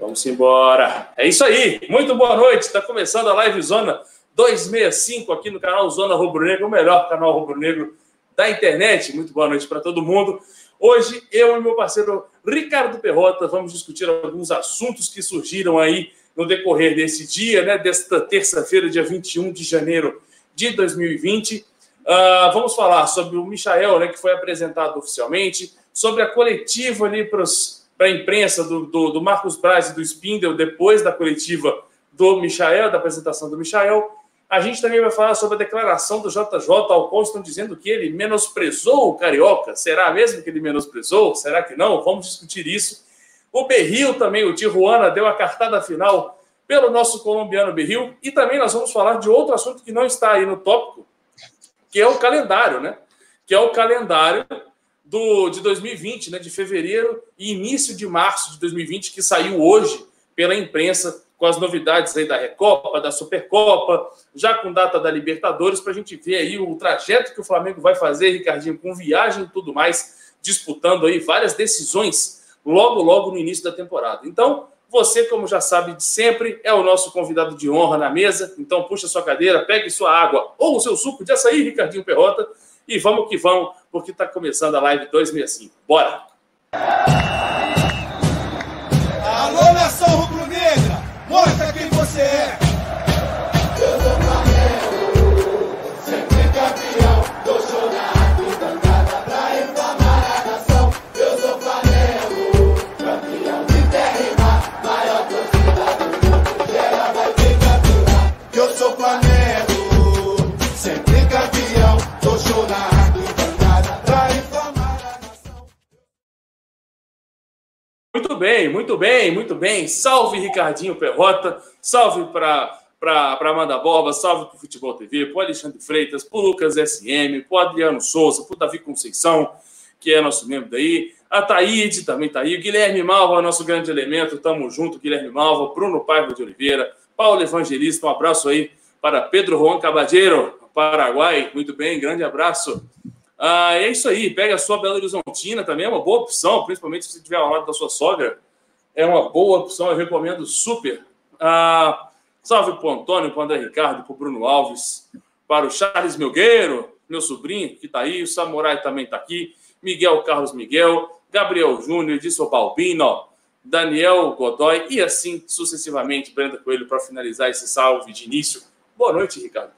Vamos embora. É isso aí. Muito boa noite. Está começando a Live Zona 265 aqui no canal Zona Rubro Negro, o melhor canal rubro negro da internet. Muito boa noite para todo mundo. Hoje, eu e meu parceiro Ricardo Perrota vamos discutir alguns assuntos que surgiram aí no decorrer desse dia, né, desta terça-feira, dia 21 de janeiro de 2020. Uh, ah, vamos falar sobre o Michael, né, que foi apresentado oficialmente, sobre a coletiva ali para a imprensa do, do, do, Marcos Braz e do Spindel depois da coletiva do Michael, da apresentação do Michael. A gente também vai falar sobre a declaração do JJ, ao qual estão dizendo que ele menosprezou o Carioca. Será mesmo que ele menosprezou? Será que não? Vamos discutir isso. O Berril também, o Tijuana, deu a cartada final pelo nosso colombiano Berril. E também nós vamos falar de outro assunto que não está aí no tópico, que é o calendário, né? Que é o calendário do, de 2020, né? De fevereiro e início de março de 2020, que saiu hoje pela imprensa com as novidades aí da Recopa, da Supercopa, já com data da Libertadores, para a gente ver aí o trajeto que o Flamengo vai fazer, Ricardinho, com viagem e tudo mais, disputando aí várias decisões logo, logo no início da temporada. Então, você, como já sabe de sempre, é o nosso convidado de honra na mesa. Então, puxa sua cadeira, pegue sua água ou o seu suco de açaí, Ricardinho Perrota, e vamos que vamos, porque está começando a live 265. Bora! Alô, nação rubro-negra! Mostra quem você é! Muito bem, muito bem, muito bem. Salve Ricardinho Perrota, salve para Amanda Borba, salve para o Futebol TV, para Alexandre Freitas, para Lucas SM, para Adriano Souza, para Davi Conceição, que é nosso membro daí, a Taíde também está aí, o Guilherme Malva, nosso grande elemento, tamo junto, Guilherme Malva, Bruno Paiva de Oliveira, Paulo Evangelista, um abraço aí para Pedro Juan Cabadeiro, Paraguai, muito bem, grande abraço. Ah, é isso aí, pega a sua Belo Horizontina também, é uma boa opção, principalmente se você estiver ao lado da sua sogra, é uma boa opção, eu recomendo super. Ah, salve para o Antônio, para o André Ricardo, para o Bruno Alves, para o Charles Melgueiro, meu sobrinho, que está aí, o Samurai também está aqui, Miguel Carlos Miguel, Gabriel Júnior, Edson Balbino, Daniel Godoy e assim sucessivamente, Brenda Coelho, para finalizar esse salve de início. Boa noite, Ricardo.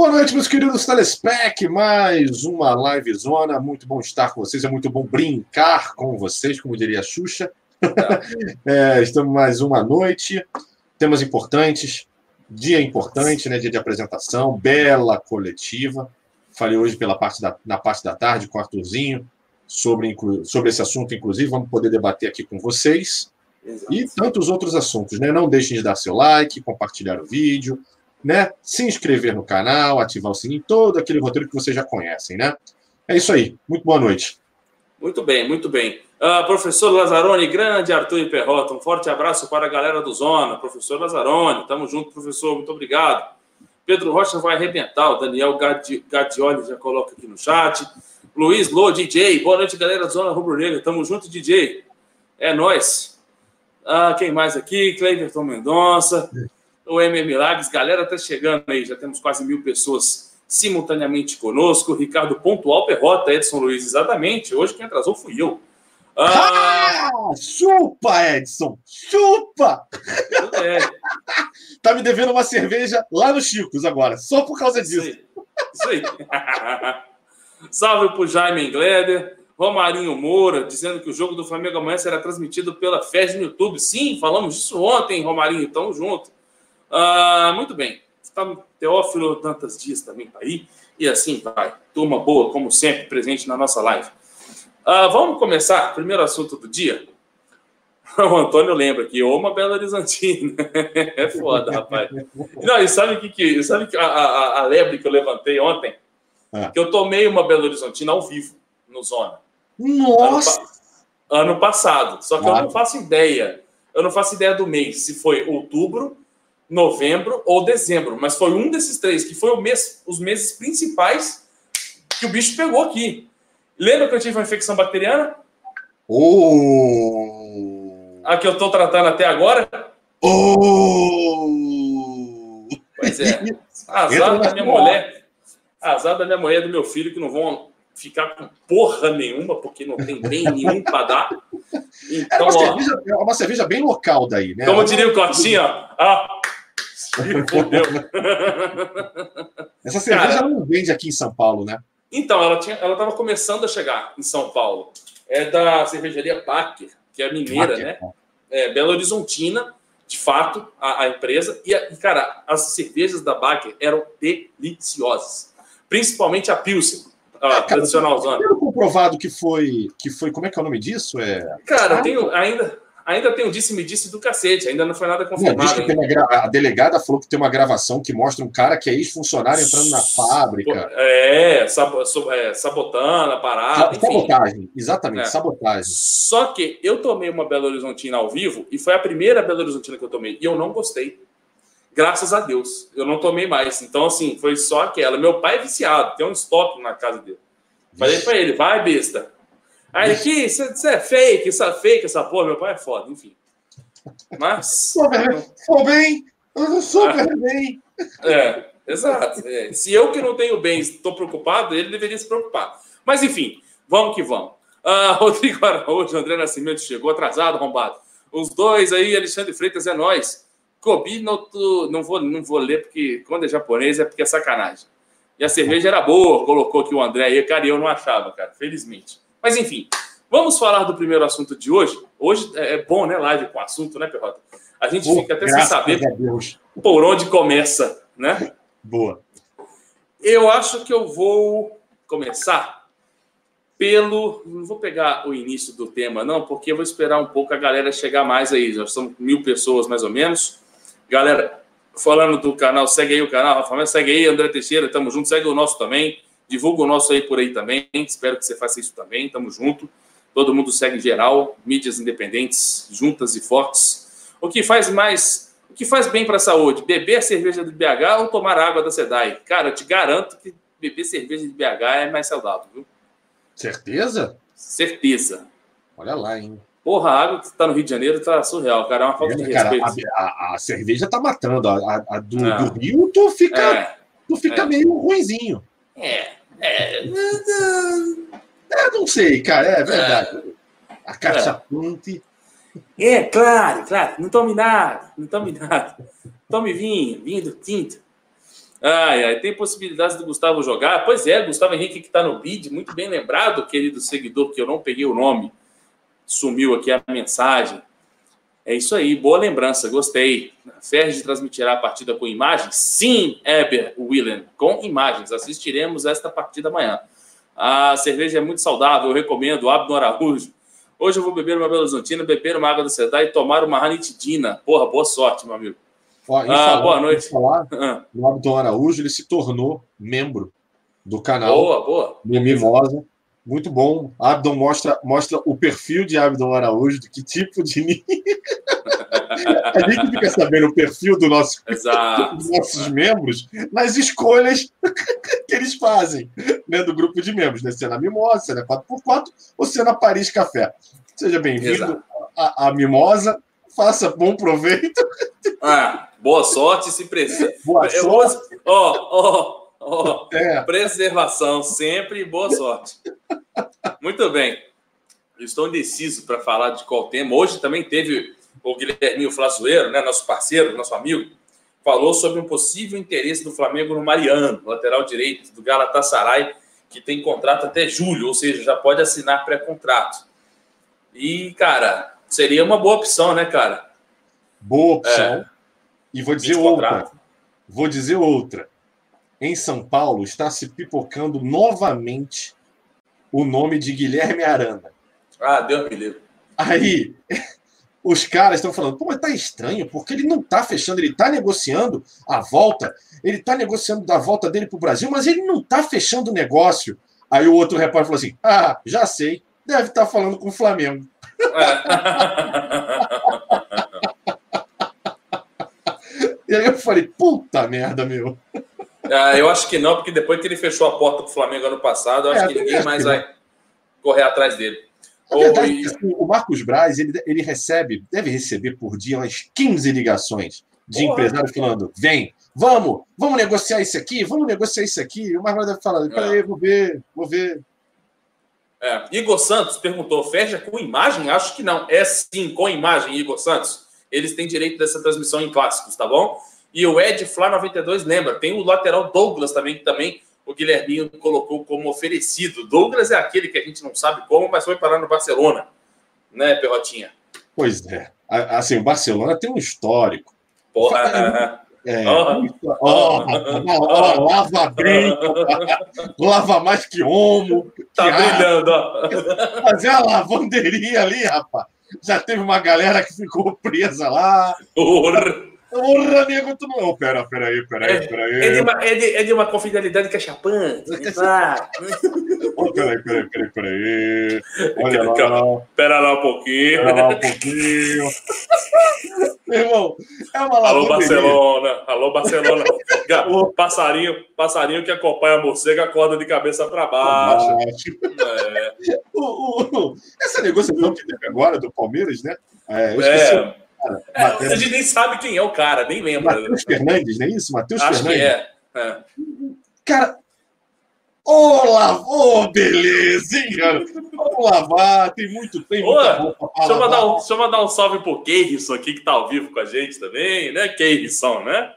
Boa noite, meus queridos Telespec. Mais uma live zona. Muito bom estar com vocês. É muito bom brincar com vocês, como diria a Xuxa. É, estamos mais uma noite. Temas importantes. Dia importante, né? Dia de apresentação. Bela coletiva. Falei hoje pela parte da, na parte da tarde com o Arthurzinho sobre, sobre esse assunto, inclusive. Vamos poder debater aqui com vocês. E tantos outros assuntos, né? Não deixem de dar seu like, compartilhar o vídeo, né? Se inscrever no canal, ativar o sininho, todo aquele roteiro que vocês já conhecem, né? É isso aí. Muito boa noite. Muito bem, muito bem. Ah, professor Lazzaroni, grande Arthur e Perrota, um forte abraço para a galera do Zona. Professor Lazzaroni, tamo junto, professor, muito obrigado. Pedro Rocha vai arrebentar, o Daniel Gadi- Gadioli já coloca aqui no chat. Luiz Lô, DJ, boa noite, galera do Zona Rubro Negra, tamo junto, DJ. É nóis. Ah, quem mais aqui? Cleiverton Mendonça, o MM Milagres, galera tá chegando aí, já temos quase mil pessoas simultaneamente conosco. Ricardo Pontual Perrota, Edson Luiz, exatamente. Hoje quem atrasou fui eu. Ah, Ah, chupa, Edson! Chupa! é, Tá me devendo uma cerveja lá no Chicos agora, só por causa isso disso. aí. Isso aí. Salve pro Jaime Gleder. Romarinho Moura, dizendo que o jogo do Flamengo amanhã será transmitido pela FES no YouTube. Sim, falamos disso ontem, Romarinho. Tamo junto. Ah, muito bem. Tá, Teófilo Dantas Dias também tá aí. E assim vai. Turma boa, como sempre, presente na nossa live. Ah, vamos começar. Primeiro assunto do dia. O Antônio lembra que uma Belo Horizontina. É foda, rapaz. Não, e sabe o que, que sabe que a, a, a lebre que eu levantei ontem? Ah. Que eu tomei uma Belo Horizontina ao vivo no Zona. Ano, Nossa! pa- ano passado. Só que eu não faço ideia. Eu não faço ideia do mês, se foi outubro, novembro ou dezembro. Mas foi um desses três, que foi o mês, os meses principais que o bicho pegou aqui. Lembra que eu tive uma infecção bacteriana? Oh. A que eu tô tratando até agora? Oh! Pois é. Azar da minha mulher. Azar da minha mulher e do meu filho que não vão ficar com porra nenhuma, porque não tem bem nenhum para dar. Então, uma, ó, cerveja, é uma cerveja bem local daí, né? Como diria o Cotinha, ah, Essa cerveja Cara, não vende aqui em São Paulo, né? Então, ela tinha, ela estava começando a chegar em São Paulo. É da cervejaria Baker, que é mineira, né? É, Belo Horizontina, de fato, a, a empresa. E, e, cara, as cervejas da Baker eram deliciosas. Principalmente a Pilsen ah, tradicionalzona. Tem comprovado que foi, que foi. Como é que é o nome disso? É... Cara, ah, tenho, ainda, ainda tem um disse-me-disse do cacete, ainda não foi nada confirmado. Não, gra... A delegada falou que tem uma gravação que mostra um cara que é ex-funcionário entrando na fábrica. É, sab... é sabotando a parada. Sabotagem, exatamente, é. sabotagem. Só que eu tomei uma Belo Horizontina ao vivo e foi a primeira Belo Horizontina que eu tomei e eu não gostei. Graças a Deus, eu não tomei mais. Então, assim, foi só aquela. Meu pai é viciado, tem um estoque na casa dele. Falei pra ele, vai, besta. Aí aqui, isso é fake, isso é fake, essa porra. Meu pai é foda, enfim. Mas. Sou bem, super bem. É, exato. É. Se eu que não tenho bem estou preocupado, ele deveria se preocupar. Mas, enfim, vamos que vamos. Ah, Rodrigo Araújo, André Nascimento chegou atrasado, arrombado. Os dois aí, Alexandre Freitas, é nós. Kobi no, não vou não vou ler porque quando é japonês é porque é sacanagem. E a cerveja era boa, colocou aqui o André aí, cara, e eu não achava, cara, felizmente. Mas enfim, vamos falar do primeiro assunto de hoje. Hoje é, é bom, né, live com assunto, né, Perrota? A gente fica até sem saber por onde começa, né? Boa. Eu acho que eu vou começar pelo. Não vou pegar o início do tema, não, porque eu vou esperar um pouco a galera chegar mais aí. Já são mil pessoas mais ou menos. Galera, falando do canal, segue aí o canal, Rafael, segue aí, André Teixeira, tamo junto, segue o nosso também, divulga o nosso aí por aí também, espero que você faça isso também, tamo junto. Todo mundo segue em geral, mídias independentes, juntas e fortes. O que faz mais, o que faz bem para a saúde? Beber cerveja do BH ou tomar água da SEDAI? Cara, eu te garanto que beber cerveja de BH é mais saudável, viu? Certeza? Certeza. Olha lá, hein? Porra, a água que tá no Rio de Janeiro tá surreal, cara. É uma falta é, de cara, respeito. A, a, a, cerveja tá matando. A, a do, é. do, Rio, tu fica, é. tu fica é. meio ruimzinho. É. É. é. Não sei, cara. É verdade. A caixa ponte. É, claro, claro. Não tome nada. Não tome nada. Tome vinho, vinho do tinto. Ai, ai, tem possibilidades do Gustavo jogar? Pois é, Gustavo Henrique que está no bid, muito bem lembrado, querido seguidor, que eu não peguei o nome sumiu aqui a mensagem. É isso aí, boa lembrança, gostei. Ferdi transmitirá a partida com imagens? Sim, Eber Willen, com imagens. Assistiremos esta partida amanhã. A cerveja é muito saudável, eu recomendo. Abdo Araújo. Hoje eu vou beber uma Belo Horizontina, beber uma água do Sedai e tomar uma ranitidina. Porra, boa sorte, meu amigo. Ó, ah, falar, boa noite. Falar, ah. O Abdon Araújo ele se tornou membro do canal. Boa, boa. Mimosa. Muito bom. Abdon mostra, mostra o perfil de Abdon Araújo, de que tipo de. a gente fica sabendo o perfil do nosso, dos nossos membros nas escolhas que eles fazem né, do grupo de membros, né? Se é na Mimosa, se é na 4x4 ou se é na Paris Café. Seja bem-vindo à Mimosa, faça bom proveito. Ah, boa sorte se precisa. Boa sorte. Ó, ó, Oh, é. Preservação sempre e boa sorte. Muito bem. estou indeciso para falar de qual tema. Hoje também teve o Guilherme Flazoeiro, né, nosso parceiro, nosso amigo, falou sobre um possível interesse do Flamengo no Mariano, lateral direito do Galatasaray, que tem contrato até julho, ou seja, já pode assinar pré-contrato. E, cara, seria uma boa opção, né, cara? Boa opção. É, e vou dizer outra. Vou dizer outra em São Paulo está se pipocando novamente o nome de Guilherme Arana. Ah, Deus me livre. Aí, os caras estão falando, pô, mas tá estranho, porque ele não tá fechando, ele tá negociando a volta, ele tá negociando da volta dele pro Brasil, mas ele não tá fechando o negócio. Aí o outro repórter falou assim: ah, já sei, deve estar tá falando com o Flamengo. É. e aí eu falei, puta merda, meu. Ah, eu acho que não, porque depois que ele fechou a porta para o Flamengo ano passado, eu acho é, que ninguém mais vai correr atrás dele. Verdade é assim, o Marcos Braz, ele, ele recebe, deve receber por dia umas 15 ligações de Porra. empresário falando: vem, vamos, vamos negociar isso aqui, vamos negociar isso aqui. O Marcos Braz deve falar: peraí, vou ver, vou ver. É, Igor Santos perguntou: fecha com imagem? Acho que não. É sim, com imagem, Igor Santos. Eles têm direito dessa transmissão em clássicos, tá bom? E o Ed Flá 92 lembra, tem o lateral Douglas também, que também o Guilherminho colocou como oferecido. Douglas é aquele que a gente não sabe como, mas foi parar no Barcelona, né, Perrotinha? Pois é. Assim, o Barcelona tem um histórico. Porra, É, Ó. muito- ó, ó, lava bem, lava mais que homo. tá brilhando, ó. Fazer a lavanderia ali, rapaz. Já teve uma galera que ficou presa lá. Porra. Porra, nego, tu não. Pera, pera aí, pera aí, pera aí. É de uma, é de, é de uma confidencialidade que é chapante. Ah, Ô, Peraí, peraí, peraí, peraí. Olha lá, Pera lá um pouquinho. pera lá um pouquinho. Meu irmão, é uma Alô, lavanderia. Barcelona. Alô, Barcelona. Passarinho, passarinho que acompanha a morcega acorda de cabeça para baixo. É, O- o- o- essa negociação que teve agora do Palmeiras, né? É, eu esqueci. é, cara. é, a gente nem sabe quem é o cara, nem lembra. Matheus Fernandes, não é isso? Matheus Acho que Fernandes. é. é. Cara, ô, lava, ô, beleza, hein, cara? Vamos lavar, tem muito tempo. Ô, pra Deixa eu, mandar um, deixa eu mandar um salve pro Keirson aqui, que tá ao vivo com a gente também, né? Keirson, né?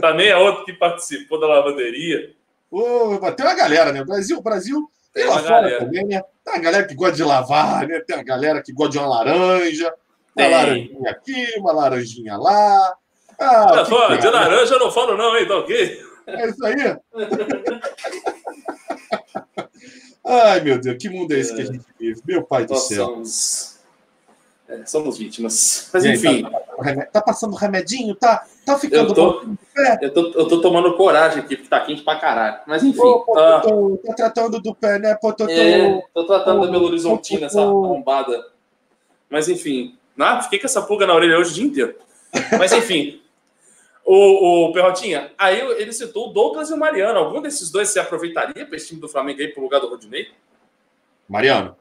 Também é outro que participou da lavanderia. Ô, tem uma galera, né? Brasil, Brasil tem Tem lá fora galera. também, né? Tem uma galera que gosta de lavar, né? Tem uma galera que gosta de uma laranja, uma Tem. laranjinha aqui, uma laranjinha lá. Ah, Olha só, que de é? laranja eu não falo não, hein? Tá ok? É isso aí? Ai, meu Deus, que mundo é esse que a gente vive? Meu pai do Nós céu. somos... é, somos vítimas. Mas aí, enfim, Tá, tá, tá passando remedinho? Tá, tá ficando Eu tô-? É. eu tô, eu tô tomando coragem aqui, porque tá quente pra caralho. Mas enfim, Ô, ah, Pototô, tá tratando do pé, né, Pototô? é, tô tratando da Ô, Belo Horizontina, essa arrombada. Mas enfim, ah, fiquei com essa pulga na orelha hoje o dia inteiro. Mas enfim, o, o Perrotinha, aí ele citou o Douglas e o Mariano. Algum desses dois se aproveitaria para esse time do Flamengo aí pro lugar do Rodinei? Mariano.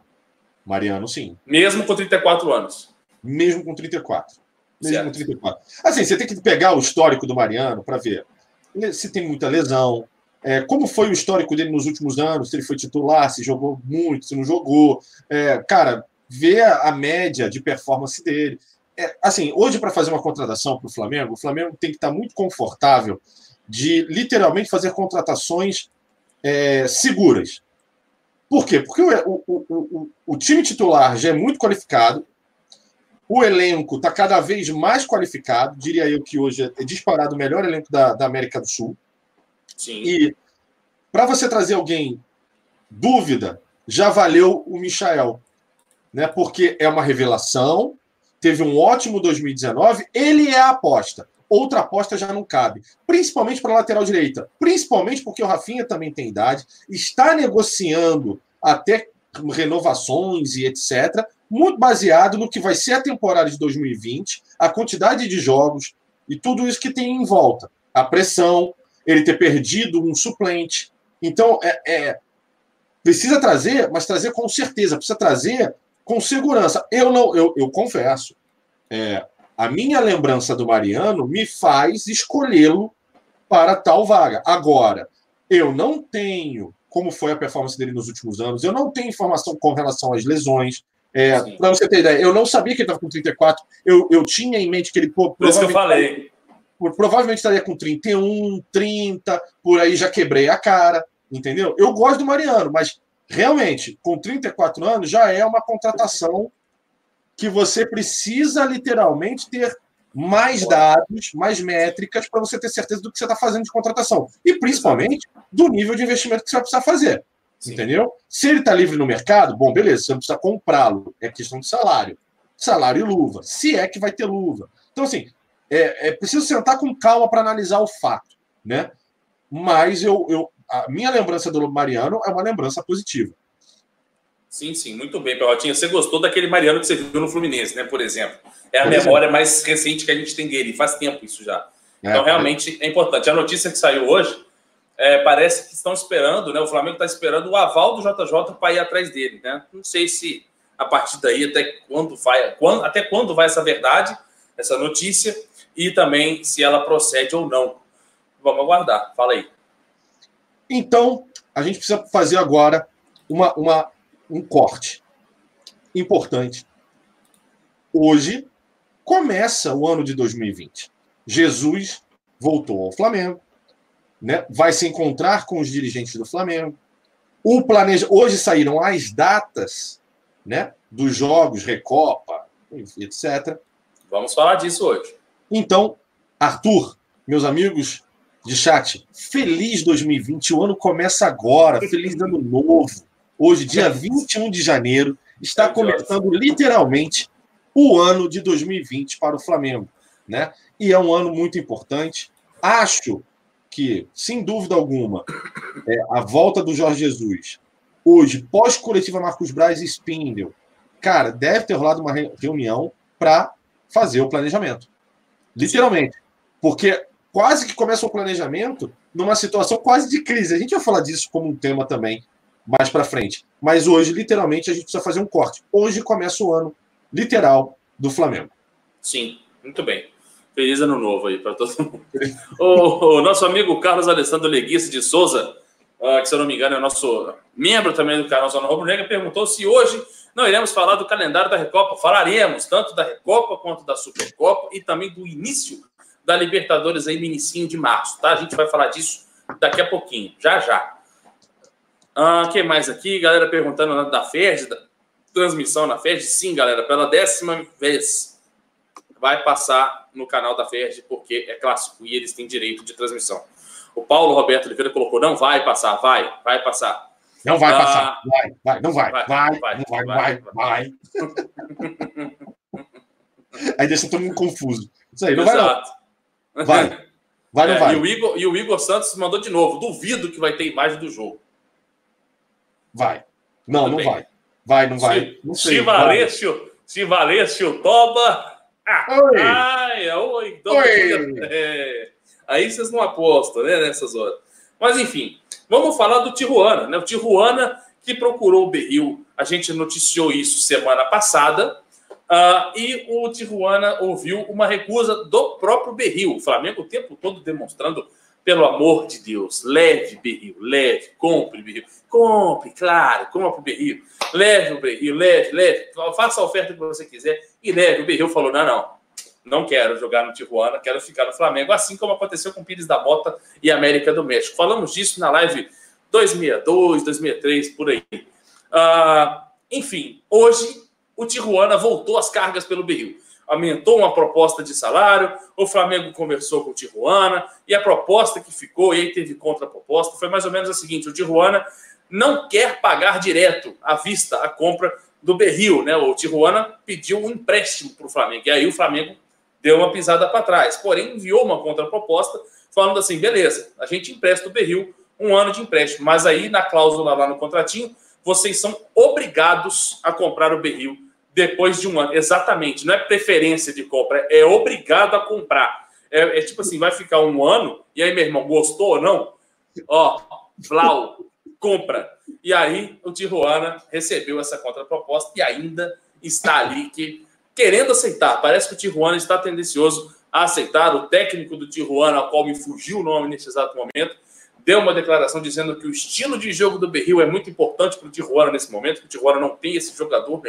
Mariano, sim. Mesmo com 34 anos. Mesmo com 34. Mesmo Certo. com 34. Assim, você tem que pegar o histórico do Mariano para ver se tem muita lesão, é, como foi o histórico dele nos últimos anos, se ele foi titular, se jogou muito, se não jogou. É, cara, ver a, média de performance dele. É, assim, hoje, para fazer uma contratação para o Flamengo, o Flamengo tem que estar muito confortável de literalmente fazer contratações é, seguras. Por quê? Porque o, o, o, o, o time titular já é muito qualificado, o elenco está cada vez mais qualificado, diria eu que hoje é disparado o melhor elenco da, da América do Sul. Sim. E para você trazer alguém dúvida, já valeu o Michael, né? Porque é uma revelação, teve um ótimo 2019, ele é a aposta. Outra aposta já não cabe, principalmente para a lateral direita, principalmente porque o Rafinha também tem idade, está negociando até renovações e etc, muito baseado no que vai ser a temporada de 2020, a quantidade de jogos e tudo isso que tem em volta, a pressão, ele ter perdido um suplente. Então, é, é, precisa trazer, mas trazer com certeza, precisa trazer com segurança. Eu não, eu, eu confesso, é, a minha lembrança do Mariano me faz escolhê-lo para tal vaga. Agora, eu não tenho como foi a performance dele nos últimos anos, eu não tenho informação com relação às lesões. É, para você ter ideia, eu não sabia que ele estava com 34, eu, eu tinha em mente que ele pô, Por isso que eu falei. provavelmente estaria com 31, 30, por aí já quebrei a cara, entendeu? Eu gosto do Mariano, mas realmente, com 34 anos, já é uma contratação que você precisa literalmente ter mais dados, mais métricas para você ter certeza do que você está fazendo de contratação. E principalmente do nível de investimento que você vai precisar fazer. Sim. Entendeu? Se ele está livre no mercado, bom, beleza, você não precisa comprá-lo. É questão de salário. Salário e luva. Se é que vai ter luva. Então, assim, é, é preciso sentar com calma para analisar o fato, né? Mas eu, eu, a minha lembrança do Mariano é uma lembrança positiva. Sim, sim, muito bem, Perrotinha. Você gostou daquele Mariano que você viu no Fluminense, né? Por exemplo. É a memória mais recente que a gente tem dele. Faz tempo isso já. né? Então, realmente é importante. A notícia que saiu hoje é, parece que estão esperando, né? O Flamengo está esperando o aval do JJ para ir atrás dele, né? Não sei se a partir daí até quando vai, quando, até quando vai essa verdade, essa notícia, e também se ela procede ou não. Vamos aguardar. Fala aí. Então, a gente precisa fazer agora uma, uma, um corte importante. Hoje começa o ano de 2020. Jesus voltou ao Flamengo, né? vai se encontrar com os dirigentes do Flamengo. O planeja... Hoje saíram as datas né, dos jogos, Recopa, etc. Vamos falar disso hoje. Então, Arthur, meus amigos de chat, feliz 2020. O ano começa agora. Feliz ano novo. Hoje, dia 21 de janeiro, está começando literalmente o ano de 2020 para o Flamengo, né? E é um ano muito importante. Acho que, sem dúvida alguma, é, a volta do Jorge Jesus, hoje, pós-coletiva Marcos Braz e Spindle, cara, deve ter rolado uma reunião para fazer o planejamento. Literalmente. Porque quase que começa o planejamento numa situação quase de crise. A gente vai falar disso como um tema também mais para frente. Mas hoje, literalmente, a gente precisa fazer um corte. Hoje começa o ano literal do Flamengo. Sim, muito bem. Feliz ano novo aí para todo mundo. o, o, nosso amigo Carlos Alessandro Leguice de Souza, uh, que se eu não me engano é nosso membro também do canal Zona Rubro Negra, perguntou se hoje não iremos falar do calendário da Recopa. Falaremos tanto da Recopa quanto da Supercopa e também do início da Libertadores aí no início de março, tá? A gente vai falar disso daqui a pouquinho, já já. Ah, que mais aqui? Galera perguntando da FED, da transmissão na FED. Sim, galera, pela décima vez vai passar no canal da FED, porque é clássico e eles têm direito de transmissão. O Paulo Roberto Oliveira colocou: não vai passar, vai, vai passar. Não vai ah, passar. Vai, vai, não vai. Vai, vai, vai, não vai, vai. vai, vai. Aí deixa todo mundo confuso. Isso aí, não Exato. vai não. Vai. Vai, não é, vai. E o, Igor, e o Igor Santos mandou de novo. Duvido que vai ter imagem do jogo. Vai. Não, Tudo não vai. Vai, não vai. Se, não sei, se Valêcio, se Valêcio toba. Ah, oi. Ai, oi, então, oi. É, aí vocês não apostam, né, nessas horas. Mas enfim, Vamos falar do Tijuana, né? O Tijuana que procurou o Berril. A gente noticiou isso semana passada. Uh, e o Tijuana ouviu uma recusa do próprio Berril. O Flamengo o tempo todo demonstrando, pelo amor de Deus, leve Berril, leve, compre Berril. Compre, claro, compre o Berril. Leve o Berril, leve, leve. Faça a oferta que você quiser e leve. O Berril falou: não, não, não quero jogar no Tijuana, quero ficar no Flamengo, assim como aconteceu com Pires da Mota e América do México. Falamos disso na live 2062, 2003, por aí. Uh, enfim, hoje o Tijuana voltou às cargas pelo Berril. Aumentou uma proposta de salário, o Flamengo conversou com o Tijuana, e a proposta que ficou, e aí teve contraproposta, foi mais ou menos a seguinte: o Tijuana não quer pagar direto à vista a compra do Berril, né? O Tijuana pediu um empréstimo para o Flamengo, e aí o Flamengo deu uma pisada para trás. Porém, enviou uma contraproposta falando assim: beleza, a gente empresta o Berril um ano de empréstimo, mas aí na cláusula lá no contratinho, vocês são obrigados a comprar o Berril depois de um ano. Exatamente, não é preferência de compra, é obrigado a comprar. É, é tipo assim: vai ficar um ano, e aí, meu irmão, gostou ou não? Ó, Flau, compra. E aí o Tijuana recebeu essa contraproposta e ainda está ali que querendo aceitar. Parece que o Tijuana está tendencioso a aceitar. O técnico do Tijuana, ao qual me fugiu o nome nesse exato momento, deu uma declaração dizendo que o estilo de jogo do Berril é muito importante para o Tijuana nesse momento, que o Tijuana não tem esse jogador que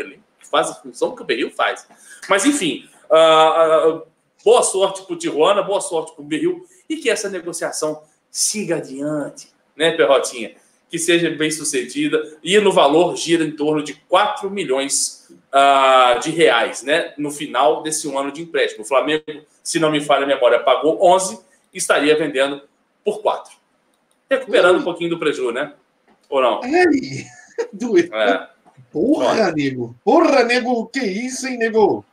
faz a função que o Berril faz. Mas, enfim, uh, uh, boa sorte para o Tijuana, boa sorte para o Berril e que essa negociação siga adiante, né, Perrotinha? Que seja bem sucedida e no valor gira em torno de 4 milhões uh, de reais, né? No final desse um ano de empréstimo. O Flamengo, se não me falha a memória, pagou 11 e estaria vendendo por 4. Recuperando um pouquinho do prejuízo, né? Ou não? Ai, doido. É. Porra, nego. Porra, nego. Que isso, hein, nego?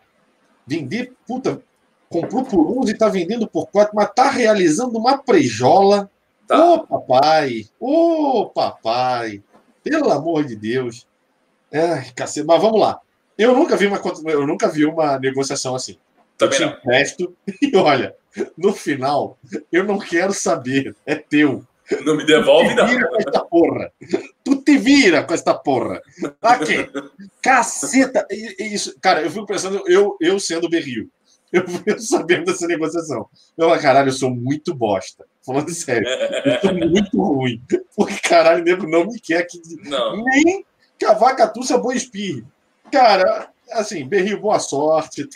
Vender, puta, comprou por 11 e tá vendendo por 4, mas tá realizando uma prejola. Ô, tá. oh, papai. Ô, oh, papai. Pelo amor de Deus. Ai, cacete. Mas vamos lá. Eu nunca vi uma, eu nunca vi uma negociação assim. Também eu te empresto e olha, no final, eu não quero saber, é teu. Não me devolve, não. Te vira com essa porra. Tu te vira com essa porra. Aqui. Caceta. Isso, cara, eu fico pensando, eu, eu sendo Berril. Eu sabendo dessa negociação. Eu falo, caralho, eu sou muito bosta. Falando sério. Eu sou muito ruim. Porque, caralho, o nego não me quer que Não. nem que a vaca tussa boa espirre. Cara, assim, Berril, boa sorte.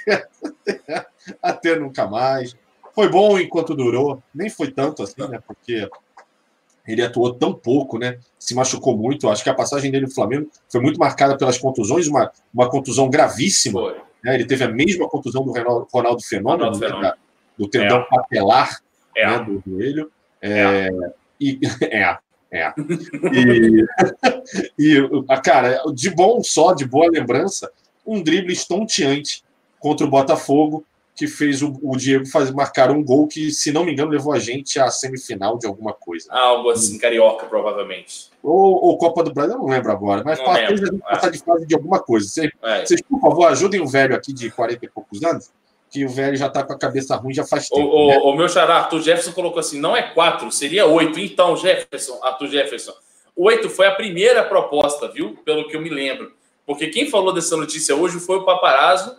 Até, até nunca mais. Foi bom enquanto durou. Nem foi tanto assim, né? Porque ele atuou tão pouco, né? Se machucou muito. Acho que a passagem dele no Flamengo foi muito marcada pelas contusões, uma, uma contusão gravíssima. Né? Ele teve a mesma contusão do Ronaldo, Ronaldo Fenômeno, Ronaldo né? Fenômeno. Do tendão papelar É. né, do joelho. É, E, é, é. E, e, a cara, de bom só, de boa lembrança, um drible estonteante contra o Botafogo, que fez o, o Diego faz, marcar um gol que, se não me engano, levou a gente à semifinal de alguma coisa. Algo assim, carioca, provavelmente. Ou, ou Copa do Brasil, eu não lembro agora, mas para a gente passar de fase de alguma coisa. Vocês, É. vocês, por favor, ajudem o velho aqui de 40 e poucos anos, que o velho já está com a cabeça ruim já faz O, tempo. o- né? o meu xará, Arthur Jefferson, colocou assim: não é quatro, seria oito. Então, Jefferson, Arthur Jefferson, oito foi a primeira proposta, viu? Pelo que eu me lembro. Porque quem falou dessa notícia hoje foi o Paparazzo,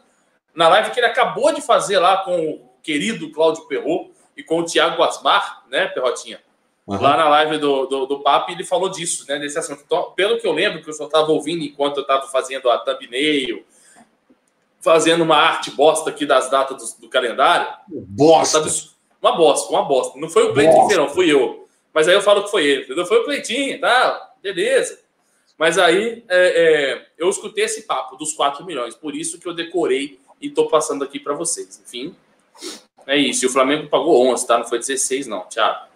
na live que ele acabou de fazer lá com o querido Cláudio Perrot e com o Thiago Asmar, né, Perrotinha? Aham. Lá na live do, do, do Papo, ele falou disso, né, desse assunto. Então, pelo que eu lembro, que eu só estava ouvindo enquanto eu estava fazendo a thumbnail, fazendo uma arte bosta aqui das datas do, do calendário, Bosta! Uma bosta, uma bosta. Não foi o Cleitinho Bosta. não, fui eu. Mas aí eu falo que foi ele, entendeu? Foi o Cleitinho, tá? Beleza. Mas aí é, é, eu escutei esse papo dos 4 milhões, por isso que eu decorei e tô passando aqui para vocês. Enfim, é isso. E o Flamengo pagou 11, tá? Não foi 16, não, Thiago.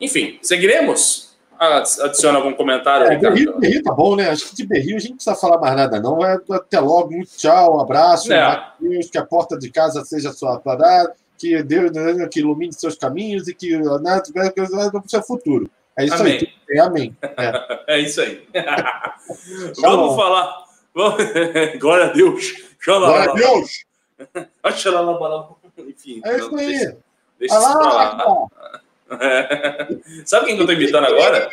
Enfim, seguiremos? Adiciona algum comentário, É, Ricardo? Berril, Berril tá bom, né? Acho que de Berril a gente não precisa falar mais nada, não. É, até logo, muito tchau, um abraço, É. Que a porta de casa seja sua parada, que Deus né, que ilumine seus caminhos e que né, o seu futuro. É isso Amém. aí. bem, amém. É. É isso aí. Vamos falar. Glória a Deus. Glória a Deus! Enfim. É isso aí. Deixa, isso pra lá, lá. Sabe quem que eu tô imitando agora?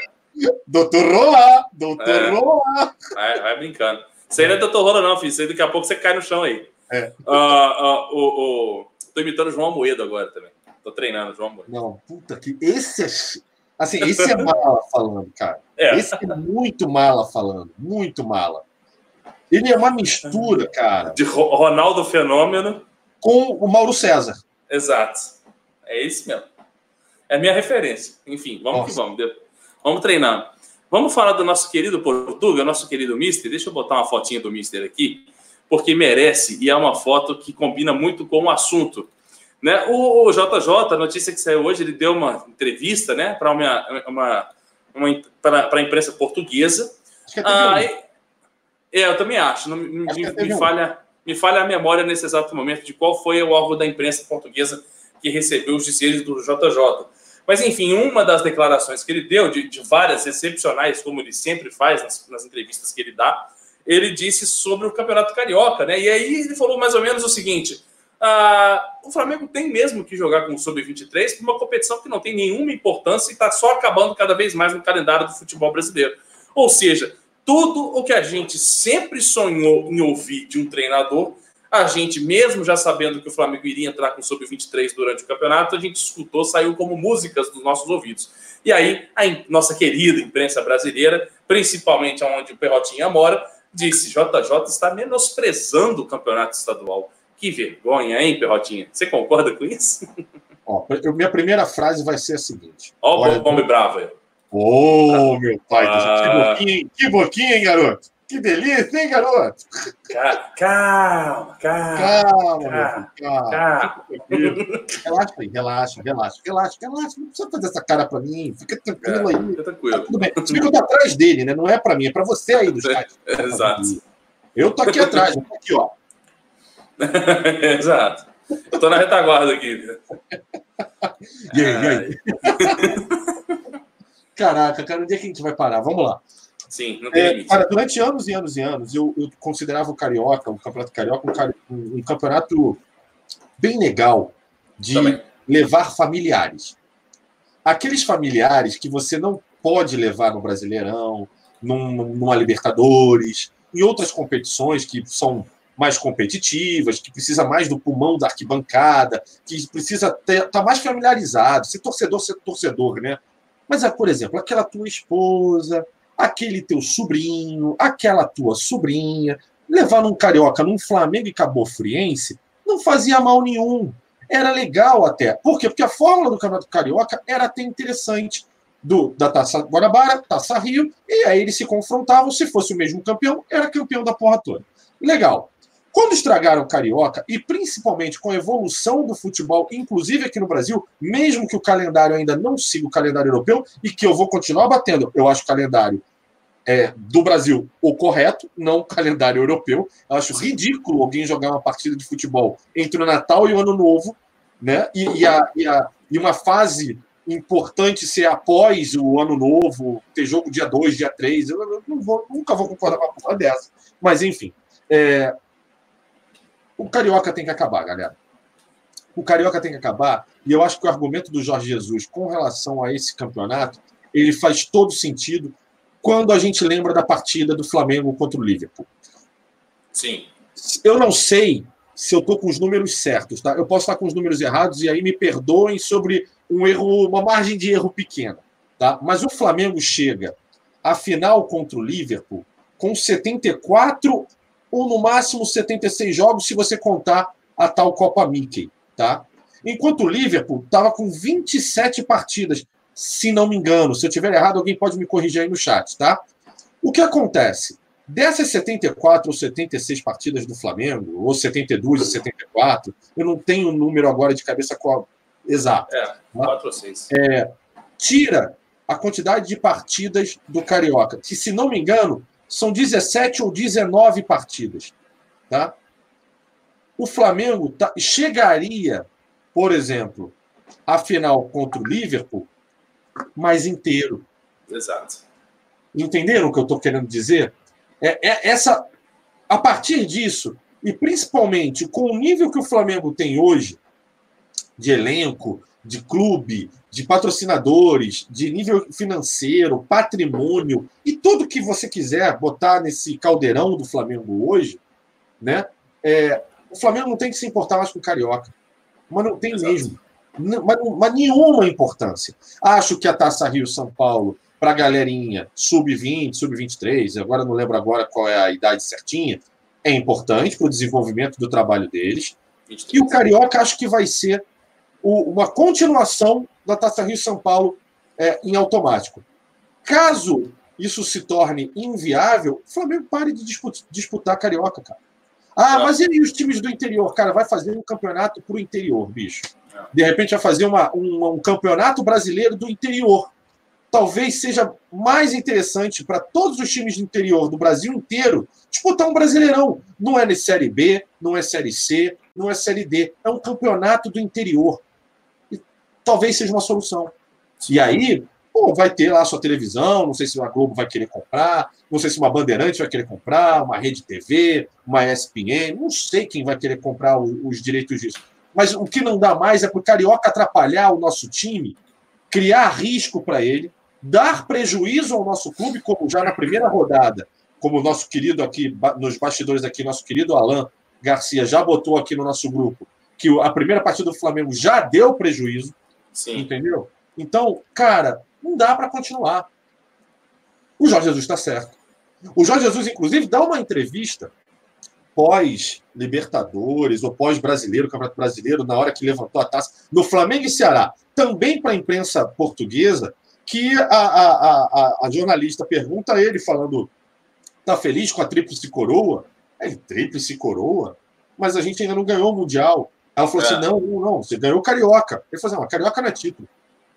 doutor Rola! Doutor É. Rola! Vai, vai brincando. Aí não é doutor Rola, não, filho. Isso aí daqui a pouco você cai no chão aí. É. Ah, ah, o, o... Tô imitando o João Moedo agora também. Tô treinando o João Moedo. Não, puta que. Esse é. Assim, esse é mala falando, cara. É. Esse é muito mala falando. Muito mala. Ele é uma mistura, cara, De Ro- Ronaldo Fenômeno. com o Mauro César. Exato. É isso mesmo. É a minha referência. Enfim, vamos que Nossa. vamos. De- Vamos treinando. Vamos falar do nosso querido Portuga, nosso querido Mister. Deixa eu botar uma fotinha do Mister aqui, porque merece e é uma foto que combina muito com o assunto. Né? O, JJ, a notícia que saiu hoje, ele deu uma entrevista né, para uma, uma, uma, imprensa portuguesa. Acho que até Ah, é, eu também acho. Não, me, me- falha, me falha a memória nesse exato momento de qual foi o órgão da imprensa portuguesa que recebeu os dizeres do JJ. Mas, enfim, uma das declarações que ele deu, de, de várias excepcionais, como ele sempre faz nas, nas entrevistas que ele dá, ele disse sobre o Campeonato Carioca, né? E aí ele falou mais ou menos o seguinte: ah, o Flamengo tem mesmo que jogar com o Sub-23 por uma competição que não tem nenhuma importância e está só acabando cada vez mais no calendário do futebol brasileiro. Ou seja, tudo o que a gente sempre sonhou em ouvir de um treinador, a gente, mesmo já sabendo que o Flamengo iria entrar com o Sub-23 durante o campeonato, a gente escutou, saiu como músicas dos nossos ouvidos. E aí, a nossa querida imprensa brasileira, principalmente onde o Perrotinha mora, disse: JJ está menosprezando o campeonato estadual. Que vergonha, hein, Perrotinha? Você concorda com isso? Ó, minha primeira frase vai ser a seguinte. Ó, o homem bravo Ô, meu pai, Ah. que boquinha, hein? que boquinha, hein, garoto? Que delícia, hein, garoto? Ca- Calma, calma. Calma, meu Calma, filho, calma. calma. Relaxa aí, relaxa, relaxa, relaxa, relaxa. Não precisa fazer essa cara pra mim. Fica tranquilo aí. Fica Tá tranquilo. tudo bem. Se eu tô atrás dele, né? Não é pra mim, é pra você aí do chat. Exato. Eu tô aqui atrás, eu tô aqui, ó. Exato. Eu tô na retaguarda aqui. E aí, e aí? Caraca, cara, onde é que a gente vai parar? Vamos lá. Sim, não tem É, cara, durante anos e anos e anos, eu, eu considerava o Carioca, o Campeonato Carioca, um, cari- um- um campeonato bem legal de Também. levar familiares. aqueles familiares que você não pode levar no Brasileirão, num, numa Libertadores, em outras competições que são mais competitivas, que precisa mais do pulmão da arquibancada, que precisa estar tá mais familiarizado, ser torcedor, ser torcedor, né? Mas, é, por exemplo, aquela tua esposa, aquele teu sobrinho, aquela tua sobrinha, levar num carioca, num Flamengo e Cabo Friense, não fazia mal nenhum. Era legal até. Por quê? Porque a fórmula do Campeonato Carioca era até interessante. Do, da Taça Guanabara, Taça Rio, e aí eles se confrontavam. Se fosse o mesmo campeão, era campeão da porra toda. Legal. Quando estragaram o Carioca, e principalmente com a evolução do futebol, inclusive aqui no Brasil, mesmo que o calendário ainda não siga o calendário europeu, e que eu vou continuar batendo, eu acho o calendário é, do Brasil o correto, não o calendário europeu. Eu acho ridículo alguém jogar uma partida de futebol entre o Natal e o Ano Novo, né? E, e, a, e, a, e uma fase importante ser após o Ano Novo, ter jogo dia 2, dia 3. Eu, eu vou, nunca vou concordar com uma porra dessa. Mas, enfim. É, o Carioca tem que acabar, galera. O Carioca tem que acabar. E eu acho que o argumento do Jorge Jesus com relação a esse campeonato ele faz todo sentido quando a gente lembra da partida do Flamengo contra o Liverpool. Sim. Eu não sei se eu estou com os números certos, tá? Eu posso estar com os números errados e aí me perdoem sobre um erro, uma margem de erro pequena, tá? Mas o Flamengo chega à final contra o Liverpool com 74 ou no máximo 76 jogos, se você contar a tal Copa Mickey, tá? Enquanto o Liverpool estava com 27 partidas se não me engano. Se eu tiver errado, alguém pode me corrigir aí no chat, tá? O que acontece? Dessas 74 ou 76 partidas do Flamengo, ou 72 ou 74, eu não tenho o número agora de cabeça qual exato. É, 4 tá? ou 6. É, tira a quantidade de partidas do Carioca, que, se não me engano, são 17 ou 19 partidas. Tá? O Flamengo tá, chegaria, por exemplo, à final contra o Liverpool mais inteiro. Exato. Entenderam o que eu estou querendo dizer? É, é, essa, a partir disso, e principalmente com o nível que o Flamengo tem hoje, de elenco, de clube, de patrocinadores, de nível financeiro, patrimônio e tudo que você quiser botar nesse caldeirão do Flamengo hoje, né? É, o Flamengo não tem que se importar mais com o Carioca. Mas não tem Exato. mesmo mas, mas nenhuma importância. Acho que a Taça Rio São Paulo, para a galerinha sub-20, sub-23, agora não lembro agora qual é a idade certinha, é importante para o desenvolvimento do trabalho deles. 23. E o Carioca acho que vai ser o, uma continuação da Taça Rio São Paulo é, em automático. Caso isso se torne inviável, o Flamengo pare de disputar, disputar Carioca, cara. Ah, mas e os times do interior? Cara, vai fazer um campeonato para o interior, bicho. De repente vai fazer uma, um, um campeonato brasileiro do interior. Talvez seja mais interessante para todos os times do interior do Brasil inteiro disputar um brasileirão. Não é Série B, não é Série C, não é Série D. É um campeonato do interior. Talvez seja uma solução. E aí, pô, vai ter lá a sua televisão, não sei se a Globo vai querer comprar, não sei se uma Bandeirante vai querer comprar, uma Rede TV, uma ESPN, não sei quem vai querer comprar os direitos disso. Mas o que não dá mais é para o Carioca atrapalhar o nosso time, criar risco para ele, dar prejuízo ao nosso clube, como já na primeira rodada, como o nosso querido aqui, nos bastidores aqui, nosso querido Alain Garcia já botou aqui no nosso grupo, que a primeira partida do Flamengo já deu prejuízo. Sim. Entendeu? Então, cara, não dá para continuar. O Jorge Jesus está certo. O Jorge Jesus, inclusive, dá uma entrevista pós-Libertadores ou pós-Brasileiro, Campeonato Brasileiro, na hora que levantou a taça, no Flamengo e Ceará, também para a imprensa portuguesa, que a, a, a, a, jornalista pergunta a ele, falando: tá feliz com a tríplice coroa? Ele, tríplice coroa? Mas a gente ainda não ganhou o Mundial. Ela falou assim, é. assim: não, não, não, você ganhou o Carioca. Ele falou assim: não, Carioca não é título.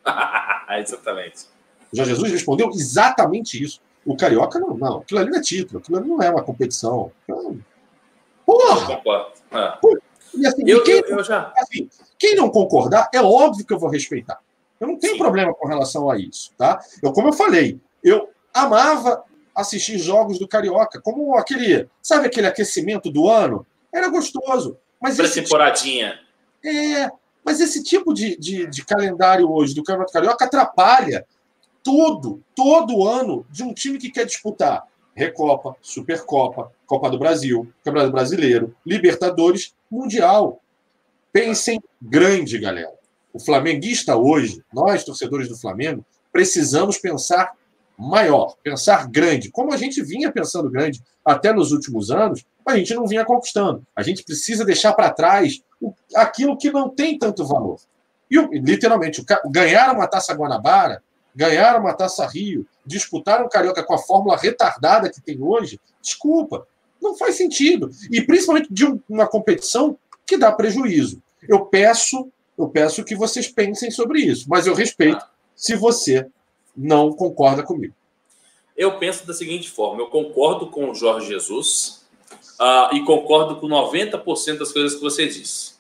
exatamente. Jorge Jesus respondeu exatamente isso. O Carioca não, não, aquilo ali não é título, aquilo ali não é uma competição. Então, Porra! É. E assim, eu, quem, eu, eu já... assim, quem não concordar, é óbvio que eu vou respeitar. Eu não tenho Sim. problema com relação a isso, tá? Eu, como eu falei, eu amava assistir jogos do Carioca, como aquele, sabe aquele aquecimento do ano? Era gostoso. Mas esse, temporadinha. É, Mas esse tipo de, de, de calendário hoje do Campeonato Carioca atrapalha tudo, todo ano de um time que quer disputar Recopa, Supercopa, Copa do Brasil, Campeonato Brasileiro, Libertadores, Mundial. Pensem grande, galera. O flamenguista hoje, nós, torcedores do Flamengo, precisamos pensar maior, pensar grande. Como a gente vinha pensando grande até nos últimos anos, a gente não vinha conquistando. A gente precisa deixar para trás aquilo que não tem tanto valor. E, literalmente, ganhar uma taça Guanabara, ganhar uma taça Rio, disputar um Carioca com a fórmula retardada que tem hoje, desculpa, não faz sentido. E principalmente de uma competição que dá prejuízo. Eu peço, eu peço que vocês pensem sobre isso, mas eu respeito se você não concorda comigo. Eu penso da seguinte forma: eu concordo com o Jorge Jesus uh, e concordo com 90% das coisas que você disse.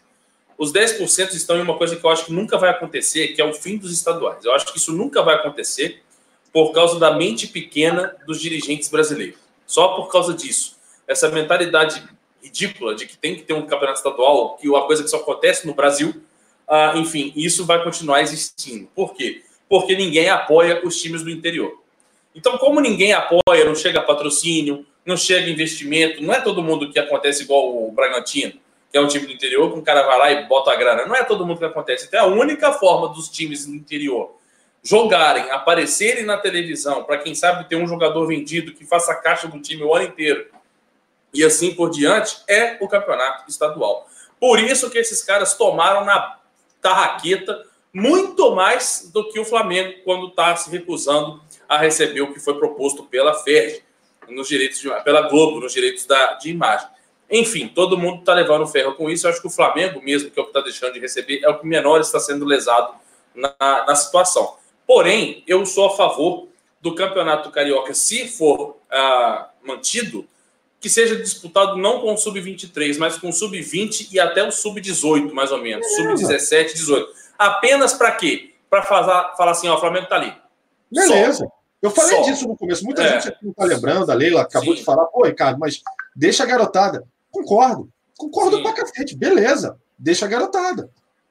Os 10% estão em uma coisa que eu acho que nunca vai acontecer, que é o fim dos estaduais. Eu acho que isso nunca vai acontecer por causa da mente pequena dos dirigentes brasileiros. Só por causa disso. Essa mentalidade ridícula de que tem que ter um campeonato estadual, que é uma coisa que só acontece no Brasil, uh, enfim, isso vai continuar existindo. Por quê? Porque ninguém apoia os times do interior. Então, como ninguém apoia, não chega patrocínio, não chega investimento, não é todo mundo que acontece igual o Bragantino, que é um time do interior, que um cara vai lá e bota a grana. Não é todo mundo que acontece. Então, é a única forma dos times do interior jogarem, aparecerem na televisão, para quem sabe ter um jogador vendido que faça a caixa do time o ano inteiro e assim por diante, é o campeonato estadual. Por isso que esses caras tomaram na tarraqueta muito mais do que o Flamengo quando está se recusando a receber o que foi proposto pela FERJ, nos direitos de, pela Globo, nos direitos da, de imagem. Enfim, todo mundo está levando ferro com isso. Eu acho que o Flamengo, mesmo que é o que está deixando de receber, é o que menor está sendo lesado na, na situação. Porém, eu sou a favor do campeonato carioca, se for ah, mantido, que seja disputado não com o sub-23, mas com o sub-20 e até o sub-18, mais ou menos. Sub-17, 18. Apenas para quê? Para falar assim, ó, o Flamengo está ali. Beleza. Só. Eu falei Só. disso no começo. Muita é. gente não está lembrando, a Leila acabou Sim. de falar, pô, Ricardo, mas deixa a garotada. Concordo. Concordo Sim. pra cacete. Beleza. Deixa a garotada.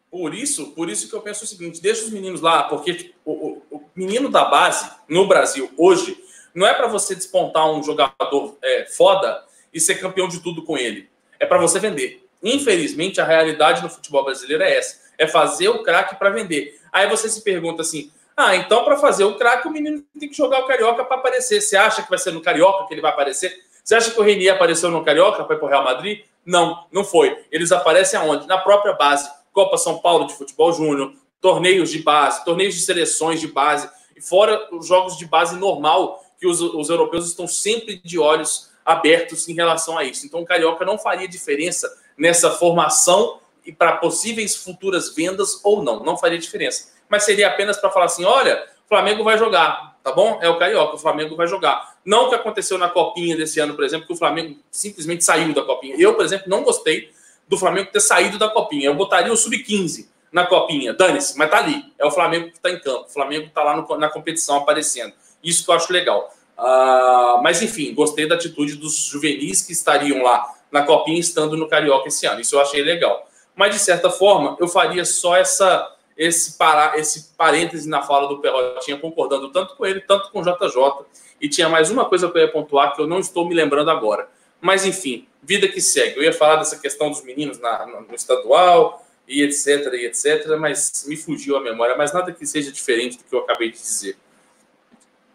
Por isso, por isso que eu penso o seguinte: deixa os meninos lá, porque tipo, o, o, o, menino da base no Brasil hoje não é para você despontar um jogador é, foda e ser campeão de tudo com ele. É para você vender. Infelizmente, a realidade no futebol brasileiro é essa: é fazer o craque para vender. Aí você se pergunta assim: ah, então para fazer o craque, o menino tem que jogar o carioca para aparecer. Você acha que vai ser no carioca que ele vai aparecer? Você acha que o Renier apareceu no carioca para ir para o Real Madrid? Não, não foi. Eles aparecem aonde? Na própria base Copa São Paulo de Futebol Júnior, torneios de base, torneios de seleções de base, e fora os jogos de base normal, que os, os europeus estão sempre de olhos abertos em relação a isso. Então, o Carioca não faria diferença nessa formação e para possíveis futuras vendas ou não, não faria diferença. Mas seria apenas para falar assim: olha, o Flamengo vai jogar, tá bom? É o Carioca, o Flamengo vai jogar. Não o que aconteceu na Copinha desse ano, por exemplo, que o Flamengo simplesmente saiu da Copinha. Eu, por exemplo, não gostei do Flamengo ter saído da Copinha. Eu botaria o Sub-15 na Copinha. Dane-se, mas tá ali. É o Flamengo que está em campo. O Flamengo está lá no, na competição aparecendo. Isso que eu acho legal. Uh, mas, enfim, gostei da atitude dos juvenis que estariam lá na Copinha, estando no Carioca esse ano. Isso eu achei legal. Mas, de certa forma, eu faria só essa esse, para, esse parêntese na fala do Perrotinha, concordando tanto com ele, tanto com o JJ. E tinha mais uma coisa que eu ia pontuar que eu não estou me lembrando agora. Mas, enfim, vida que segue. Eu ia falar dessa questão dos meninos na, no estadual e etc, e etc, mas me fugiu a memória. Mas nada que seja diferente do que eu acabei de dizer.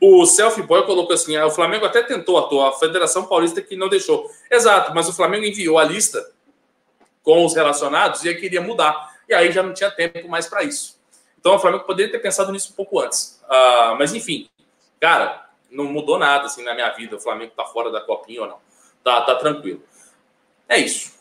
O Selfie Boy colocou assim: ah, o Flamengo até tentou atuar, a Federação Paulista que não deixou. Exato, mas o Flamengo enviou a lista com os relacionados e queria mudar. E aí já não tinha tempo mais para isso. Então o Flamengo poderia ter pensado nisso um pouco antes. Uh, mas enfim, cara, não mudou nada assim na minha vida. O Flamengo tá fora da copinha ou não. Tá, tá tranquilo. É isso.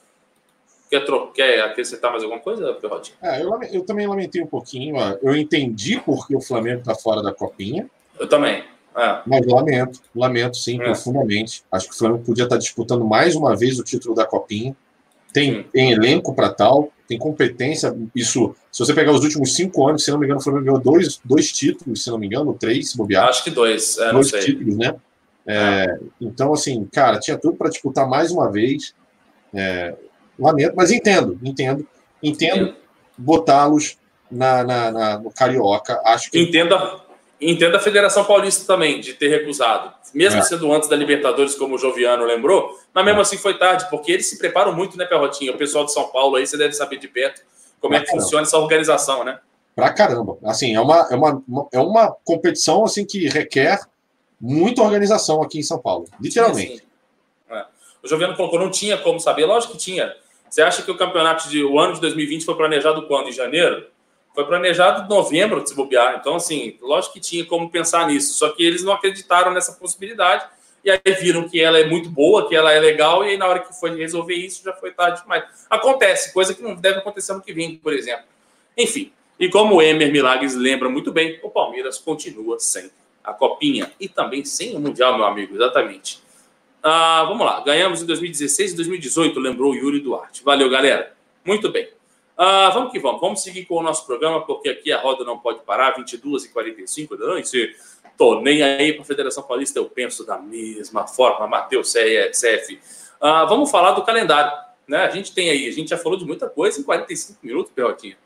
Quer, quer acrescentar mais alguma coisa, Perrotinho? É, eu, eu, também lamentei um pouquinho. Ó. Eu entendi porque o Flamengo está fora da copinha. Eu também. É. Mas lamento, lamento sim, é. profundamente. Acho que o Flamengo podia estar disputando mais uma vez o título da copinha. Tem, tem elenco para tal, tem competência. Isso, se você pegar os últimos cinco anos, se não me engano, o Flamengo ganhou dois, dois títulos, se não me engano, três, bobear. Acho que dois, é, dois títulos, né? É, então, assim, cara, tinha tudo para disputar mais uma vez. É, lamento, mas entendo, entendo, entendo. botá-los na, na, na, no Carioca. Acho que. Entenda, entenda a Federação Paulista também de ter recusado. Mesmo é. sendo antes da Libertadores, como o Joviano lembrou, mas mesmo é. assim foi tarde, porque eles se preparam muito, né, Perrotinha? O pessoal de São Paulo aí, você deve saber de perto como é que funciona essa organização, né? Pra caramba. Assim, é uma, é uma, é uma competição assim que requer muita organização aqui em São Paulo. Literalmente. Sim, sim. É. O Joviano colocou, não tinha como saber. Lógico que tinha. Você acha que o campeonato de o ano de 2020 foi planejado quando? Em janeiro? Foi planejado em novembro de se bobear. Então, assim, lógico que tinha como pensar nisso. Só que eles não acreditaram nessa possibilidade. E aí viram que ela é muito boa, que ela é legal, e aí na hora que foi resolver isso já foi tarde demais. Acontece, coisa que não deve acontecer no que vem, por exemplo. Enfim, e como o Emer Milagres lembra muito bem, o Palmeiras continua sem a Copinha e também sem o Mundial, meu amigo, exatamente. Ah, vamos lá, ganhamos em 2016 e 2018, lembrou o Yuri Duarte. Valeu, galera. Muito bem. Ah, vamos que vamos. Vamos seguir com o nosso programa, porque aqui a roda não pode parar, 22 e 45 da noite. Tô nem aí para a Federação Paulista, eu penso da mesma forma. Matheus CF. Ah, vamos falar do calendário. Né? A gente tem aí, a gente já falou de muita coisa em 45 minutos, Perrotinha.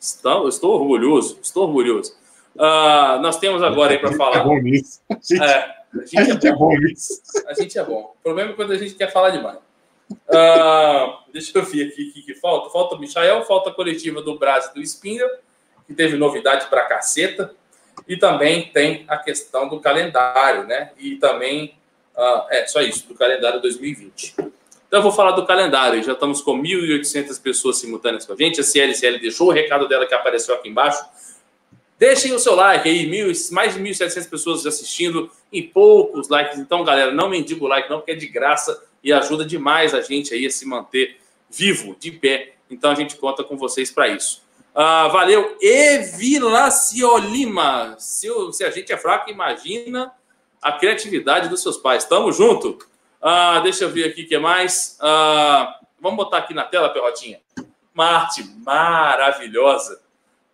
Estou, estou orgulhoso, estou orgulhoso. Uh, nós temos agora aí para falar. É bom nisso. A gente, é, a gente, a gente é, bom. é, bom nisso. A gente é bom. O problema é quando a gente quer falar demais. Uh, deixa eu ver aqui o que, que, falta. Falta o Michael, falta a coletiva do Brasil do Espinha, que teve novidade para caceta. E também tem a questão do calendário, né? E também, uh, é só isso, do calendário 2020. Então eu vou falar do calendário. Já estamos com 1.800 pessoas simultâneas com a gente. A CLCL deixou o recado dela que apareceu aqui embaixo. Deixem o seu like aí, mil, mais de 1.700 pessoas assistindo e poucos likes. Então, galera, não mendigo o like não, porque é de graça e ajuda demais a gente aí a se manter vivo, de pé. Então, a gente conta com vocês para isso. Ah, valeu. Evilacio Lima. Se, se a gente é fraco, imagina a criatividade dos seus pais. Tamo junto. Ah, deixa eu ver aqui o que mais. Ah, vamos botar aqui na tela, Perrotinha. Uma arte maravilhosa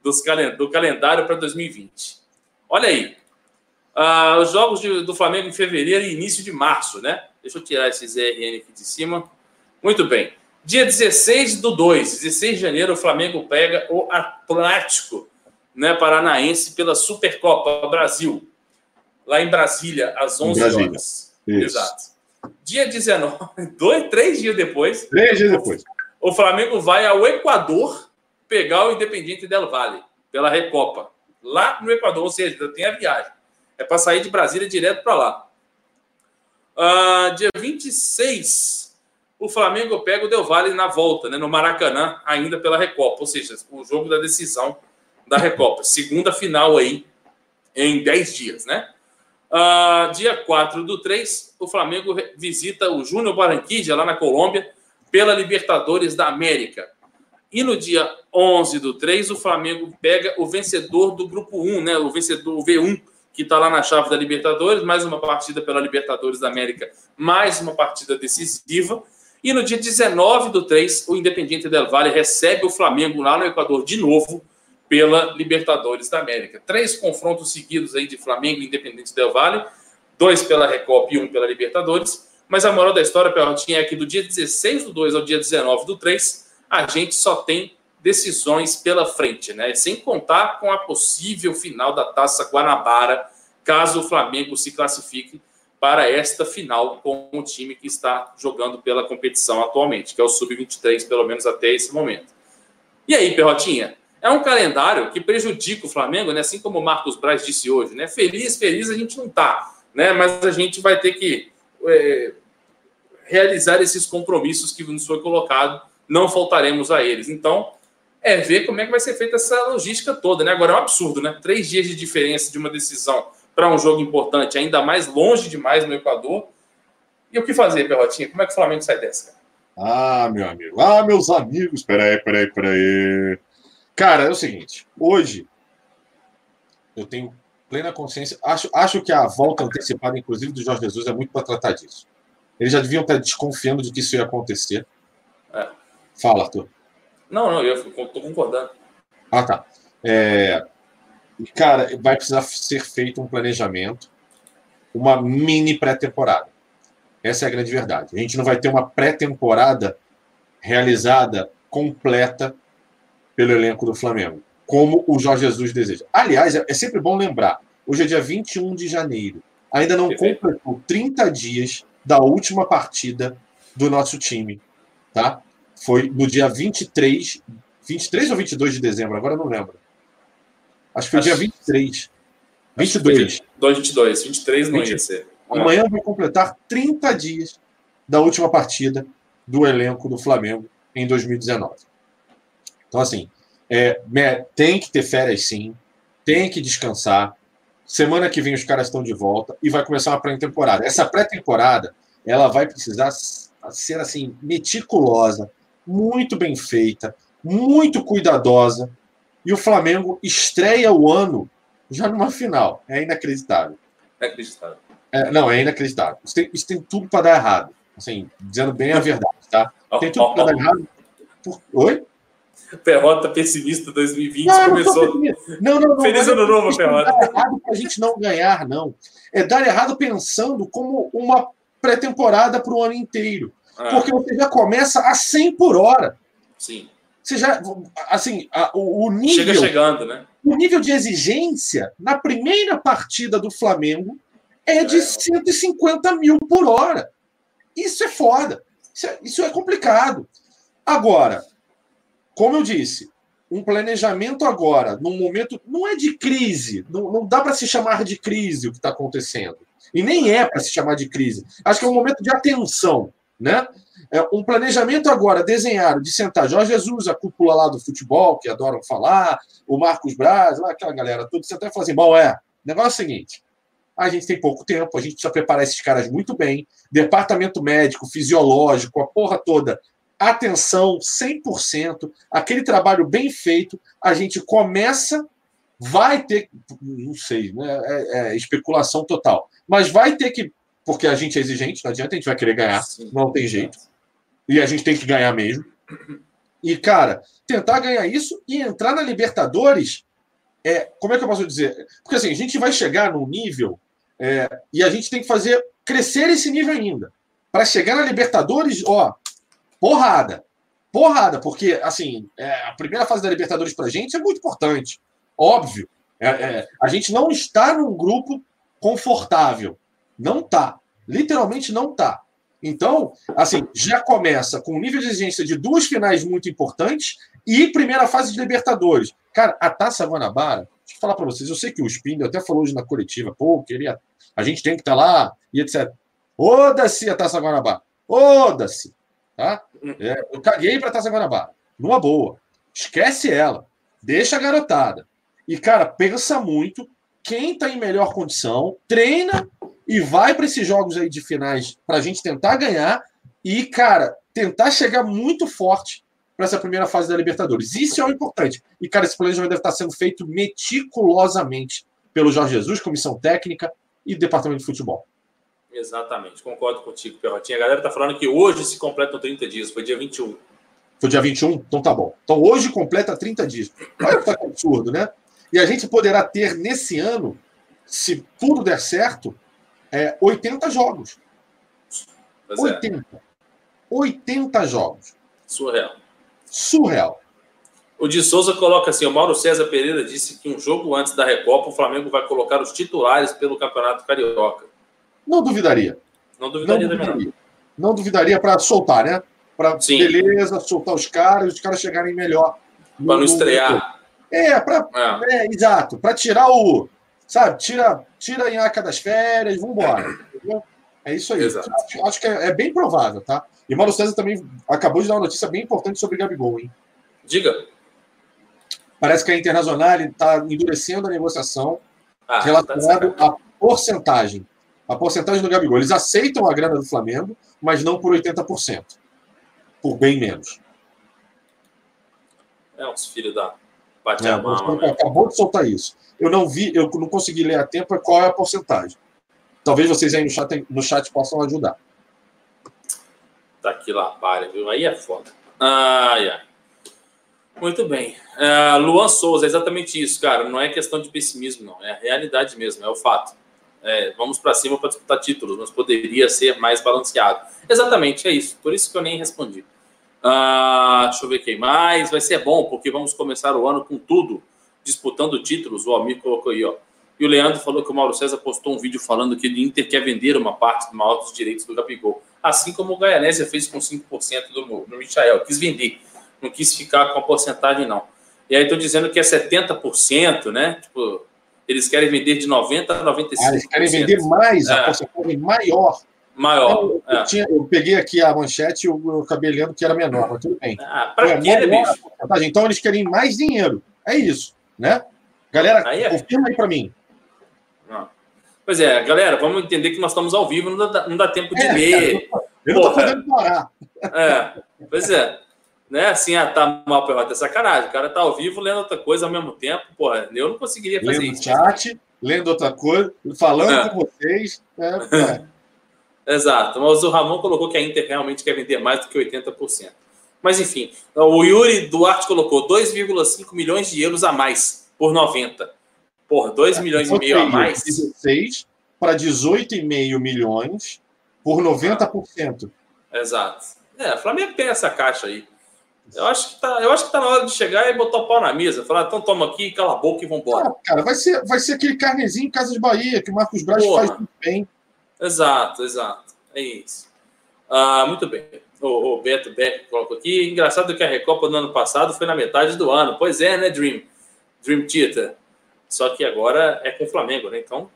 dos do calendário para 2020. Olha aí. Ah, os jogos de, do Flamengo em fevereiro e início de março, né? Deixa eu tirar esse ZRN aqui de cima. Muito bem. Dia 16 do 2, 16 de janeiro, o Flamengo pega o Atlético né, Paranaense pela Supercopa Brasil. Lá em Brasília, às 11 Brasília. horas. Isso. Exato. Dia 19, dois, três dias depois. Três dias depois. O Flamengo vai ao Equador pegar o Independiente del Valle pela Recopa. Lá no Equador, ou seja, tem a viagem. É para sair de Brasília direto para lá. Uh, dia 26, o Flamengo pega o Del Valle na volta, né, no Maracanã, ainda pela Recopa. Ou seja, o jogo da decisão da Recopa. Segunda final aí, em 10 dias, né? Uh, dia 4 do 3, o Flamengo visita o Júnior Barranquilla, lá na Colômbia, pela Libertadores da América. E no dia 11 do 3, o Flamengo pega o vencedor do grupo 1, né? O vencedor, o V1, que está lá na chave da Libertadores, mais uma partida pela Libertadores da América, mais uma partida decisiva. E no dia 19 do 3, o Independiente del Valle recebe o Flamengo lá no Equador de novo pela Libertadores da América. Três confrontos seguidos aí de Flamengo e Independente Del Valle, dois pela Recopa e um pela Libertadores. Mas a moral da história, Perrotinha, é que do dia 16 do 2 ao dia 19 do 3, a gente só tem decisões pela frente, né? Sem contar com a possível final da Taça Guanabara, caso o Flamengo se classifique para esta final com o time que está jogando pela competição atualmente, que é o Sub-23, pelo menos até esse momento. E aí, Perrotinha, é um calendário que prejudica o Flamengo, né? assim como o Marcos Braz disse hoje. Né? Feliz, feliz a gente não está, né? mas a gente vai ter que é, realizar esses compromissos que nos foi colocado, não faltaremos a eles. Então, é ver como é que vai ser feita essa logística toda. Né? Agora é um absurdo, né? Três dias de diferença de uma decisão para um jogo importante, ainda mais longe demais no Equador. E o que fazer, Perrotinha? Como é que o Flamengo sai dessa? Ah, meu amigo. Ah, meus amigos. Peraí, peraí, peraí. Cara, é o seguinte. Hoje, eu tenho plena consciência. Acho, acho que a volta antecipada, inclusive, do Jorge Jesus é muito para tratar disso. Eles já deviam estar desconfiando de que isso ia acontecer. É. Fala, Arthur. Não, não, eu estou concordando. Ah, tá. É, cara, vai precisar ser feito um planejamento, uma mini pré-temporada. Essa é a grande verdade. A gente não vai ter uma pré-temporada realizada completa pelo elenco do Flamengo, como o Jorge Jesus deseja. Aliás, é, é sempre bom lembrar: hoje é dia 21 de janeiro. Ainda não Perfeito. completou 30 dias da última partida do nosso time, tá? Foi no dia 23, 23 ou 22 de dezembro, agora eu não lembro. Acho que foi Acho- dia 23. Acho que 22. 2, 22. 23 não ia 20. ser. Amanhã vai completar 30 dias da última partida do elenco do Flamengo em 2019. Então, assim, é, tem que ter férias sim, tem que descansar. Semana que vem os caras estão de volta e vai começar uma pré-temporada. Essa pré-temporada, ela vai precisar ser, assim, meticulosa, muito bem feita, muito cuidadosa. E o Flamengo estreia o ano já numa final. É inacreditável. É acreditável. É, não, é inacreditável. Isso tem, isso tem tudo para dar errado. Assim, dizendo bem a verdade, tá? Tem tudo para dar errado. Por... Oi? Perrota pessimista 2020 Não, começou. não, não, não. Feliz é ano novo, não Perrota. Dar errado para a gente não ganhar, não. É dar errado pensando como uma pré-temporada para o ano inteiro. Ah, Porque você já começa a 100 por hora. sim. Você já, assim, a- o, o nível, Chega chegando, né? o nível de exigência na primeira partida do Flamengo é de É. 150 mil por hora. Isso é foda. Isso é, isso é complicado. Agora, como eu disse, um planejamento agora, num momento. Não é de crise. Não, não dá para se chamar de crise o que está acontecendo. E nem é para se chamar de crise. Acho que é um momento de atenção. Né? É um planejamento agora desenhado de sentar Jorge Jesus, a cúpula lá do futebol, que adoram falar, o Marcos Braz, lá, aquela galera toda, sentar e falar assim: bom, é, negócio é o seguinte. A gente tem pouco tempo, a gente precisa preparar esses caras muito bem. Departamento médico, fisiológico, a porra toda. Atenção, 100%. Aquele trabalho bem feito. A gente começa, vai ter. Não sei, né? é, é especulação total. Mas vai ter que. Porque a gente é exigente, não adianta, a gente vai querer ganhar. Sim. Não tem jeito. E a gente tem que ganhar mesmo. E, cara, tentar ganhar isso e entrar na Libertadores. É, como é que eu posso dizer? Porque assim, a gente vai chegar num nível é, e a gente tem que fazer crescer esse nível ainda. Para chegar na Libertadores, ó, porrada. Porrada, porque assim, é, a primeira fase da Libertadores pra gente é muito importante. Óbvio. É, é, a gente não está num grupo confortável. Não tá. Literalmente não tá. Então, assim, já começa com um nível de exigência de duas finais muito importantes e primeira fase de Libertadores. Cara, a Taça Guanabara, deixa eu falar para vocês, eu sei que o Spindle até falou hoje na coletiva, pô, queria, a gente tem que estar lá e etc. Oda-se a Taça Guanabara. Oda-se. Tá? É, eu caguei para a Taça Guanabara. Numa boa. Esquece ela. Deixa a garotada. E, cara, pensa muito. Quem está em melhor condição, treina e vai para esses jogos aí de finais para a gente tentar ganhar e, cara, tentar chegar muito forte para essa primeira fase da Libertadores. Isso é o importante. E, cara, esse planejamento deve estar sendo feito meticulosamente pelo Jorge Jesus, comissão técnica e departamento de futebol. Exatamente, concordo contigo, Perrotinha. A galera tá falando que hoje se completam 30 dias, foi dia 21. Foi dia 21? Então tá bom. Então hoje completa 30 dias. Olha que absurdo, né? E a gente poderá ter nesse ano, se tudo der certo, é, 80 jogos. Mas é, 80. 80 jogos. surreal. Surreal. O de Souza coloca assim: o Mauro César Pereira disse que um jogo antes da Recopa, o Flamengo vai colocar os titulares pelo Campeonato Carioca. Não duvidaria. Não duvidaria também, não. duvidaria. Não duvidaria para soltar, né? Para beleza, soltar os caras, os caras chegarem melhor. Para não No- estrear. É, para É. É, exato. Para tirar o. Sabe, tira, tira a nhaca das férias, vambora. Entendeu? É isso aí. Exato. Acho, que é, é bem provável, tá? E Mauro César também acabou de dar uma notícia bem importante sobre Gabigol, hein? Diga. Parece que a Internacional está endurecendo a negociação Ah, tá relacionada certo. à porcentagem. A porcentagem do Gabigol. Eles aceitam a grana do Flamengo, mas não por 80%. Por bem menos. É uns filhos da. Bate É, a mão, né? acabou de soltar isso. Eu não vi, eu não consegui ler a tempo qual é a porcentagem. Talvez vocês aí no chat, no chat possam ajudar. Tá aqui lá, para, viu? Aí é foda. Ai, ai. Muito bem. É, Luan Souza, é exatamente isso, cara. Não é questão de pessimismo, não. É a realidade mesmo, é o fato. É, vamos para cima para disputar títulos, mas poderia ser mais balanceado. Exatamente, é isso. Por isso que eu nem respondi. Ah, deixa eu ver quem mais. Vai ser bom, porque vamos começar o ano com tudo, disputando títulos. O Almir colocou aí, ó. E o Leandro falou que o Mauro César postou um vídeo falando que o Inter quer vender uma parte do maior dos direitos do Gabigol. Assim como o Goianésia fez com 5% do, do Michael. Quis vender. Não quis ficar com a porcentagem, não. E aí estou dizendo que é 70%, né? Tipo, eles querem vender de 90% a 95%. Ah, eles querem vender mais, é. a porcentagem maior. Maior. Eu, eu, é. tinha, eu, peguei aqui a manchete e eu, acabei lendo que era menor, mas tudo bem. Ah, para quê, né, bicho? Então eles querem mais dinheiro. É isso, né? Galera, aí é... confirma aí para mim. Não. Pois é, galera, vamos entender que nós estamos ao vivo, não dá, não dá tempo de é, ler. Cara, eu não estou podendo parar. É, pois é. Né, assim, ah, tá mal pelota, é sacanagem. O cara tá ao vivo lendo outra coisa ao mesmo tempo, porra, eu não conseguiria fazer lendo isso. chat, lendo outra coisa, falando é. com vocês. É, Exato, mas o Ramon colocou que a Inter realmente quer vender mais do que 80%. Mas enfim, o Yuri Duarte colocou 2,5 milhões de euros a mais por 90. Por 2 milhões e meio a mais. 16 para 18,5 milhões por 90%. Exato. É, o Flamengo tem essa caixa aí. Eu acho que tá, eu acho que tá na hora de chegar e botar o pau na mesa. Falar, então toma aqui, cala a boca e vambora. Ah, cara, vai ser, vai ser aquele carnezinho em Casa de Bahia, que o Marcos Braz Porra. faz muito bem. Exato, exato. É isso. Ah, muito bem. O, o Beto Beck coloca aqui. Engraçado que a Recopa do ano passado foi na metade do ano. Pois é, né, Dream? Dream Theater. Só que agora é com o Flamengo, né? Então,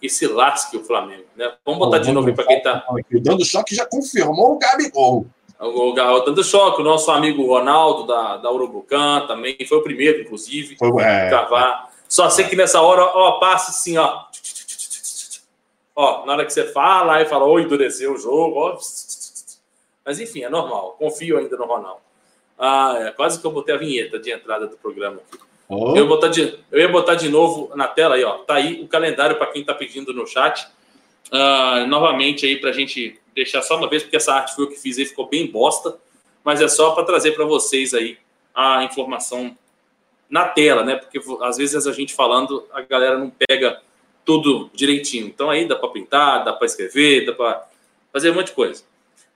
que se lasque o Flamengo, né? Vamos botar oh, de novo para quem tá. O Dando Choque já confirmou o Gabigol. O, o Dando Choque, o nosso amigo Ronaldo da, da Urubucan também foi o primeiro, inclusive, foi, é, gravar. Só sei que nessa hora, ó, passa assim, ó. Ó, na hora que você fala, aí fala, oi, endureceu o jogo, ó. Mas enfim, é normal. Confio ainda no Ronaldo. Ah, é, quase que eu botei a vinheta de entrada do programa aqui. Oh. Eu, ia botar de, eu ia botar de novo na tela aí, ó. Tá aí o calendário para quem tá pedindo no chat. Uh, novamente aí para a gente deixar só uma vez, porque essa arte foi o que fiz aí, ficou bem bosta. Mas é só para trazer para vocês aí a informação na tela, né? Porque às vezes a gente falando, a galera não pega tudo direitinho. Então aí dá para pintar, dá para escrever, dá para fazer um monte de coisa.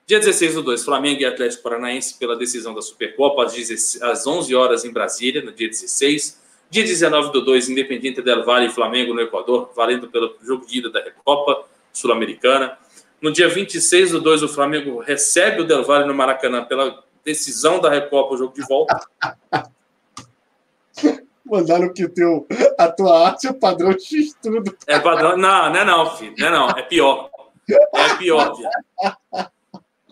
Dia 16 do 2, Flamengo e Atlético Paranaense pela decisão da Supercopa, às 11 horas em Brasília, no dia 16. Dia 19 do 2, Independiente del Valle e Flamengo no Equador, valendo pelo jogo de ida da Recopa Sul-Americana. No dia 26 do 2, o Flamengo recebe o Del Valle no Maracanã pela decisão da Recopa, o jogo de volta. Mandaram que teu, a tua arte é padrão X tudo. É padrão. Não, não é não, filho. Não é não. É pior. É pior, viado.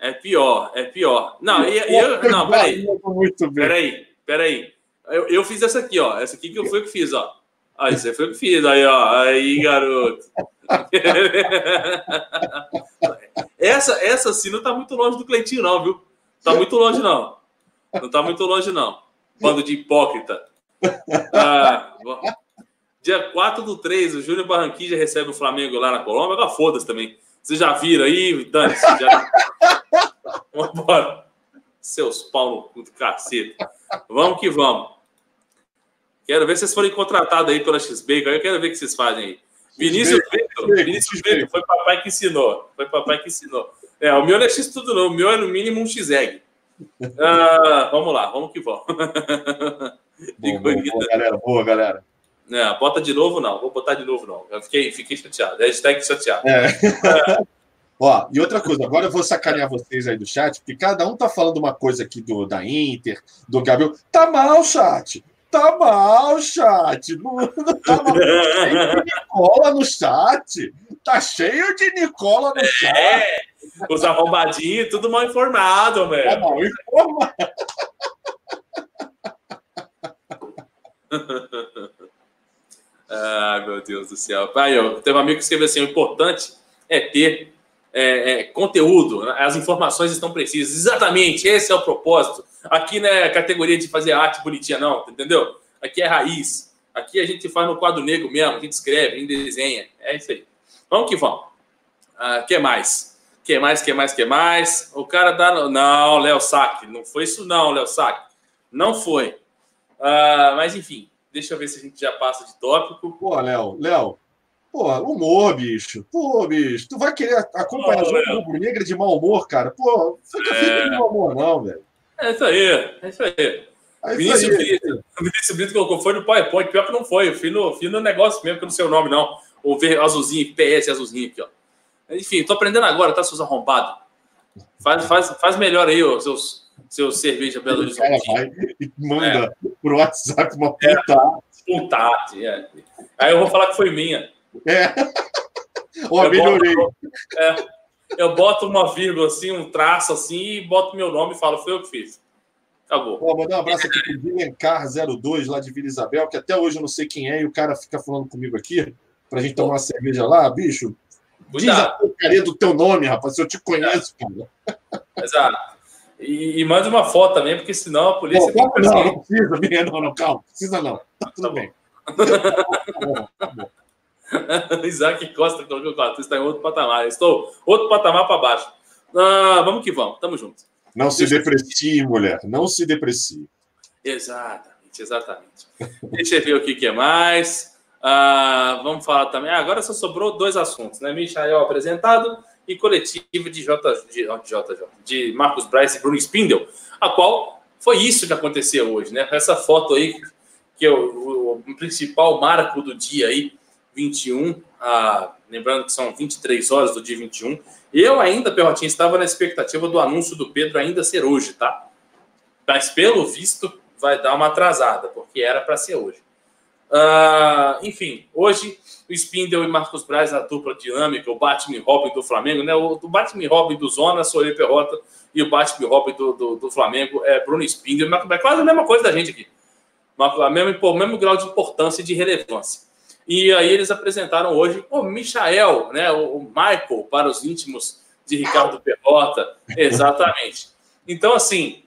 É pior, é pior. Não, e, eu, não, peraí. Muito bem. Peraí, peraí. Eu, eu fiz essa aqui, ó. Essa aqui que eu fui que fiz, ó. Ah, aí foi o que fiz. Aí, ó. Aí, garoto. essa, essa sim não tá muito longe do Cleitinho, não, viu? Tá muito longe, não. Não tá muito longe, não. Bando de hipócrita. Ah, dia 4 do 3, o Júnior Barranquilla recebe o Flamengo lá na Colômbia. Agora foda-se também. Vocês já viram aí? Dani, já... Vambora. Seus pau no cacete. Vamos que vamos. Quero ver se vocês forem contratados aí pela XB. Eu quero ver o que vocês fazem aí. Vinícius Vitor. Vinícius Vitor. Foi papai que ensinou. Foi papai que ensinou. É, o meu não é X tudo não. O meu é no mínimo um X-Egg. Ah, vamos lá. Vamos que vamos. Boa, boa, boa, galera. Boa, galera. É, bota de novo, não. Vou botar de novo, não. Eu fiquei, fiquei chateado. Hashtag chateado. É. é. Ó, e outra coisa, agora eu vou sacanear vocês aí do chat, porque cada um tá falando uma coisa aqui do, da Inter, do Gabriel. Tá mal, chat. Tá mal, chat. Não, não tá mal. Tá cheio de Nicola no chat. Tá cheio de Nicola no chat. É, os arrombadinhos, tudo mal informado, velho. Tá mal informado. ah, meu Deus do céu. Aí, ó, teve um amigo que escreveu assim: o importante é ter é, é, conteúdo, as informações estão precisas. Exatamente, esse é o propósito. Aqui não é categoria de fazer arte bonitinha, não, entendeu? Aqui é raiz. Aqui a gente faz no quadro negro mesmo, a gente escreve, a gente desenha. É isso aí. Vamos que vamos. Ah, que mais? Que mais, que mais, que mais? O cara dá. Não, Léo Saque. Não foi isso, não, Léo Saque. Não foi. Ah, mas enfim, deixa eu ver se a gente já passa de tópico. Pô, Léo, Léo, Pô, humor, bicho. Pô, bicho, tu vai querer acompanhar Pô, o jogo rubro-negra de mau humor, cara? Pô, fica é. de mau humor, não, velho. É isso aí, é isso aí. É Vinícius, aí. Brito, Vinícius Brito colocou, foi no PowerPoint, pior que não foi, eu fui no, fui no negócio mesmo, que eu não sei o nome, não. O ver azulzinho, PS azulzinho aqui, ó. Enfim, tô aprendendo agora, tá, seus arrombados? Faz, faz, faz melhor aí, ó, seus, seus cerveja Belo Horizonte. vai e manda é. pro WhatsApp uma puta. É, é. Aí eu vou falar que foi minha. É. Ó, melhorei. Boto, é, eu boto uma vírgula assim, um traço assim, e boto meu nome e falo, foi eu que fiz. Acabou. Ó, mandar um abraço aqui pro Vilencar02, lá de Vila Isabel, que até hoje eu não sei quem é, e o cara fica falando comigo aqui, pra gente tomar uma cerveja lá. Bicho, Cuidado. diz a porcaria do teu nome, rapaz, se eu te conheço, cara. Exato. E, e manda uma foto também, porque senão a polícia. Não, não, não precisa, não, não, calma, precisa não. Tá tudo tá bem. Tá bom, tá bom. Isaac Costa colocou 4. Está em outro patamar. Estou outro patamar para baixo. Ah, vamos que vamos. Tamo junto. Não se deprecie, mulher. Não se deprecie. Exatamente, exatamente. Deixa eu ver o que, que é mais. Ah, vamos falar também. Ah, agora só sobrou dois assuntos, né? Michael apresentado e coletivo de, J, de, JJ, de Marcos Braz e Bruno Spindel, a qual foi isso que aconteceu hoje, né? Essa foto aí, que é o, o principal marco do dia aí, 21, ah, lembrando que são 23 horas do dia 21. Eu ainda, Perrotinha, estava na expectativa do anúncio do Pedro ainda ser hoje, tá? Mas pelo visto vai dar uma atrasada, porque era para ser hoje. Ah, enfim, hoje o Spindle e Marcos Braz, a dupla dinâmica, o Batman Robin do Flamengo, né? O, o Batman Robin do Zona, sou eu, Perrota, e o Batman Robin do, do, do Flamengo é Bruno Spindle e Marcos Braz. Quase a mesma coisa da gente aqui. O mesmo, grau de importância e de relevância. E aí eles apresentaram hoje o Michael, né, o Michael, para os íntimos de Ricardo Perrota. Exatamente. Então, assim,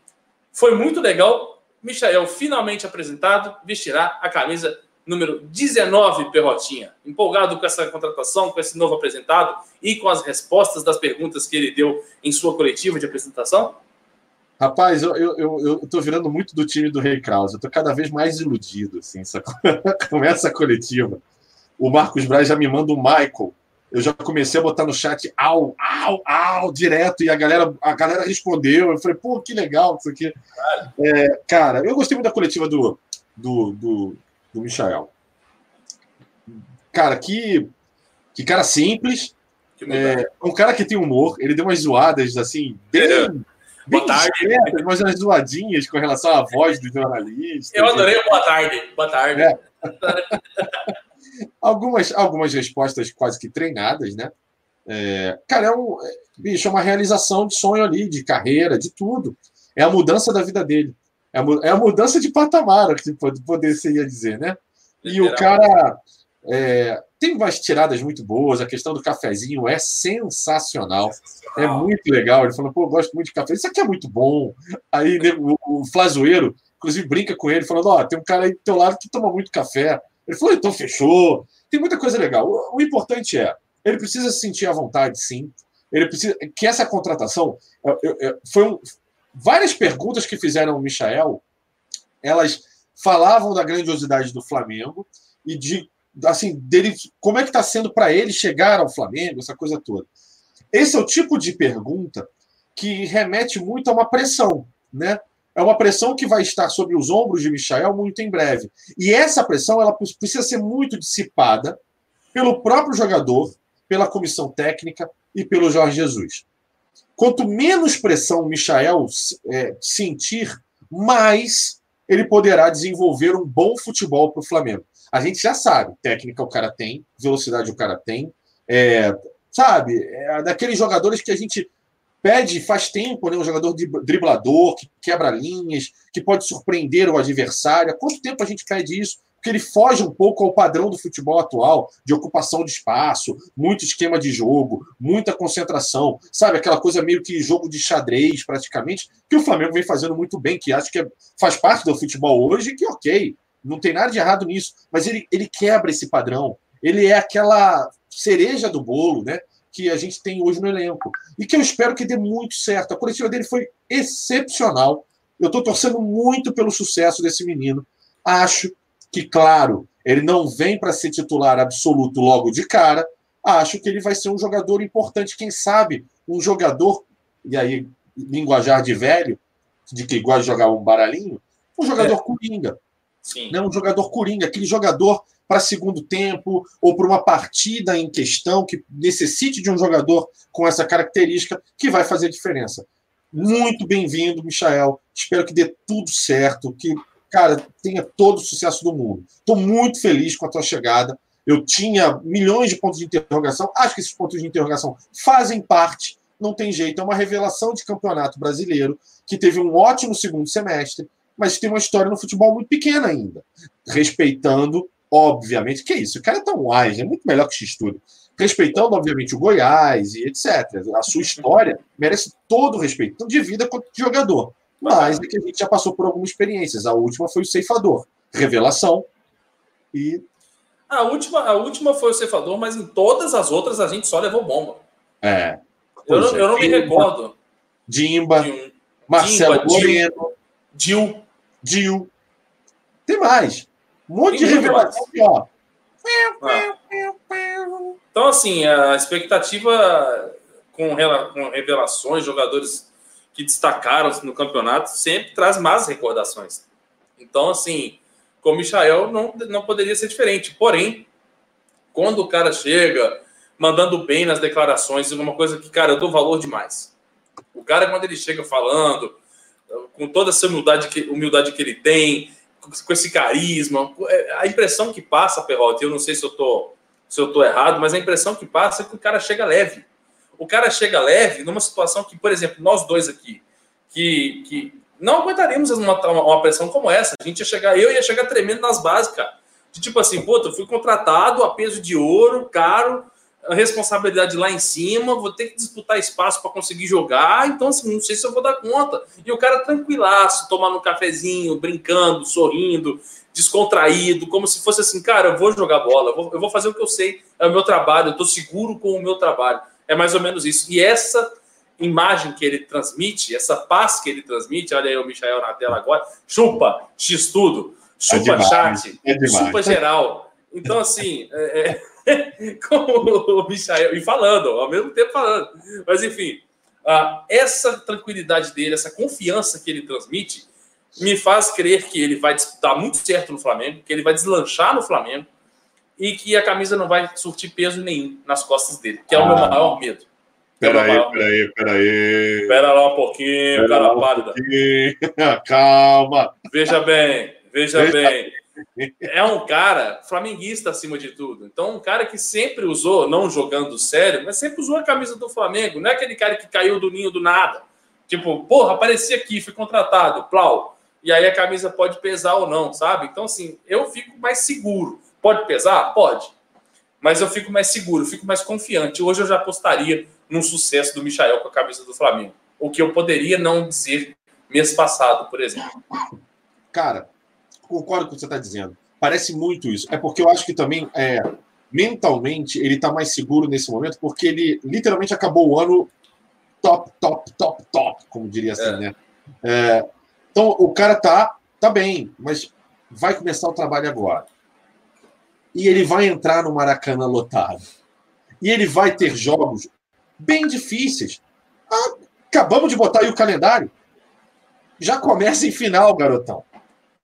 foi muito legal. Michael finalmente apresentado, vestirá a camisa número 19, Perrotinha. Empolgado com essa contratação, com esse novo apresentado e com as respostas das perguntas que ele deu em sua coletiva de apresentação? Rapaz, eu, eu, eu, eu tô virando muito do time do Rei Krause. Eu tô cada vez mais iludido, assim, com essa coletiva. O Marcos Braz já me manda o Michael. Eu já comecei a botar no chat au, au, au, direto, e a galera, a galera respondeu. Eu falei, pô, que legal isso aqui. É, cara, eu gostei muito da coletiva do, do, do, do Michael. Cara, que, que cara simples. É, um cara que tem humor. Ele deu umas zoadas, assim, bem. É. Bem boa tarde. Discretas, mas umas zoadinhas com relação à voz do jornalista. Eu adorei o boa tarde. Boa tarde. É. algumas, algumas respostas quase que treinadas, né? É, cara, é um, é, bicho, é uma realização de sonho ali, de carreira, de tudo. É a mudança da vida dele. É a, é a mudança de patamar, que poder ia dizer, né? E o cara é, tem umas tiradas muito boas. A questão do cafezinho é sensacional. É muito legal. Ele falou, pô, gosto muito de café. Isso aqui é muito bom. Aí né, o, o Flazoeiro, inclusive, brinca com ele, falando: Ó, oh, tem um cara aí do teu lado que toma muito café. Ele falou, então fechou. Tem muita coisa legal. O, o importante é, ele precisa se sentir à vontade, sim. Ele precisa que essa contratação eu, eu, foi um, várias perguntas que fizeram o Michael, elas falavam da grandiosidade do Flamengo e de assim dele como é que está sendo para ele chegar ao Flamengo, essa coisa toda. Esse é o tipo de pergunta que remete muito a uma pressão, né? é uma pressão que vai estar sobre os ombros de Michael muito em breve. E essa pressão ela precisa ser muito dissipada pelo próprio jogador, pela comissão técnica e pelo Jorge Jesus. Quanto menos pressão o Michael é, sentir, mais ele poderá desenvolver um bom futebol para o Flamengo. A gente já sabe, técnica o cara tem, velocidade o cara tem, é, sabe, é daqueles jogadores que a gente pede faz tempo né, um jogador driblador, que quebra linhas, que pode surpreender o adversário. Há quanto tempo a gente pede isso? Porque ele foge um pouco ao padrão do futebol atual, de ocupação de espaço, muito esquema de jogo, muita concentração, sabe? Aquela coisa meio que jogo de xadrez, praticamente, que o Flamengo vem fazendo muito bem, que acho que é, faz parte do futebol hoje, que ok, não tem nada de errado nisso, mas ele, ele quebra esse padrão. Ele é aquela cereja do bolo, né? que a gente tem hoje no elenco. E que eu espero que dê muito certo. A coletiva dele foi excepcional. Eu estou torcendo muito pelo sucesso desse menino. Acho que, claro, Ele não vem para ser titular absoluto logo de cara. Acho que ele vai ser um jogador importante, quem sabe, um jogador, e aí, linguajar de velho, de que gosta de jogar um baralhinho, um jogador é. coringa. Sim. Né? Um jogador coringa, aquele jogador para segundo tempo ou para uma partida em questão que necessite de um jogador com essa característica que vai fazer diferença. Muito bem-vindo, Michael. Espero que dê tudo certo, que, cara, tenha todo o sucesso do mundo. Estou muito feliz com a tua chegada. Eu tinha milhões de pontos de interrogação. Acho que esses pontos de interrogação fazem parte. Não tem jeito. É uma revelação de campeonato brasileiro que teve um ótimo segundo semestre, mas tem uma história no futebol muito pequena ainda. Respeitando, obviamente, que é isso? O cara é tão wise, é muito melhor que X-Tudo respeitando, obviamente, o Goiás e etc. A sua história merece todo o respeito, tanto de vida quanto de jogador. Mas é que a gente já passou por algumas experiências. A última foi o ceifador. Revelação. E. A última, a última foi o ceifador, mas em todas as outras a gente só levou bomba. É. Eu não, é. eu não me recordo. Dimba, Marcelo Dimba, Moreno. Dil. Dil. Tem mais. Um monte Tem de revelação aqui, ó. Ah. Então, assim, a expectativa com, revelações, jogadores que destacaram no campeonato, sempre traz más recordações. Então, assim, com o Michael não, não poderia ser diferente. Porém, quando o cara chega mandando bem nas declarações, é uma coisa que, cara, eu dou valor demais. O cara, quando ele chega falando, com toda essa humildade que, humildade que ele tem, com esse carisma, é, a impressão que passa, Perrote, eu não sei se eu tô se eu estou errado, mas a impressão que passa é que o cara chega leve. O cara chega leve numa situação que, por exemplo, nós dois aqui, que, que não aguentaríamos uma, uma pressão como essa. A gente ia chegar, eu ia chegar tremendo nas bases, cara. De tipo assim, puta, eu fui contratado a peso de ouro, caro, a responsabilidade lá em cima, vou ter que disputar espaço para conseguir jogar, então assim, não sei se eu vou dar conta. E o cara tranquilaço, tomando um cafezinho, brincando, sorrindo, descontraído, como se fosse assim, cara, eu vou jogar bola, eu vou, eu vou fazer o que eu sei, é o meu trabalho, eu estou seguro com o meu trabalho. É mais ou menos isso. E essa imagem que ele transmite, essa paz que ele transmite, olha aí o Michael na tela agora, chupa, x tudo, chupa é demais, chat, é chupa geral. Então, assim, é, é, como o Michael, e falando, ao mesmo tempo falando, mas enfim, uh, essa tranquilidade dele, essa confiança que ele transmite, me faz crer que ele vai disputar muito certo no Flamengo, que ele vai deslanchar no Flamengo e que a camisa não vai surtir peso nenhum nas costas dele, que é o meu ah. maior medo. Peraí, é peraí, peraí. Espera lá um pouquinho, Pera cara pálida. Um Calma. Veja bem, veja, veja bem. É um cara flamenguista acima de tudo. Então, um cara que sempre usou, não jogando sério, mas sempre usou a camisa do Flamengo. Não é aquele cara que caiu do ninho do nada. Tipo, porra, apareci aqui, fui contratado, plau e aí a camisa pode pesar ou não, sabe? Então, assim, eu fico mais seguro. Pode pesar? Pode. Mas eu fico mais seguro, fico mais confiante. Hoje eu já apostaria no sucesso do Michael com a camisa do Flamengo. O que eu poderia não dizer mês passado, por exemplo. Cara, concordo com o que você está dizendo. Parece muito isso. É porque eu acho que também, é, mentalmente, ele está mais seguro nesse momento, porque ele literalmente acabou o ano top, top, top, top, como diria assim, é. né? É, então, o cara tá, tá bem, mas vai começar o trabalho agora. E ele vai entrar no Maracanã lotado. E ele vai ter jogos bem difíceis. Ah, acabamos de botar aí o calendário. Já começa em final, garotão.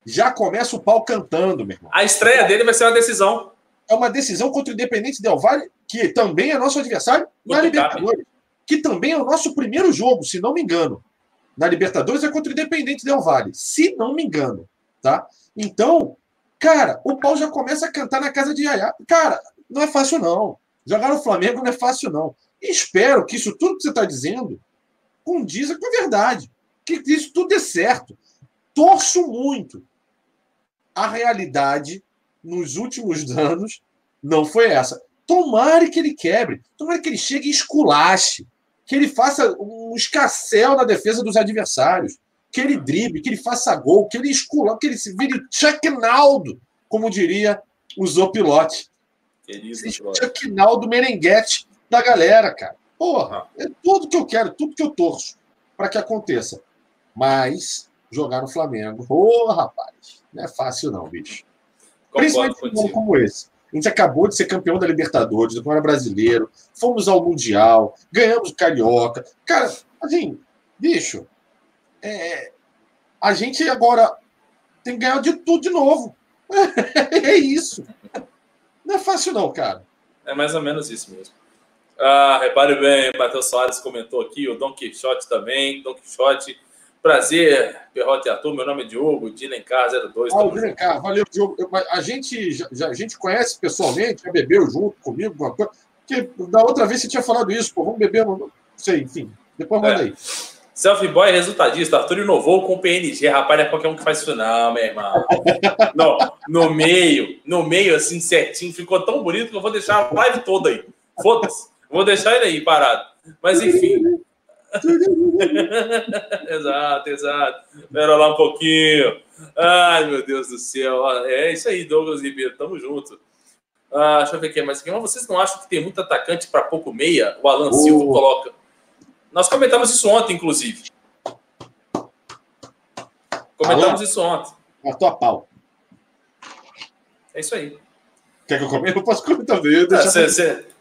Já começa o pau cantando, meu irmão. A estreia dele vai ser uma decisão. É uma decisão contra o Independente Del Valle, que também é nosso adversário na Libertadores. Que também é o nosso primeiro jogo, se não me engano na Libertadores é contra o Independente Del Vale, se não me engano, tá? Então, cara, o pau já começa a cantar na casa de Yaya. Cara, não é fácil não. Jogar no Flamengo não é fácil não. E espero que isso tudo que você está dizendo condiza com a verdade, que isso tudo dê certo. Torço muito. A realidade nos últimos anos não foi essa. Tomare que ele quebre, tomara que ele chegue e esculache que ele faça um escassel na defesa dos adversários, que ele drible, que ele faça gol, que ele escula, que ele se vire Chuck Naldo, como diria o Zopilote. Chuck Naldo merenguete da galera, cara. Porra, é tudo que eu quero, tudo que eu torço para que aconteça. Mas jogar no Flamengo, ô oh, rapaz, não é fácil não, bicho. Principalmente um como esse. A gente acabou de ser campeão da Libertadores, do Campeonato Brasileiro, fomos ao Mundial, ganhamos o Carioca. Cara, assim, bicho, é, a gente agora tem que ganhar de tudo de novo. é isso. Não é fácil, não, cara. É mais ou menos isso mesmo. Ah, repare bem, Matheus Soares comentou aqui, o Don Quixote também. Don Quixote, prazer, Perrote Ator. Meu nome é Diogo, Dilencar 02. Ah, o Dilencar, valeu, Diogo. A gente, já, a gente conhece pessoalmente, já bebeu junto comigo, alguma coisa. Porque da outra vez você tinha falado isso, pô, vamos beber, não sei, enfim. Depois manda é. aí. Selfie Boy resultadista, Arthur inovou com o PNG. Rapaz, não é qualquer um que faz isso, não, meu irmão. no, no meio, no meio, assim, certinho, ficou tão bonito que eu vou deixar a live toda aí. Foda-se. Vou deixar ele aí parado. Mas enfim. exato, exato. Espera lá um pouquinho. Ai, meu Deus do céu. É isso aí, Douglas Ribeiro. Tamo junto. Ah, deixa eu ver aqui mais aqui. Mas vocês não acham que tem muito atacante para pouco meia? O Alan Silva coloca. Nós comentamos isso ontem, inclusive. Comentamos Alô? isso ontem. Matou a pau. É isso aí. Quer que eu comente? Eu posso comentar também.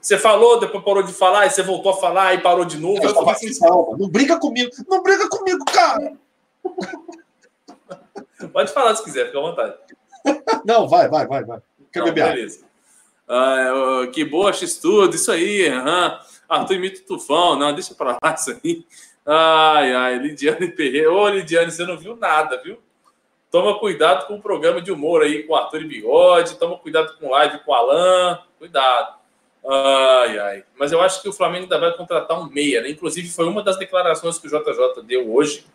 Você é, falou, depois parou de falar, e você voltou a falar e parou de novo. Eu eu assim, não briga comigo. Não briga comigo, cara. Pode falar se quiser, fica à vontade. Não, vai, vai, vai, vai. Quer beber beleza. Ah, que boa, X-Tudo, isso aí. Uhum. Arthur imita o Tufão. Não, deixa pra lá isso aí. Ai, ai, Lidiane Ferreira. Ô, Lidiane, você não viu nada, viu? Toma cuidado com o programa de humor aí com Arthur e Bigode. Toma cuidado com live com Alan. Cuidado. Ai, ai. Mas eu acho que o Flamengo ainda vai contratar um meia, né? Inclusive, foi uma das declarações que o JJ deu hoje,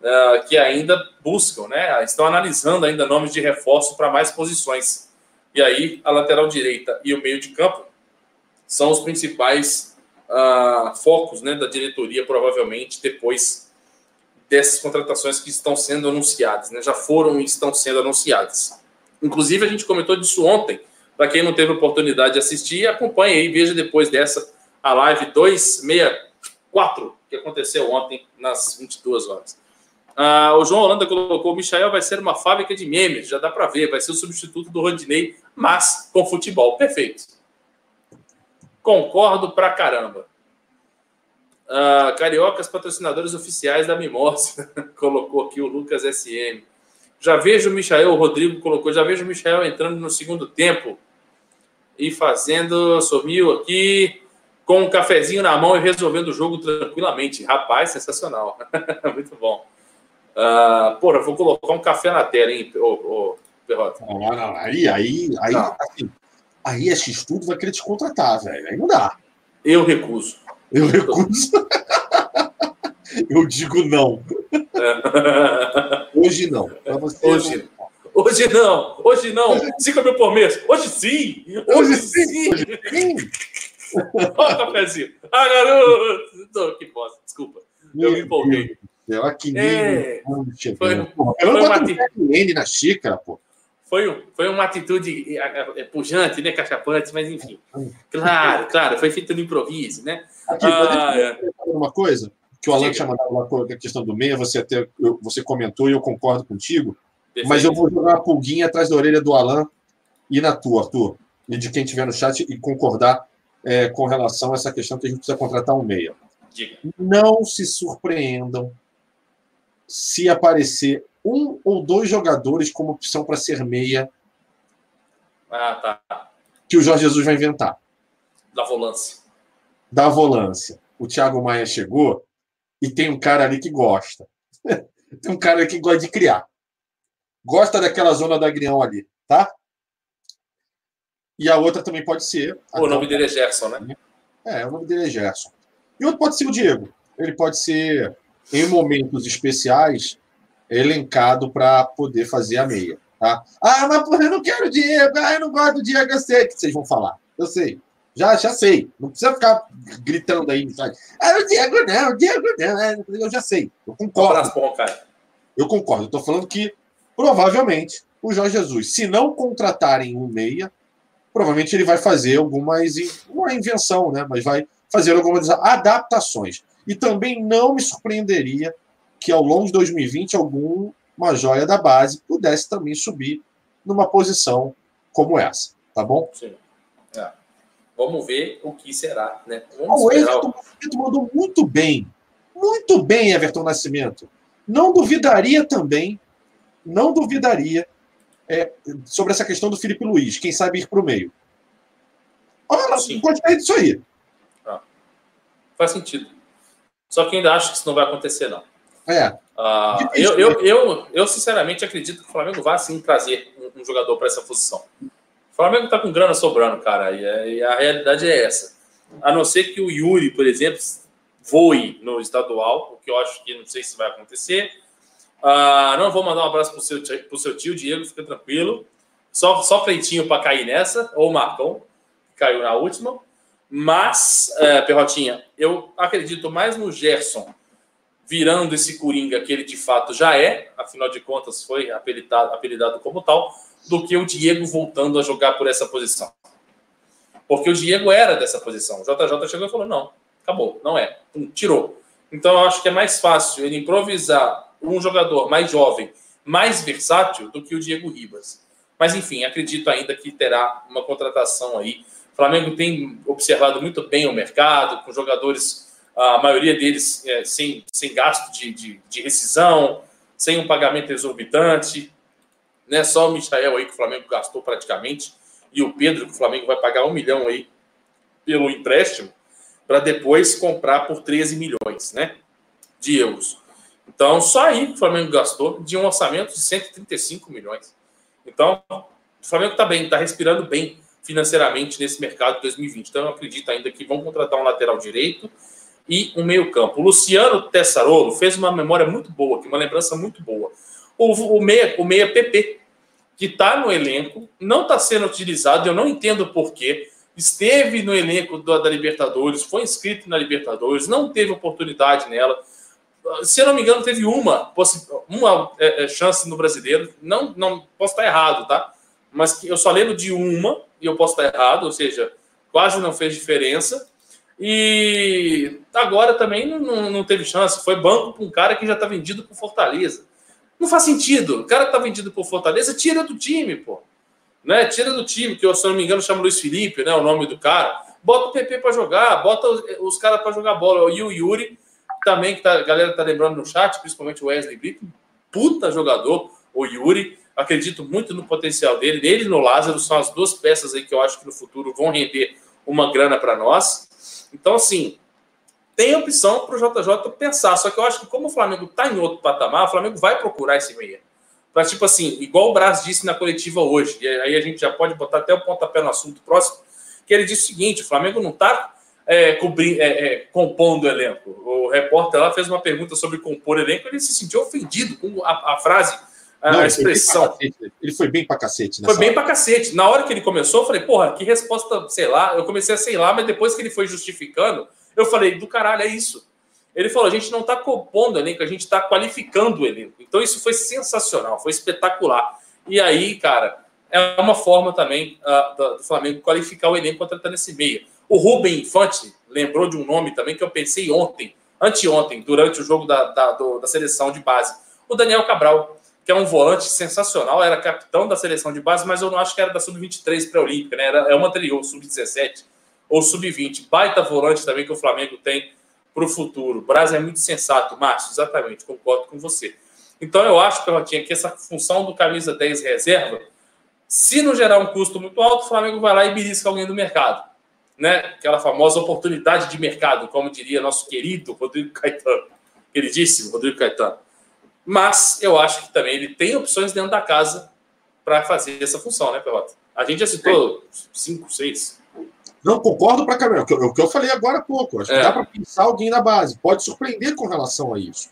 uh, que ainda buscam, né? Estão analisando ainda nomes de reforço para mais posições. E aí, a lateral direita e o meio de campo são os principais focos né, da diretoria, provavelmente, depois dessas contratações que estão sendo anunciadas, né? já foram e estão sendo anunciadas. Inclusive, a gente comentou disso ontem. Para quem não teve oportunidade de assistir, acompanhe aí, veja depois dessa a live 264, que aconteceu ontem, nas 22 horas. Ah, o João Holanda colocou: o Michael vai ser uma fábrica de memes, já dá para ver, vai ser o substituto do Rodinei, mas com futebol. Perfeito. Concordo pra caramba. Uh, Cariocas, patrocinadores oficiais da Mimosa. colocou aqui o Lucas SM. Já vejo o Michael, o Rodrigo colocou, já vejo o Michael entrando no segundo tempo e fazendo, sumiu aqui, com um cafezinho na mão e resolvendo o jogo tranquilamente. Rapaz, sensacional. Muito bom. Uh, porra, vou colocar um café na tela, hein, ô, ô Perrota. Não, não, aí, aí, aí, assim, aí a X-Tudo vai querer te contratar, velho. Aí não dá. Eu recuso. Eu recuso. Eu digo não. É. Hoje não. Hoje, não. hoje não. Hoje não. 5 mil por mês. Hoje sim. Hoje, sim. Hoje sim. Olha o cafezinho. Ah, garoto. Que bosta. Desculpa. Meu eu me empolguei. Deus, aqui é, foi, foi, eu não na xícara, pô foi, um, foi uma atitude é, é, pujante, né, cachapante, mas enfim. Claro, claro, foi feito no improviso, né? Aqui, ah, é. uma coisa que o Alan tinha mandado a questão do meia, você até você comentou e eu concordo contigo, Perfeito. mas eu vou jogar uma pulguinha atrás da orelha do Alan e na tua, Arthur, e de quem estiver no chat e concordar é, com relação a essa questão que a gente precisa contratar um meia. Diga. Não se surpreendam se aparecer um ou dois jogadores como opção para ser meia. Ah, tá. Que o Jorge Jesus vai inventar. Da volância. Da volância. O Thiago Maia chegou e tem um cara ali que gosta. tem um cara que gosta de criar. Gosta daquela zona da Agrião ali, tá? E a outra também pode ser. O nome dele é Gerson, né? É, o nome dele é Gerson. E outro pode ser o Diego. Ele pode ser, em momentos especiais, elencado para poder fazer a meia. Tá? Ah, mas porra, eu não quero o Diego, ah, eu não gosto do Diego, eu sei que vocês vão falar. Eu sei. Já, já sei. Não precisa ficar gritando aí. Sabe? Ah, o Diego não, o Diego não. É, eu já sei. Eu concordo. Eu concordo. Eu estou falando que provavelmente o Jorge Jesus, se não contratarem um meia, provavelmente ele vai fazer algumas. Uma invenção, né? Mas vai fazer algumas adaptações. E também não me surpreenderia que ao longo de 2020 alguma joia da base pudesse também subir numa posição como essa, tá bom? Sim. É. Vamos ver o que será, né? Ah, Vamos o Everton Nascimento mandou muito bem. Muito bem, Everton Nascimento. Não duvidaria também, não duvidaria é, sobre essa questão do Felipe Luiz, quem sabe ir para o meio. Olha, Sim. gostei disso aí. Faz sentido. Só que ainda acho que isso não vai acontecer, não. É, Difícil, eu, eu, eu, eu, sinceramente, acredito que o Flamengo vai sim trazer um, um jogador para essa posição. O Flamengo está com grana sobrando, cara, e, é- e a realidade é essa. A não ser que o Yuri, por exemplo, voe no estadual, o que eu acho que não sei se vai acontecer. Ah, não vou mandar um abraço pro seu, tio- pro seu tio, Diego, fica tranquilo. Só, só Cleitinho para cair nessa, ou o Marcão, que caiu na última. Mas, é, Perrotinha, eu acredito mais no Gerson virando esse Coringa que ele de fato já é, afinal de contas foi apelidado, apelidado como tal, do que o Diego voltando a jogar por essa posição. Porque o Diego era dessa posição. O JJ chegou e falou: não, acabou, não é. Pum, tirou. Então eu acho que é mais fácil ele improvisar um jogador mais jovem, mais versátil do que o Diego Ribas. Mas enfim, acredito ainda que terá uma contratação aí. O Flamengo tem observado muito bem o mercado, com jogadores, a maioria deles é, sem, sem gasto de, de, de rescisão, sem um pagamento exorbitante. Né? Só o Michael aí que o Flamengo gastou praticamente, e o Pedro, que o Flamengo vai pagar um milhão aí pelo empréstimo, para depois comprar por 13 milhões né? de euros. Então, só aí que o Flamengo gastou de um orçamento de 135 milhões. Então, o Flamengo está bem, está respirando bem financeiramente nesse mercado de 2020. Então, eu acredito ainda que vão contratar um lateral direito e um meio-campo. Luciano Tessarolo fez uma memória muito boa, uma lembrança muito boa. O, o, meia, o meia PP, que está no elenco, não está sendo utilizado, eu não entendo porquê. Esteve no elenco da, da Libertadores, foi inscrito na Libertadores, não teve oportunidade nela se eu não me engano, teve uma, uma é, chance no brasileiro. Não, não posso estar errado, tá? Mas eu só lembro de uma, e eu posso estar errado, ou seja, quase não fez diferença. E agora também não, não teve chance. Foi banco para um cara que já está vendido por Fortaleza. Não faz sentido. O cara que está vendido por Fortaleza, tira do time, pô. Né? Tira do time, que se eu não me engano, chama Luiz Felipe, né? O nome do cara. Bota o PP para jogar, bota os, os caras para jogar bola. E o Yuri também que tá, a galera tá lembrando no chat, principalmente o Wesley Brito, puta jogador, o Yuri, acredito muito no potencial dele, ele e no Lázaro são as duas peças aí que eu acho que no futuro vão render uma grana para nós. Então, assim, tem opção para o JJ pensar, só que eu acho que como o Flamengo tá em outro patamar, o Flamengo vai procurar esse meia. Para, tipo assim, igual o Braz disse na coletiva hoje, e aí a gente já pode botar até o pontapé no assunto próximo, que ele disse o seguinte, o Flamengo não tá é, é, é, compondo o elenco. O repórter lá fez uma pergunta sobre compor elenco, ele se sentiu ofendido com a, a frase, a, Não, a ele foi bem pra cacete. Ele foi bem hora. pra cacete. Na hora que ele começou, eu falei, porra, que resposta, sei lá. Eu comecei a sei lá, mas depois que ele foi justificando, eu falei, do caralho, é isso. Ele falou, a gente não tá compondo o elenco, a gente tá qualificando o elenco. Então isso foi sensacional, foi espetacular. E aí, cara, é uma forma também ah, do, do Flamengo qualificar o elenco contratando esse meia. O Rubem Infante lembrou de um nome também que eu pensei ontem, anteontem, durante o jogo da, da, do- da seleção de base. O Daniel Cabral, que é um volante sensacional, era capitão da seleção de base, mas eu não acho que era da Sub-23 pré-olímpica, né? Era, é uma anterior, Sub-17 ou Sub-20. Baita volante também que o Flamengo tem para o futuro. Brasil é muito sensato, Márcio, exatamente, concordo com você. Então eu acho, Perrotinha, que essa função do camisa 10 reserva, se não gerar um custo muito alto, o Flamengo vai lá e belisca alguém do mercado. Né? Aquela famosa oportunidade de mercado, como diria nosso querido Rodrigo Caetano. Queridíssimo Rodrigo Caetano. Mas eu acho que também ele tem opções dentro da casa para fazer essa função, né, Pelota? A gente já citou cinco, seis. Não, concordo pra caramba. É o que eu- é o que eu falei agora há pouco. Acho que É. dá para pensar alguém na base. Pode surpreender com relação a isso.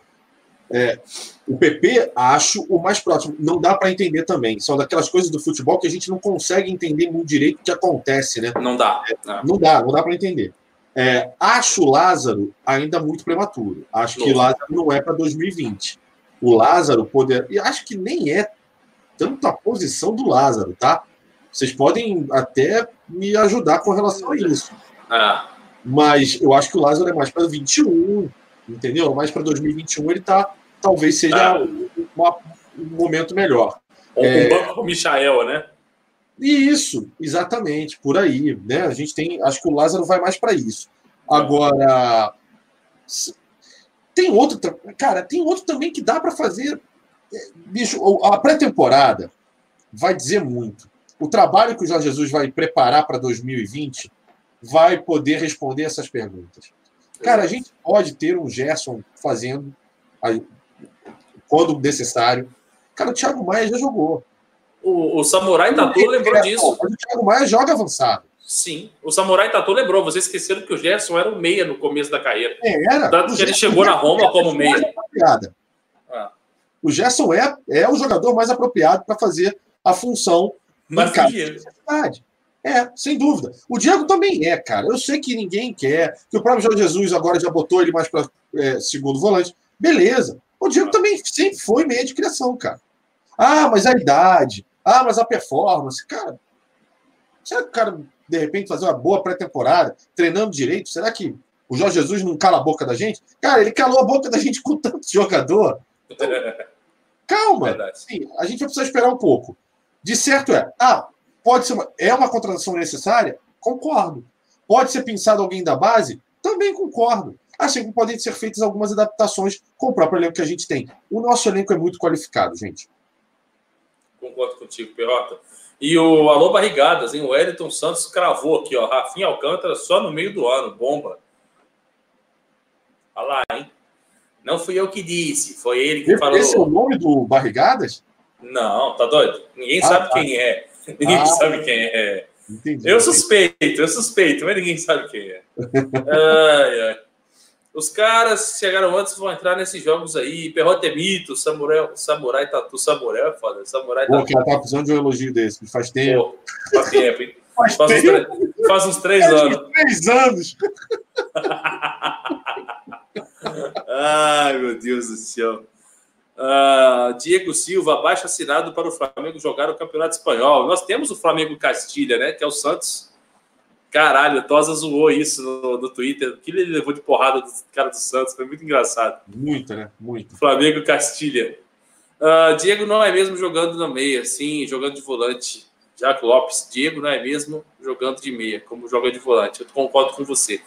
É, o PP, acho o mais próximo. Não dá para entender também. São daquelas coisas do futebol que a gente não consegue entender muito direito o que acontece, né? Não dá. né? Não dá, não dá para entender. É, acho o Lázaro ainda muito prematuro. Acho que o. Lázaro não é para 2020. O Lázaro poder. E acho que nem é tanto a posição do Lázaro, tá? Vocês podem até me ajudar com relação a isso. Ah, Mas eu acho que o Lázaro é mais para 21, entendeu? Mais para 2021 ele tá, talvez seja Ah. um, uma- um momento melhor. Ou é... um banco com o Michael, né? Isso, exatamente, por aí. Né? A gente tem. Acho que o Lázaro vai mais para isso. Agora. Tem outro. Cara, tem outro também que dá para fazer. É, bicho, a pré-temporada vai dizer muito. O trabalho que o Jorge Jesus vai preparar para 2020 vai poder responder essas perguntas. Cara, a gente pode ter um Gerson fazendo, quando necessário. Cara, o Thiago Maia já jogou. O, o Samurai Tatu lembrou é, disso. O Thiago Maia joga avançado. Sim, o Samurai Tatu lembrou. Vocês esqueceram que o Gerson era o meia no começo da carreira. É, era. Tanto que ele chegou na Roma como meia. Ah. O Gerson é, é o jogador mais apropriado para fazer a função Mas É, sem dúvida. O Diego também é, cara. Eu sei que ninguém quer, que o próprio Jorge Jesus agora já botou ele mais para é, segundo volante. Beleza. O Diego ah. também sempre foi meia de criação, cara. Ah, mas a idade. Ah, mas a performance. Cara, será que o cara, de repente, fazer uma boa pré-temporada, treinando direito? Será que o Jorge Jesus não cala a boca da gente? Cara, ele calou a boca da gente com tanto jogador. Então, calma. Sim, a gente vai precisar esperar um pouco. De certo é, ah, pode ser uma, é uma contratação necessária? Concordo. Pode ser pensado alguém da base? Também concordo. Assim como podem ser feitas algumas adaptações com o próprio elenco que a gente tem. O nosso elenco é muito qualificado, gente. Concordo contigo, Perrota. E o Alô Barrigadas, hein? O Wellington Santos cravou aqui, ó. Rafinha Alcântara só no meio do ano. Bomba. Olha lá, hein? Não fui eu que disse, foi ele que Esse falou. Esse é o nome do Barrigadas? Não, tá doido? Ninguém ah, sabe tá. quem é. Ninguém ah, sabe quem é. Entendi, eu suspeito, eu suspeito, mas ninguém sabe quem é. ai, ai. Os caras chegaram antes vão entrar nesses jogos aí. Perrota é mito, Samurai, Samurai Tatu. Samurai é foda. Samurai Pô, que ela tá precisando de um elogio desse. Faz tempo. Pô, faz tempo, hein? Faz, faz, tempo. Uns, faz uns três faz anos. Uns três anos. Ai, meu Deus do céu. Uh, Diego Silva, abaixo assinado para o Flamengo jogar o Campeonato Espanhol. Nós temos o Flamengo Castilha, né? Que é o Santos. Caralho, a Tosa zoou isso no, no Twitter. O que ele levou de porrada do cara do Santos foi muito engraçado. Muito, né? Muito. Flamengo Castilha. Uh, Diego não é mesmo jogando na meia, sim, jogando de volante. Jaco Lopes, Diego não é mesmo jogando de meia, como joga de volante. Eu concordo com você.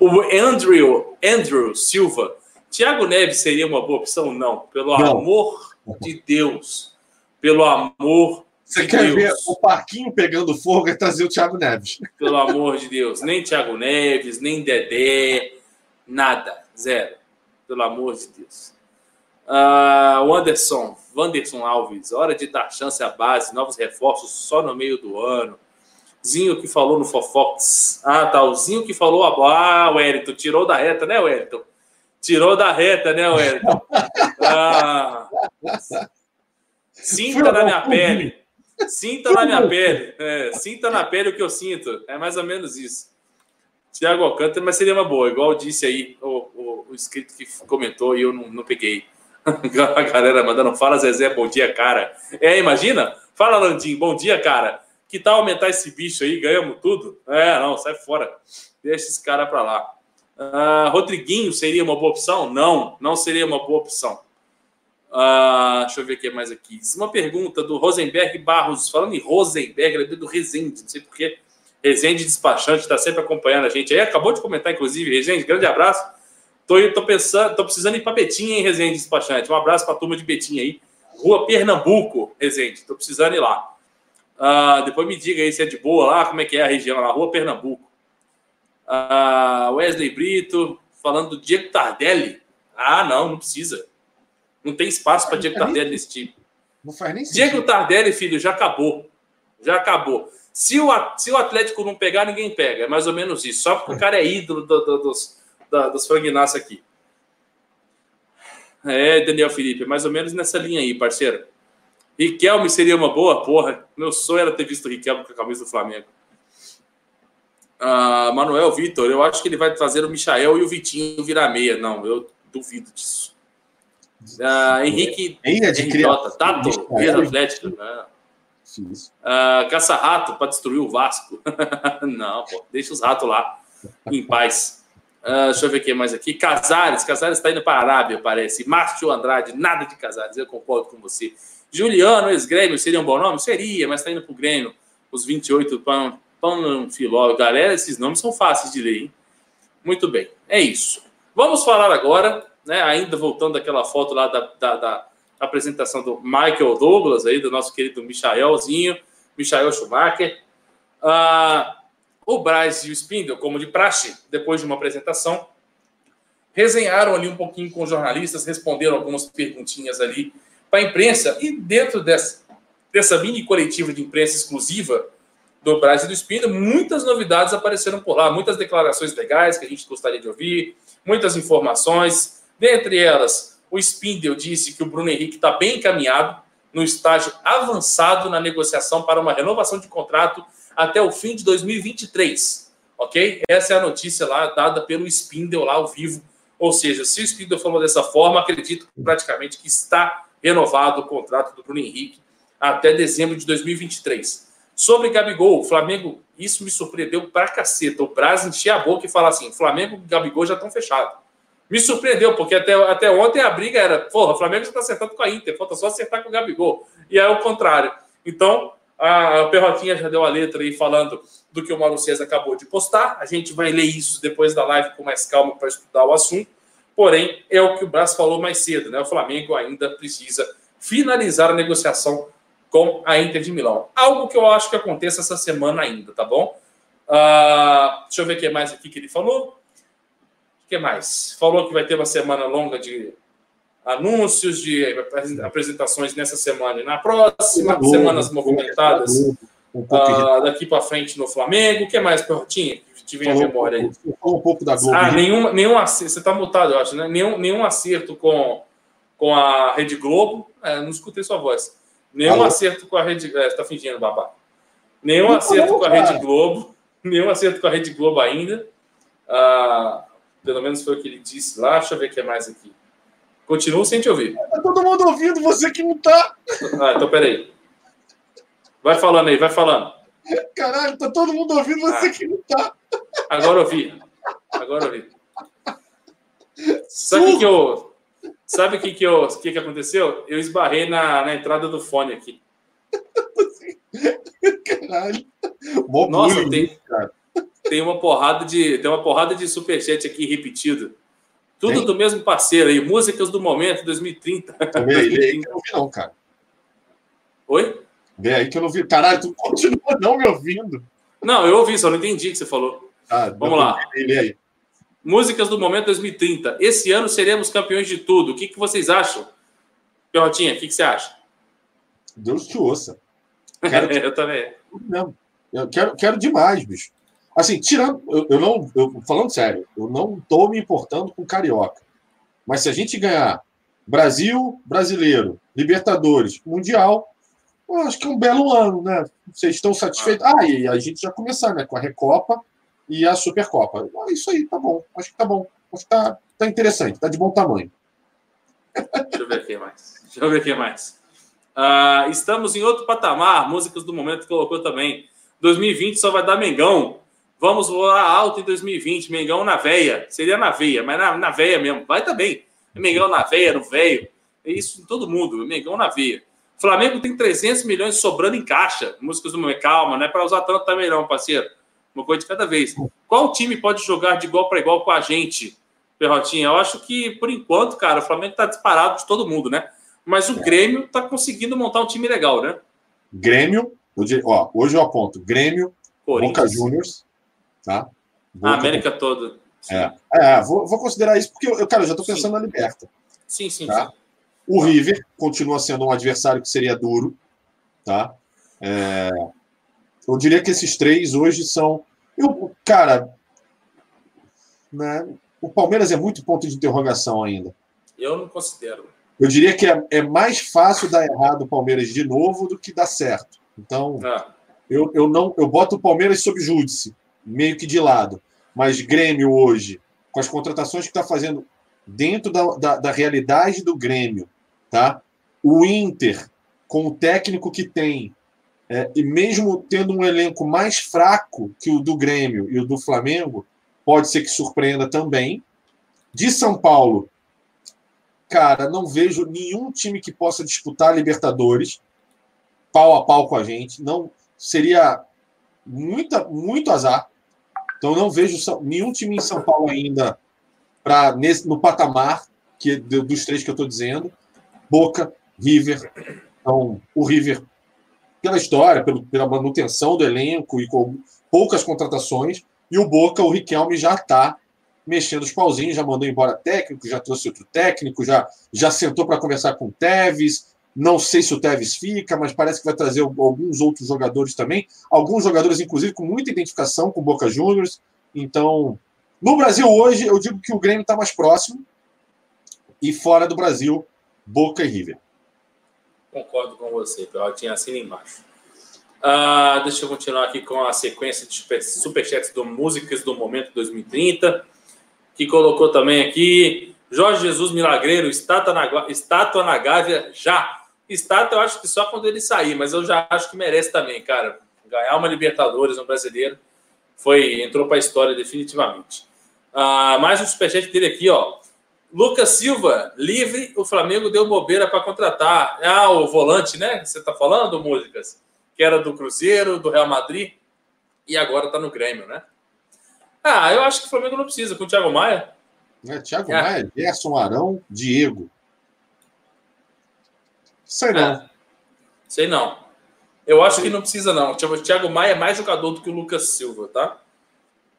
O Andrew, Andrew Silva, Thiago Neves seria uma boa opção? Não. Pelo não. amor de Deus. Pelo amor Você quer Deus. ver o parquinho pegando fogo e trazer o Thiago Neves. Pelo amor de Deus. Nem Thiago Neves, nem Dedé, nada. Zero. Pelo amor de Deus. Uh, o Anderson, Wanderson Alves, hora de dar chance à base, novos reforços só no meio do ano. Zinho que falou no Fofox. Ah, tá. O Zinho que falou. Ah, Wellington, tirou da reta, né, Wellington? Tirou da reta, né, Wellington? Ah, sinta na minha pele. Sinta na minha pele. É, sinta na pele o que eu sinto. É mais ou menos isso. Tiago Alcântara, mas seria uma boa, igual disse aí o, o, o inscrito que comentou e eu não, não peguei. A galera mandando, fala Zezé, bom dia, cara. É, imagina? Fala, Landim, bom dia, cara. Que tal aumentar esse bicho aí? Ganhamos tudo? É, não, sai fora. Deixa esse cara para lá. Uh, Rodriguinho seria uma boa opção? Não, não seria uma boa opção. Uh, deixa eu ver o que mais aqui. Uma pergunta do Rosenberg Barros, falando em Rosenberg, é do Resende, não sei porquê. Resende Despachante está sempre acompanhando a gente aí. Acabou de comentar, inclusive, Resende, grande abraço. Tô, tô pensando, tô precisando ir para Betinha, hein, Resende Despachante. Um abraço para a turma de Betinha aí. Rua Pernambuco, Resende. Tô precisando ir lá. Uh, depois me diga aí se é de boa lá, como é que é a região lá, Rua Pernambuco. Uh, Wesley Brito, falando do Diego Tardelli. Ah, não, não precisa. Não tem espaço para Diego Tardelli nesse time. Não faz nem Diego Tardelli, filho, já acabou. Já acabou. Se o, se o Atlético não pegar, ninguém pega. É mais ou menos isso. Só porque o cara é ídolo do, do, dos, da, dos franguinaços aqui. É, Daniel Felipe, mais ou menos nessa linha aí, parceiro. Riquelme seria uma boa? Porra, meu sonho era ter visto o Riquelme com a camisa do Flamengo. Uh, Manuel Vitor, eu acho que ele vai trazer o Michael e o Vitinho virar meia. Não, eu duvido disso. Uh, Henrique Meia de Jota, Tato, Via Atlético. Né? Uh, Caça-rato para destruir o Vasco. não, pô, deixa os ratos lá, em paz. Uh, deixa eu ver o que mais aqui. Casares, Casares está indo para a Arábia, parece. Márcio Andrade, nada de Casares, eu concordo com você. Juliano, ex-Grêmio, seria um bom nome? Seria, mas tá indo pro Grêmio. Os 28 pão, pão filó. Galera, esses nomes são fáceis de ler, hein? Muito bem, é isso. Vamos falar agora, né? Ainda voltando àquela foto lá da, da, da apresentação do Michael Douglas, aí, do nosso querido Michaelzinho, Michael Schumacher. Ah, o Braz e o Spindle, como de praxe, depois de uma apresentação, resenharam ali um pouquinho com os jornalistas, responderam algumas perguntinhas ali para a imprensa, e dentro dessa, dessa mini coletiva de imprensa exclusiva do Brasil e do Spindle, muitas novidades apareceram por lá, muitas declarações legais que a gente gostaria de ouvir, muitas informações, dentre elas, o Spindle disse que o Bruno Henrique está bem encaminhado, no estágio avançado na negociação para uma renovação de contrato até o fim de 2023, ok? Essa é a notícia lá dada pelo Spindle lá ao vivo ou seja, se o Espírito falou dessa forma, acredito praticamente que está renovado o contrato do Bruno Henrique até dezembro de 2023. Sobre Gabigol, Flamengo, isso me surpreendeu pra caceta. O Braz enchia a boca e falar assim: Flamengo e Gabigol já estão fechados. Me surpreendeu, porque até, até ontem a briga era: porra, o Flamengo está acertando com a Inter, falta só acertar com o Gabigol. E é o contrário. Então, a Perrotinha já deu a letra aí falando do que o Mauro César acabou de postar. A gente vai ler isso depois da live com mais calma para estudar o assunto. Porém, é o que o Brás falou mais cedo, né? O Flamengo ainda precisa finalizar a negociação com a Inter de Milão. Algo que eu acho que aconteça essa semana ainda, tá bom? Uh, deixa eu ver o que mais aqui que ele falou. Que mais? Falou que vai ter uma semana longa de anúncios, de apresentações nessa semana e na próxima, semanas movimentadas uh, daqui para frente no Flamengo. O que mais, Perrotinha? te vem a memória aí. um pouco da Globo. Ah, nenhum, nenhum acerto. Você está mutado, eu acho, né? Nenhum, nenhum acerto com, com a Rede Globo. É, não escutei sua voz. Nenhum Alô? acerto com a Rede. É, você está fingindo, babá. Nenhum não, acerto não, com a Rede Globo. Nenhum acerto com a Rede Globo ainda. Ah, pelo menos foi o que ele disse lá. Deixa eu ver o que é mais aqui. Continuo sem te ouvir. Tá todo mundo ouvindo, você que não tá. Ah, então peraí. Vai falando aí, vai falando. Caralho, tá todo mundo ouvindo, você ah. que não tá. Agora eu vi. Agora eu vi. Sabe o que, eu. Sabe o que, que, eu, que, que aconteceu? Eu esbarrei na, na entrada do fone aqui. Caralho. Bom Nossa, bullying, tem, cara. Tem uma porrada de tem uma porrada de superchat aqui repetido. Tudo do mesmo parceiro aí, músicas do momento 2030. Também, 2030. não vi não, cara. Oi? Vê aí que eu não vi. Caralho, tu continua não me ouvindo. Não, eu ouvi, só não entendi o que você falou. Ah, Vamos lá. Aí. Músicas do Momento 2030. Esse ano seremos campeões de tudo. O que, que vocês acham? Perrotinha, o que, que você acha? Deus te ouça. Quero... eu também. Não, eu quero, quero demais, bicho. Assim, tirando. Eu, eu não. Eu, falando sério, eu não estou me importando com carioca. Mas se a gente ganhar Brasil, brasileiro, Libertadores, Mundial, eu acho que é um belo ano, né? Vocês estão satisfeitos? Ah, e a gente já começar, né? Com a Recopa e a Supercopa. Ah, isso aí, tá bom. Acho que tá bom. Acho que tá, tá interessante, tá de bom tamanho. Deixa eu ver aqui mais. Deixa eu ver aqui mais. Uh, estamos em outro patamar. Músicas do momento colocou também. 2020 só vai dar Mengão. Vamos voar alto em 2020. Mengão na veia. Seria na veia, mas na, na veia mesmo. Vai também. Mengão na veia, no veio. É isso em todo mundo. Mengão na veia. Flamengo tem 300 milhões sobrando em caixa. Músicas do momento. Calma, não é para usar tanto também, não, parceiro. Uma coisa de cada vez. Qual time pode jogar de igual para igual com a gente, Perrotinha? Eu acho que, por enquanto, cara, o Flamengo está disparado de todo mundo, né? Mas o Grêmio está conseguindo montar um time legal, né? Grêmio, ó, hoje eu aponto Grêmio, Boca Juniors, tá? A América toda. É, é vou, vou, considerar isso porque, eu, cara, eu já estou pensando sim. na Liberta. Sim, sim, tá? sim. O River continua sendo um adversário que seria duro, tá? É, eu diria que esses três hoje são. Eu, cara, né, o Palmeiras é muito ponto de interrogação ainda. Eu não considero. Eu diria que é, é mais fácil dar errado o Palmeiras de novo do que dar certo. Então, ah. eu, eu não eu boto o Palmeiras sob júdice, meio que de lado. Mas Grêmio hoje, com as contratações que está fazendo dentro da, da, da realidade do Grêmio, tá? O Inter, com o técnico que tem, é, e mesmo tendo um elenco mais fraco que o do Grêmio e o do Flamengo, pode ser que surpreenda também. De São Paulo, cara, não vejo nenhum time que possa disputar a Libertadores pau a pau com a gente. Não seria muita, muito azar. Então não vejo nenhum time em São Paulo ainda para no patamar que dos três que eu estou dizendo. Boca, River. Então o River pela história, pelo, pela manutenção do elenco e com poucas contratações. E o Boca, o Riquelme já está mexendo os pauzinhos, já mandou embora técnico, já trouxe outro técnico, já, já sentou para conversar com o Tevez, não sei se o Tevez fica, mas parece que vai trazer alguns outros jogadores também. Alguns jogadores, inclusive, com muita identificação com Boca Juniors. Então, no Brasil hoje, eu digo que o Grêmio está mais próximo. E fora do Brasil, Boca e River. Concordo com você, tinha assim embaixo. Uh, deixa eu continuar aqui com a sequência de superchats do Músicas do Momento 2030, que colocou também aqui Jorge Jesus Milagreiro, estátua na, estátua na Gávea já. Estátua eu acho que só quando ele sair, mas eu já acho que merece também, cara. Ganhar uma Libertadores no brasileiro foi entrou para a história definitivamente. Ah, mais um superchat dele aqui, ó. Lucas Silva, livre, o Flamengo deu bobeira para contratar. Ah, o volante, né? Você tá falando, músicas? Que era do Cruzeiro, do Real Madrid, e agora tá no Grêmio, né? Ah, eu acho que o Flamengo não precisa com o Thiago Maia. É, Thiago é. Maia, Gerson Arão, Diego. Sei não. É. Sei não. Eu acho que não precisa, não. O Thiago Maia é mais jogador do que o Lucas Silva, tá?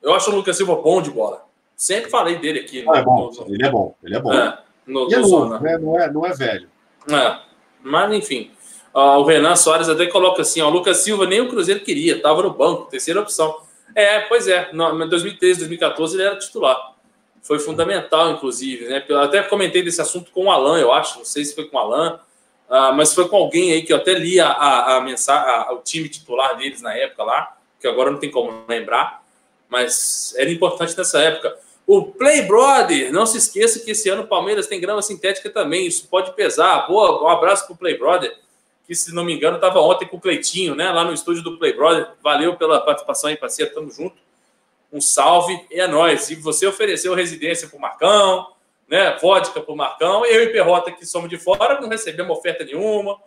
Eu acho o Lucas Silva bom de bola. Sempre falei dele aqui. No, é bom, no, ele é bom, ele é bom. É, no, e é novo, né? não, é, não é velho. É, mas enfim. Uh, o Renan Soares até coloca assim: ó, o Lucas Silva nem o Cruzeiro queria, estava no banco, terceira opção. É, pois é, em 2013, 2014 ele era titular. Foi fundamental, inclusive, né? Até comentei desse assunto com o Alan, eu acho, não sei se foi com o Alan, Uh, mas foi com alguém aí que eu até li a, a, a mensagem, o time titular deles na época lá, que agora não tem como lembrar, mas era importante nessa época. O Play Brother, não se esqueça que esse ano o Palmeiras tem grama sintética também, isso pode pesar. Boa, um abraço para o Play Brother, que se não me engano estava ontem com o Cleitinho, né, lá no estúdio do Play Brother. Valeu pela participação aí, parceiro, tamo junto. Um salve, é nóis. E você ofereceu residência para o Marcão, né? Vodka para o Marcão, eu e Perrota, que somos de fora, não recebemos oferta nenhuma.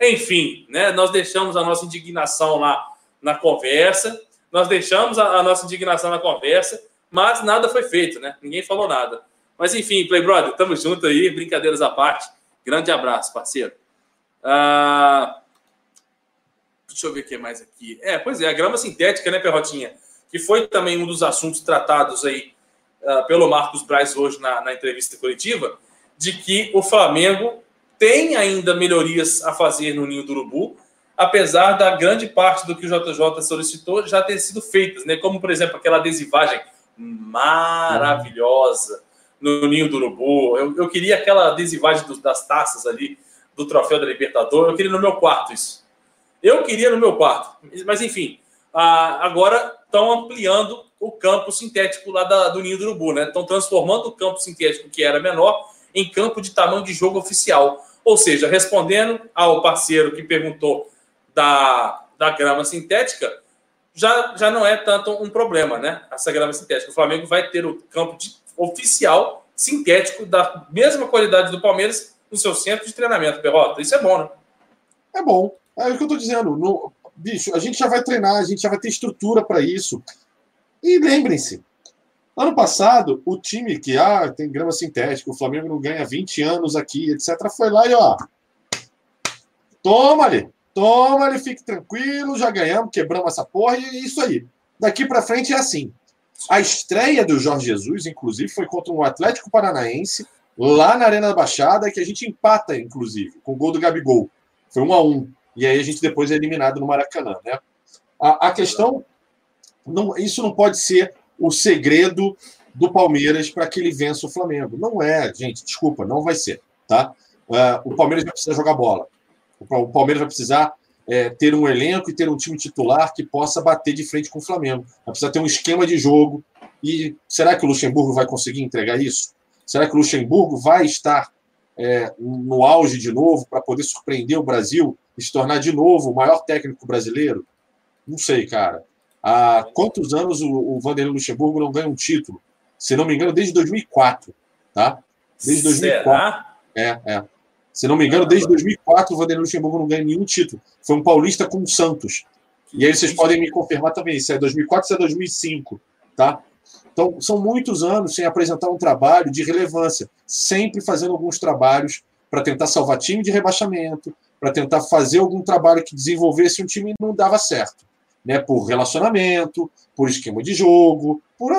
Enfim, né? Nós deixamos a nossa indignação lá na conversa, nós deixamos a, a nossa indignação na conversa, mas nada foi feito, né? Ninguém falou nada. Mas enfim, Play Brother, tamo junto aí, brincadeiras à parte. Grande abraço, parceiro. Ah, deixa eu ver o que mais aqui. É, pois é, a grama sintética, né, Perrotinha? Que foi também um dos assuntos tratados aí uh, pelo Marcos Braz hoje na, na entrevista coletiva, de que o Flamengo tem ainda melhorias a fazer no Ninho do Urubu, apesar da grande parte do que o JJ solicitou já ter sido feitas, né? Como, por exemplo, aquela adesivagem maravilhosa no Ninho do Urubu. Eu, eu queria aquela adesivagem do, das taças ali do Troféu da Libertadores. Eu queria no meu quarto isso. Eu queria no meu quarto. Mas, enfim, ah, agora estão ampliando o campo sintético lá da, do Ninho do Urubu, né? Estão transformando o campo sintético, que era menor, em campo de tamanho de jogo oficial. Ou seja, respondendo ao parceiro que perguntou da, da grama sintética, já, já não é tanto um problema, né? Essa grama sintética. O Flamengo vai ter o campo de, oficial sintético da mesma qualidade do Palmeiras no seu centro de treinamento, Perrota. Isso é bom, né? É bom. É o que eu estou dizendo. No, bicho, a gente já vai treinar, a gente já vai ter estrutura para isso. E lembrem-se, ano passado, o time que ah, tem grama sintética, o Flamengo não ganha 20 anos aqui, etc., foi lá e ó. Toma ali, toma ali, fique tranquilo, já ganhamos, quebramos essa porra, e isso aí. Daqui para frente é assim. A estreia do Jorge Jesus, inclusive, foi contra o Atlético Paranaense, lá na Arena da Baixada, que a gente empata, inclusive, com o gol do Gabigol. Foi um a um. E aí a gente depois é eliminado no Maracanã, né? A, a questão não, isso não pode ser o segredo do Palmeiras para que ele vença o Flamengo. Não é, gente, desculpa, não vai ser. Tá? Uh, o Palmeiras vai precisar jogar bola. O Palmeiras vai precisar é, ter um elenco e ter um time titular que possa bater de frente com o Flamengo. Vai precisar ter um esquema de jogo. E será que o Luxemburgo vai conseguir entregar isso? Será que o Luxemburgo vai estar é, no auge de novo para poder surpreender o Brasil e se tornar de novo o maior técnico brasileiro? Não sei, cara. Há quantos anos o, o Vanderlei Luxemburgo não ganha um título? Se não me engano, desde 2004, tá? Desde 2004. Será? É, é. Se não me engano, desde 2004 o Vanderlei Luxemburgo não ganha nenhum título. Foi um paulista com o Santos. E aí vocês podem me confirmar também se é 2004 se é 2005, tá? Então, são muitos anos sem apresentar um trabalho de relevância, sempre fazendo alguns trabalhos para tentar salvar time de rebaixamento, para tentar fazer algum trabalho que desenvolvesse um time e não dava certo. Né, por relacionamento, por esquema de jogo, por,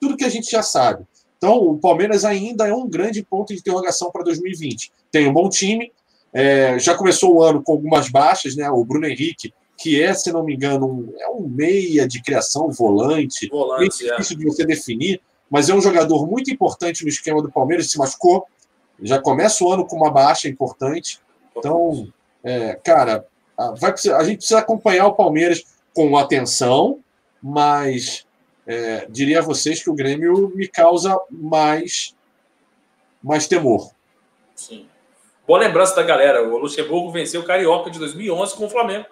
tudo que a gente já sabe. Então, o Palmeiras ainda é um grande ponto de interrogação para 2020. Tem um bom time, é, já começou o ano com algumas baixas, né? O Bruno Henrique, que é, se não me engano, um, é um meia de criação, volante, volante é difícil é. de você definir, mas é um jogador muito importante no esquema do Palmeiras, se machucou, já começa o ano com uma baixa importante. Então, é, cara, vai, a gente precisa acompanhar o Palmeiras com atenção, mas é, diria a vocês que o Grêmio me causa mais, mais temor. Sim. Boa lembrança da galera. O Luxemburgo venceu o Carioca de 2011 com o Flamengo.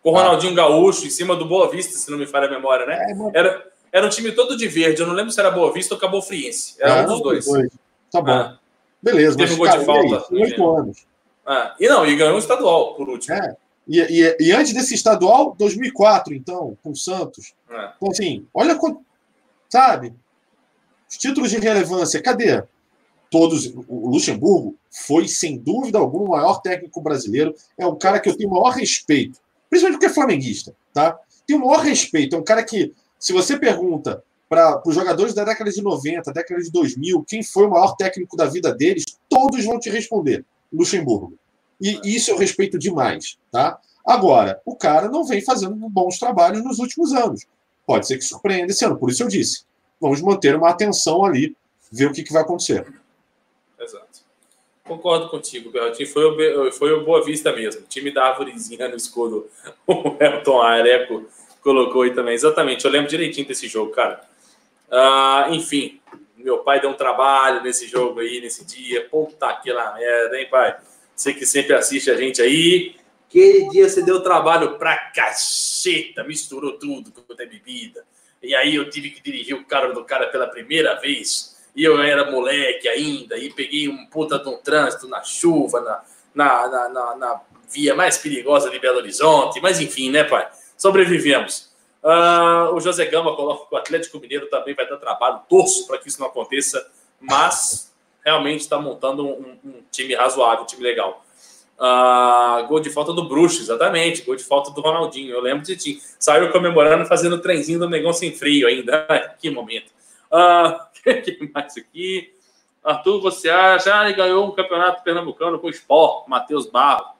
Com o ah. Ronaldinho Gaúcho em cima do Boa Vista, se não me falha a memória, né? É, era, era um time todo de verde. Eu não lembro se era Boa Vista ou Cabo Friense. Era ah, um dos dois. Tá bom. Ah. Beleza. Teve um gol de falta. Oito anos. Ah, e não, e ganhou um estadual, por último. É. E, e, e, antes desse estadual, 2004, então, com o Santos. É. Então, assim, olha quanto. Sabe? Os títulos de relevância, cadê? Todos. O Luxemburgo foi, sem dúvida alguma, o maior técnico brasileiro. É um cara que eu tenho o maior respeito. Principalmente porque é flamenguista, tá? Tenho o maior respeito. É um cara que, se você pergunta para os jogadores da década de 90, década de 2000, quem foi o maior técnico da vida deles, todos vão te responder: Luxemburgo. E isso eu respeito demais, tá? Agora, o cara não vem fazendo bons trabalhos nos últimos anos. Pode ser que surpreenda esse ano, por isso eu disse. Vamos manter uma atenção ali, ver o que, que vai acontecer. Exato. Concordo contigo, Bertinho. Foi o, foi o Boa Vista mesmo. O time da árvorezinha no escudo. O Elton Areco colocou aí também. Exatamente. Eu lembro direitinho desse jogo, cara. Uh, enfim, meu pai deu um trabalho nesse jogo aí, nesse dia. Puta aquela merda, hein, pai? Você que sempre assiste a gente aí. Aquele dia você deu trabalho pra caceta, misturou tudo com a bebida. E aí eu tive que dirigir o carro do cara pela primeira vez. E eu era moleque ainda, e peguei um puta de um trânsito na chuva, na, na, na, na, na via mais perigosa de Belo Horizonte. Mas enfim, né, pai? Sobrevivemos. Uh, o José Gama coloca que o Atlético Mineiro também vai dar trabalho. Torço para que isso não aconteça, mas realmente está montando um, um, time razoável, um time legal. Uh, gol de falta do Bruxo, exatamente. Gol de falta do Ronaldinho. Eu lembro de ti. Saiu comemorando, fazendo o trenzinho do negão sem frio ainda. que momento. O uh, que mais aqui? Arthur, você acha? Ah, ele ganhou um campeonato pernambucano com o Sport, Matheus Barro.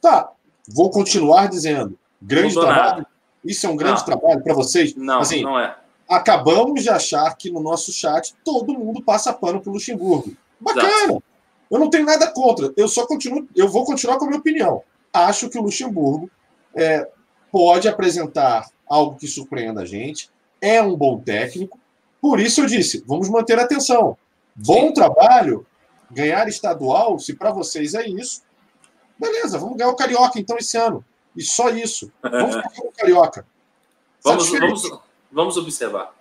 Tá, vou continuar dizendo. Grande trabalho. Nada. Isso é um grande não. trabalho para vocês? Não, assim, não é acabamos de achar que no nosso chat todo mundo passa pano para o Luxemburgo. Bacana. Exato. Eu não tenho nada contra. Eu só continuo, eu vou continuar com a minha opinião. Acho que o Luxemburgo é, pode apresentar algo que surpreenda a gente. É um bom técnico. Por isso eu disse, vamos manter a atenção. Bom Sim. trabalho, ganhar estadual, se para vocês é isso, beleza, vamos ganhar o Carioca então esse ano. E só isso. Vamos ganhar o Carioca. Vamos, vamos, Vamos observar.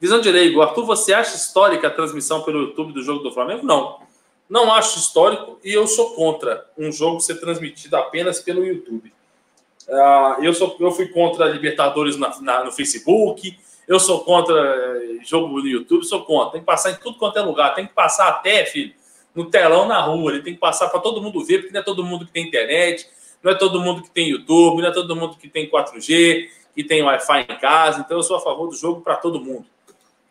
Visão de leigo. Arthur, você acha histórica a transmissão pelo YouTube do jogo do Flamengo? Não. Não acho histórico e eu sou contra um jogo ser transmitido apenas pelo YouTube. Uh, eu, sou, eu fui contra Libertadores na, na, no Facebook, eu sou contra eh, jogo no YouTube, sou contra. Tem que passar em tudo quanto é lugar, tem que passar até, filho, no telão na rua, ele tem que passar para todo mundo ver, porque não é todo mundo que tem internet, não é todo mundo que tem YouTube, não é todo mundo que tem 4G, que tem Wi-Fi em casa, então eu sou a favor do jogo para todo mundo.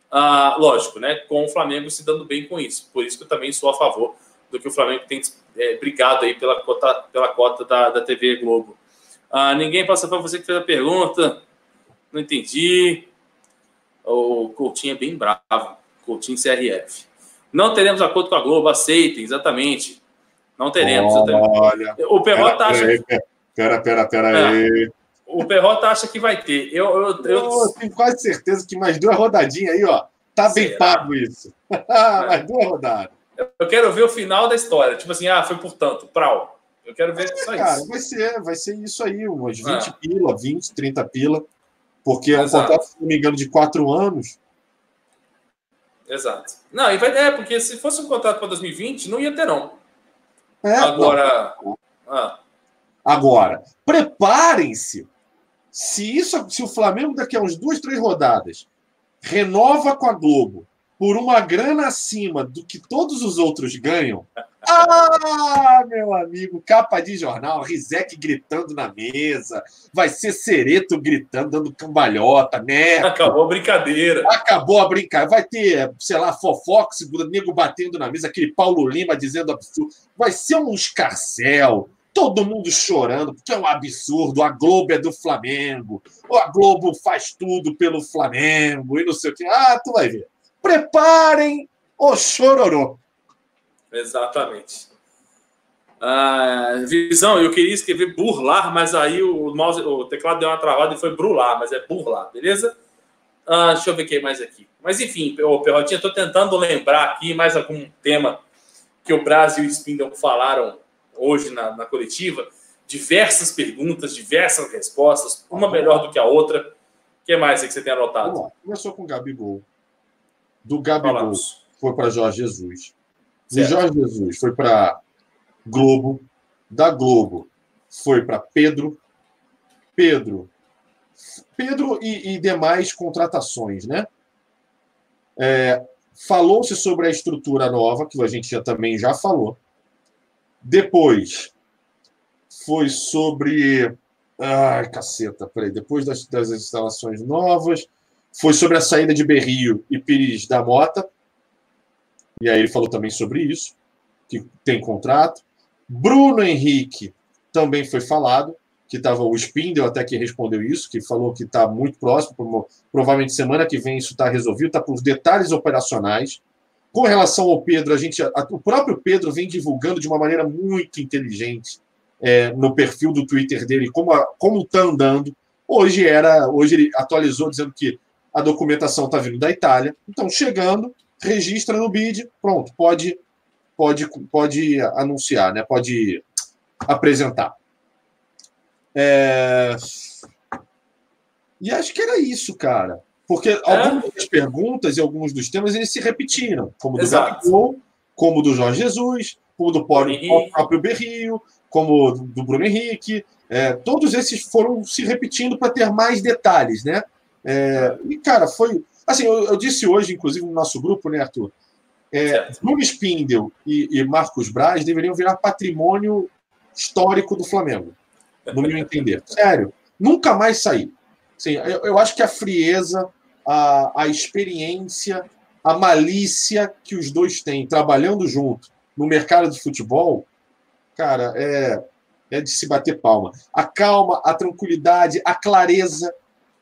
Ah, lógico, né? Com o Flamengo se dando bem com isso. Por isso que eu também sou a favor do que o Flamengo tem é, brigado aí pela cota, pela cota da, da TV Globo. Ah, ninguém passa para você que fez a pergunta. Não entendi. O Coutinho é bem bravo. Coutinho CRF. Não teremos acordo com a Globo, aceitem, exatamente. Não teremos. Olha, o Perrota acha. Pera, pera, pera é. aí. O Perrota acha que vai ter. Eu, eu, eu... eu tenho quase certeza que mais duas rodadinhas aí, ó. Tá Será? bem pago isso. mais duas rodadas. Eu quero ver o final da história. Tipo assim, ah, foi por tanto, prau. Eu quero ver é, só cara, isso. Vai ser, vai ser isso aí, umas 20 ah. pila, 20, 30 pila. Porque é um contrato, se não me engano, de quatro anos. Exato. Não, e vai é, porque se fosse um contrato para 2020, não ia ter, não. É, Agora. Ah. Agora, preparem-se. Se isso, se o Flamengo daqui a uns duas, três rodadas renova com a Globo por uma grana acima do que todos os outros ganham. Ah, meu amigo, capa de jornal, Rizek gritando na mesa, vai ser Cereto gritando, dando cambalhota, né? Acabou a brincadeira. Acabou a brincadeira. Vai ter, sei lá, fofox, nego batendo na mesa, aquele Paulo Lima dizendo absurdo. Vai ser um escarcel todo mundo chorando, porque é um absurdo, a Globo é do Flamengo, a Globo faz tudo pelo Flamengo, e não sei o que. Ah, tu vai ver. Preparem o chororô. Exatamente. Ah, visão, eu queria escrever burlar, mas aí o, mouse, o teclado deu uma travada e foi brular, mas é burlar, beleza? Ah, deixa eu ver o que mais aqui. Mas enfim, o Perrotinha, estou tentando lembrar aqui mais algum tema que o Brasil e o Spindle falaram hoje na, na coletiva, diversas perguntas, diversas respostas, uma melhor do que a outra. O que mais é que você tem anotado? Começou com o Gabigol. Do Gabigol Falamos. foi para Jorge Jesus. Do Jorge Jesus foi para Globo. Da Globo foi para Pedro. Pedro. Pedro e, e demais contratações, né? É, Falou-se sobre a estrutura nova, que a gente já, também já falou. Depois foi sobre. Ai, caceta, peraí. Depois das, das instalações novas, foi sobre a saída de Berrio e Pires da Mota. E aí ele falou também sobre isso, que tem contrato. Bruno Henrique também foi falado, que estava o Spindel até que respondeu isso, que falou que está muito próximo, provavelmente semana que vem isso está resolvido, está os detalhes operacionais. Com relação ao Pedro, a gente, a, o próprio Pedro vem divulgando de uma maneira muito inteligente é, no perfil do Twitter dele como como está andando. Hoje era, hoje ele atualizou dizendo que a documentação está vindo da Itália. Então, chegando, registra no BID, pronto, pode pode pode anunciar, né? Pode apresentar. É... E acho que era isso, cara. Porque é. algumas das perguntas e alguns dos temas eles se repetiram, como do Gabigol, como do Jorge Jesus, como do próprio Berrio, como do Bruno Henrique. É, todos esses foram se repetindo para ter mais detalhes, né? É, e, cara, foi. Assim, eu, eu, disse hoje, inclusive, no nosso grupo, né, Arthur? É, Bruno Spindel e, e Marcos Braz deveriam virar patrimônio histórico do Flamengo, no meu entender. Sério, nunca mais sair. Sim, eu, eu acho que a frieza, a, a experiência, a malícia que os dois têm trabalhando junto no mercado de futebol, cara, é, é de se bater palma. A calma, a tranquilidade, a clareza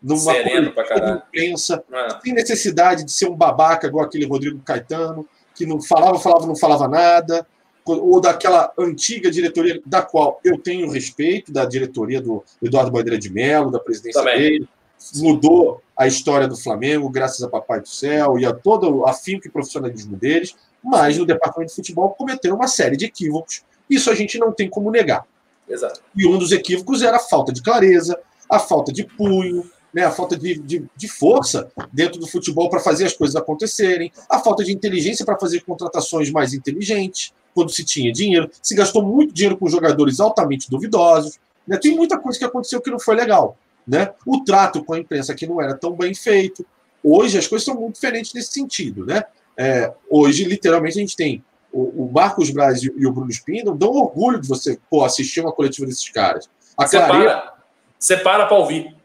numa Sereno pra imprensa, é. sem necessidade de ser um babaca igual aquele Rodrigo Caetano, que não falava, falava, não falava nada, ou daquela antiga diretoria da qual eu tenho respeito, da diretoria do Eduardo Bandeira de Mello, da presidência Também. dele, mudou a história do Flamengo, graças a Papai do Céu e a todo o afinco e profissionalismo deles, mas no departamento de futebol cometeram uma série de equívocos. Isso a gente não tem como negar. Exato. E um dos equívocos era a falta de clareza, a falta de punho, né, a falta de, de, de força dentro do futebol para fazer as coisas acontecerem, a falta de inteligência para fazer contratações mais inteligentes, quando se tinha dinheiro. Se gastou muito dinheiro com jogadores altamente duvidosos. Né? Tem muita coisa que aconteceu que não foi legal. Né? O trato com a imprensa que não era tão bem feito. Hoje as coisas são muito diferentes nesse sentido. Né? É, hoje, literalmente, a gente tem o, o Marcos Braz e o Bruno Spindle dão orgulho de você pô, assistir uma coletiva desses caras. A você para, você para para ouvir.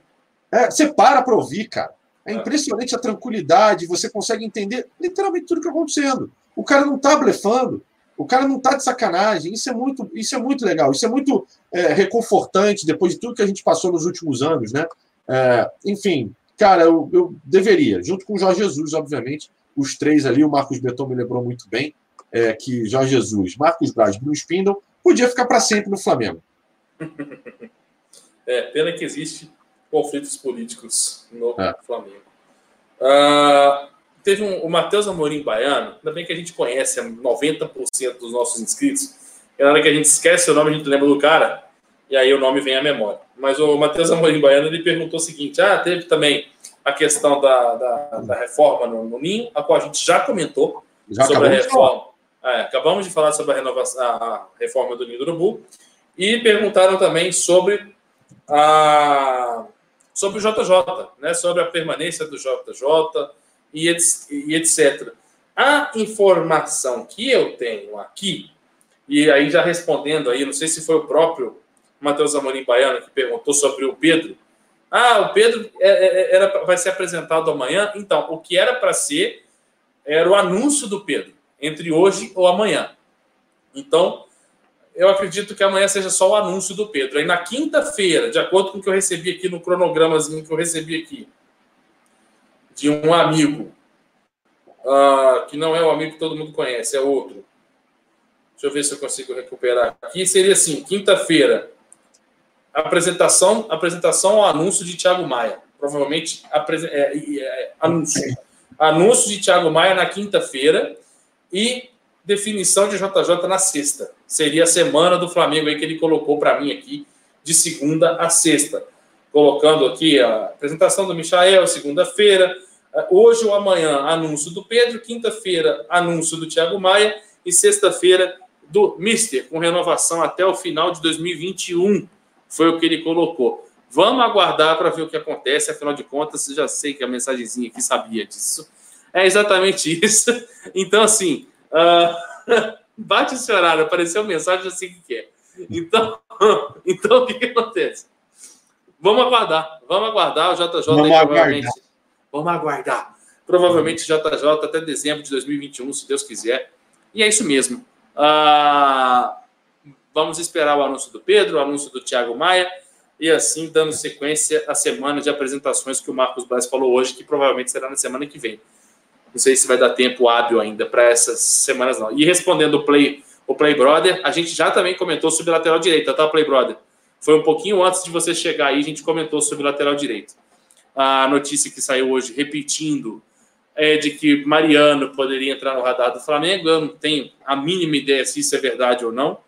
É, você para para ouvir, cara. É impressionante a tranquilidade, você consegue entender literalmente tudo que está acontecendo. O cara não está blefando, o cara não está de sacanagem. Isso é muito, isso é muito legal, isso é muito é, reconfortante depois de tudo que a gente passou nos últimos anos, né? É, enfim, cara, eu, eu, deveria, junto com o Jorge Jesus, obviamente, os três ali, o Marcos Beton me lembrou muito bem, é, que Jorge Jesus, Marcos Braz, Bruno Spindle, podia ficar para sempre no Flamengo. É, pena que existe conflitos políticos no é. Flamengo. Uh, teve um, o Matheus Amorim Baiano, ainda bem que a gente conhece 90% dos nossos inscritos, e na hora que a gente esquece o nome, a gente lembra do cara, e aí o nome vem à memória. mas o Matheus Amorim Baiano ele perguntou o seguinte: ah, teve também a questão da, da, da reforma no, no, Ninho, a qual a gente já comentou Já sobre a reforma. É, acabamos de falar sobre a, renovação, a reforma do Ninho do Urubu e perguntaram também sobre a sobre o JJ, né, sobre a permanência do JJ e, e etc. A informação que eu tenho aqui, e aí já respondendo aí, não sei se foi o próprio Matheus Amorim Baiano que perguntou sobre o Pedro. Ah, o Pedro é- é- era, vai ser apresentado amanhã. Então, o que era para ser era o anúncio do Pedro, entre hoje ou amanhã. Então, eu acredito que amanhã seja só o anúncio do Pedro. Aí na quinta-feira, de acordo com o que eu recebi aqui no cronogramazinho que eu recebi aqui, de um amigo, ah, que não é o amigo que todo mundo conhece, é outro. Deixa eu ver se eu consigo recuperar aqui. Seria assim: quinta-feira, apresentação, apresentação ao anúncio de Thiago Maia. Provavelmente é, é, anúncio. Anúncio de Thiago Maia na quinta-feira e definição de JJ na sexta. Seria a semana do Flamengo aí que ele colocou para mim aqui, de segunda a sexta. Colocando aqui a apresentação do Michael, segunda-feira. Hoje ou amanhã, anúncio do Pedro. Quinta-feira, anúncio do Thiago Maia. E sexta-feira, do Mister, com renovação até o final de 2021. Foi o que ele colocou. Vamos aguardar para ver o que acontece. Afinal de contas, já sei que a mensagenzinha aqui sabia disso. É exatamente isso. Então, assim, ah, bate esse horário, apareceu mensagem, eu sei o que é. Então, então o que acontece? Vamos aguardar, vamos aguardar o JJ Vamos aí, aguardar. provavelmente. Vamos aguardar. Provavelmente JJ até dezembro de 2021, se Deus quiser. E é isso mesmo. Ah, vamos esperar o anúncio do Pedro, o anúncio do Thiago Maia, e assim dando sequência à semana de apresentações que o Marcos Braz falou hoje, que provavelmente será na semana que vem. Não sei se vai dar tempo hábil ainda para essas semanas, não. E respondendo o Play, o Play Brother, a gente já também comentou sobre lateral direita, tá, Play Brother? Foi um pouquinho antes de você chegar aí, a gente comentou sobre lateral direito. A notícia que saiu hoje, repetindo, é de que Mariano poderia entrar no radar do Flamengo. Eu não tenho a mínima ideia se isso é verdade ou não.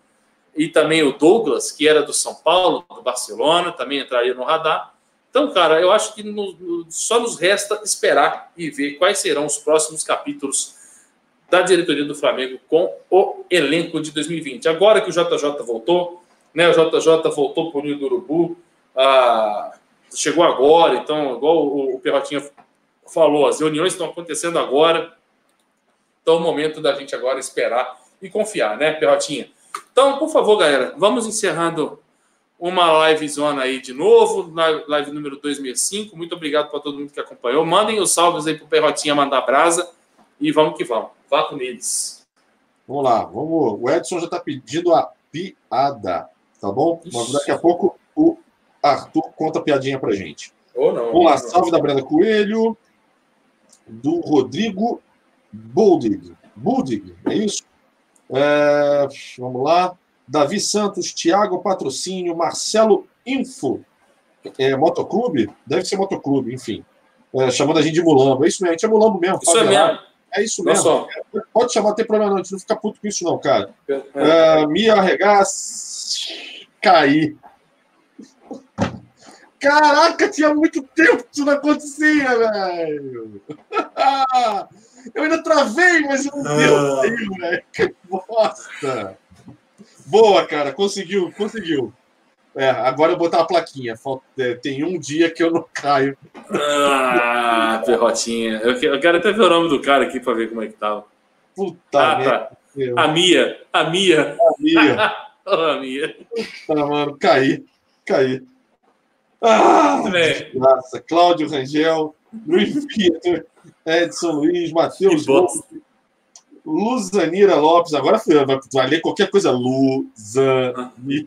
E também o Douglas, que era do São Paulo, do Barcelona, também entraria no radar. Então, cara, eu acho que no- só nos resta esperar e ver quais serão os próximos capítulos da diretoria do Flamengo com o elenco de 2020. Agora que o JJ voltou, né? O JJ voltou para o Ninho do Urubu, ah, chegou agora, então, igual o, o Perrotinha falou, as reuniões estão acontecendo agora. Então, é o momento da gente agora esperar e confiar, né, Perrotinha? Então, por favor, galera, vamos encerrando uma live zona aí de novo, live número 265. Muito obrigado para todo mundo que acompanhou. Mandem os salves aí pro Perrotinha mandar brasa e vamos que vamos. Vá com eles. Vamos lá, vamos. O Edson já está pedindo a piada, tá bom? Mas daqui a pouco o Arthur conta a piadinha pra gente. Ou não. Vamos lá, salve da Brenda Coelho, do Rodrigo Buldig. Buldig, é isso? É, vamos lá. Davi Santos, Thiago Patrocínio, Marcelo Info. É, motoclube? Deve ser motoclube, enfim. É, chamando a gente de mulambo. É isso mesmo, a gente é mulambo mesmo. Isso é mesmo. É isso Não mesmo. só. Pode chamar, não tem problema não. A gente não fica puto com isso não, cara. É. É, me arregaça. Caí. Caraca, tinha muito tempo que isso não acontecia, velho. Eu ainda travei, mas não deu. Ah. Saiu, velho. Que bosta. Boa, cara. Conseguiu, conseguiu. É, agora eu vou botar a plaquinha. Falta- é, tem um dia que eu não caio. Ah, Perrotinha. Eu eu quero até ver o nome do cara aqui para ver como é que tava. Puta Ah, tá. A Mia. A Mia. Mia. Ô, a Mia. Tá, mano, caí. Caí. Ah, Cláudio Rangel, Luiz Peter, Edson Luiz, Matheus. Lopes, Luzanira Lopes, agora foi, vai, vai ler qualquer coisa, Luzanira,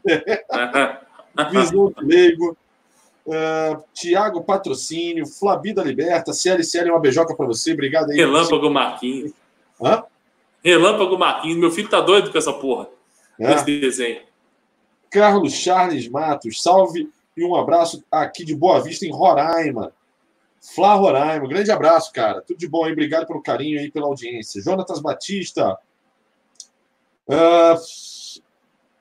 Visão de Leigo, uh, Tiago Patrocínio, Flabida Liberta, CLCL, uma beijoca para você, obrigado aí. Relâmpago Marquinhos. Hã? Relâmpago Marquinhos. Meu filho tá doido com essa porra. É. Esse desenho. Carlos Charles Matos, salve e um abraço aqui de Boa Vista, em Roraima. Flá Roraima, grande abraço, cara. Tudo de bom aí, obrigado pelo carinho aí, pela audiência. Jonatas Batista. Ah,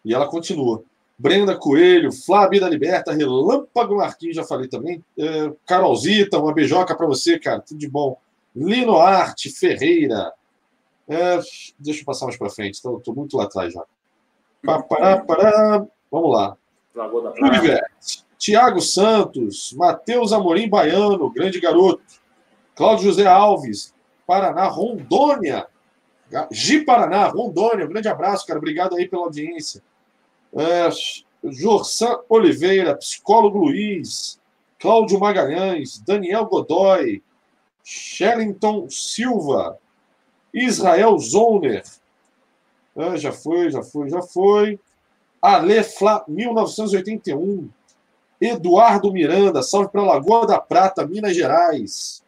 e ela continua. Brenda Coelho, Flávia da Liberta, Relâmpago Marquinhos, já falei também. É, Carolzita, uma beijoca para você, cara, tudo de bom. Lino Arte Ferreira. É, deixa eu passar mais para frente, estou muito lá atrás já. Pará. Vamos lá. Tiago Santos, Matheus Amorim Baiano, grande garoto. Cláudio José Alves, Paraná, Rondônia. Gi Paraná, Rondônia, um grande abraço, cara. Obrigado aí pela audiência. É, Jorsan Oliveira, psicólogo Luiz, Cláudio Magalhães, Daniel Godoy, Shellington Silva, Israel Zoner. É, já foi, já foi, já foi. Ale Fla, 1981. Eduardo Miranda, salve para Lagoa da Prata, Minas Gerais.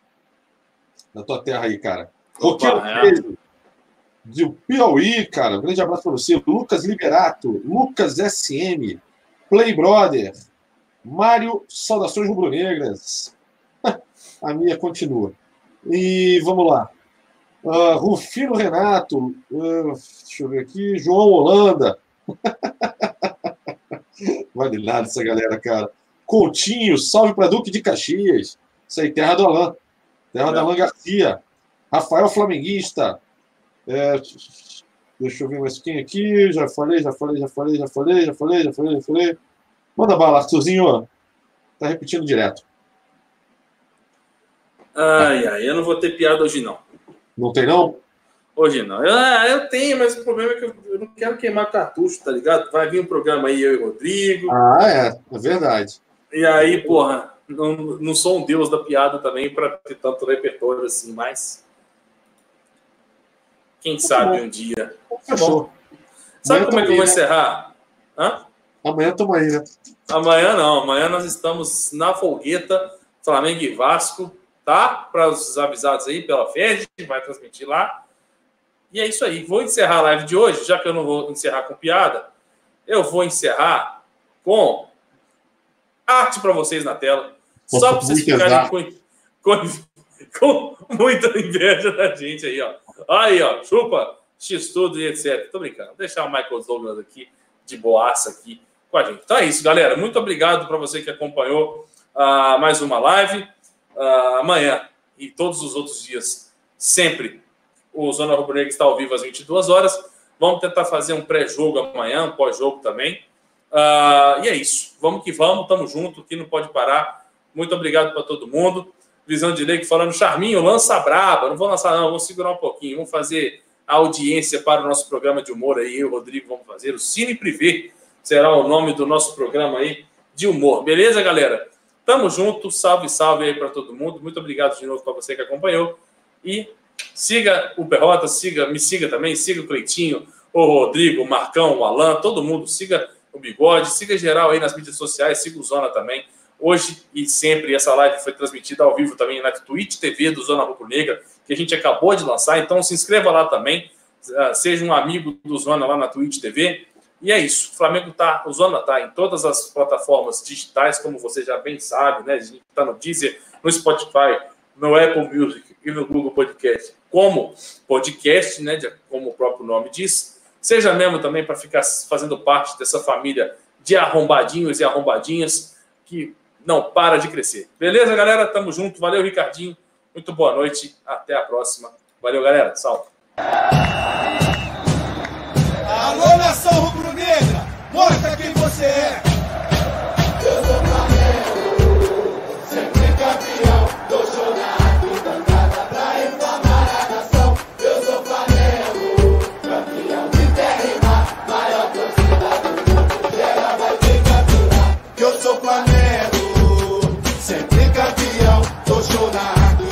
Na tua terra aí, cara. Roqueiro é do Piauí, cara. Um grande abraço para você. Lucas Liberato, Lucas SM, Play Brother, Mário, saudações rubro-negras. A minha continua. E vamos lá. Uh, Rufino Renato, uh, deixa eu ver aqui, João Holanda. vale nada essa galera, cara. Coutinho, salve para Duque de Caxias. Isso aí, terra do Alain. Terra é. do Alain Garcia. Rafael Flamenguista. É, deixa eu ver mais quem aqui. Já falei, já falei, já falei, já falei, já falei, já falei, já falei. Manda bala, Arthurzinho. Tá repetindo direto. Ai, ai, eu não vou ter piada hoje, não. Não tem, não? Hoje não. Eu, ah, eu tenho, mas o problema é que eu não quero queimar cartucho, tá ligado? Vai vir um programa aí, eu e o Rodrigo. Ah, é. É verdade. E aí, porra, não, não sou um deus da piada também para ter tanto repertório assim, mas. Quem sabe um dia. Fechou. Sabe Amanhã como é que eu vou né? encerrar? Hã? Amanhã estamos aí, né? Amanhã não. Amanhã nós estamos na Folgueta, Flamengo e Vasco, tá? Para os avisados aí pela FED, vai transmitir lá. E é isso aí. Vou encerrar a live de hoje, já que eu não vou encerrar com piada. Eu vou encerrar com arte para vocês na tela. Só para vocês ficarem com, com, com muita inveja da gente aí, ó. Aí, ó, chupa, x-tudo e etc. Tô brincando. Vou deixar o Michael Douglas aqui, de boaça aqui com a gente. Então é isso, galera. Muito obrigado para você que acompanhou uh, mais uma live. Uh, amanhã e todos os outros dias, sempre, o Zona Rubro Negra está ao vivo às 22 horas. Vamos tentar fazer um pré-jogo amanhã, um pós-jogo também. Uh, e é isso. Vamos que vamos, tamo junto, que não pode parar. Muito obrigado para todo mundo. Visão de Lei falando, Charminho, lança braba. Não vou lançar, não, vou segurar um pouquinho. Vamos fazer a audiência para o nosso programa de humor aí. Eu o Rodrigo vamos fazer. O Cine Privé será o nome do nosso programa aí de humor. Beleza, galera? Tamo junto. Salve, salve aí para todo mundo. Muito obrigado de novo para você que acompanhou. E siga o Berrota, siga, me siga também, siga o Cleitinho, o Rodrigo, o Marcão, o Alan, todo mundo. Siga o Bigode, siga geral aí nas mídias sociais, siga o Zona também. Hoje e sempre essa live foi transmitida ao vivo também na Twitch TV do Zona Rubro Negra, que a gente acabou de lançar. Então se inscreva lá também, ah, seja um amigo do Zona lá na Twitch TV. E é isso. O Flamengo tá, o Zona tá em todas as plataformas digitais, como você já bem sabe, né? A gente tá no Deezer, no Spotify, no Apple Music e no Google Podcast, como podcast, né? Como o próprio nome diz. Seja mesmo também para ficar fazendo parte dessa família de arrombadinhos e arrombadinhas que não para de crescer. Beleza, galera? Tamo junto. Valeu, Ricardinho. Muito boa noite. Até a próxima. Valeu, galera. Salve. Alô, nação rubro-negra! Mostra quem você é!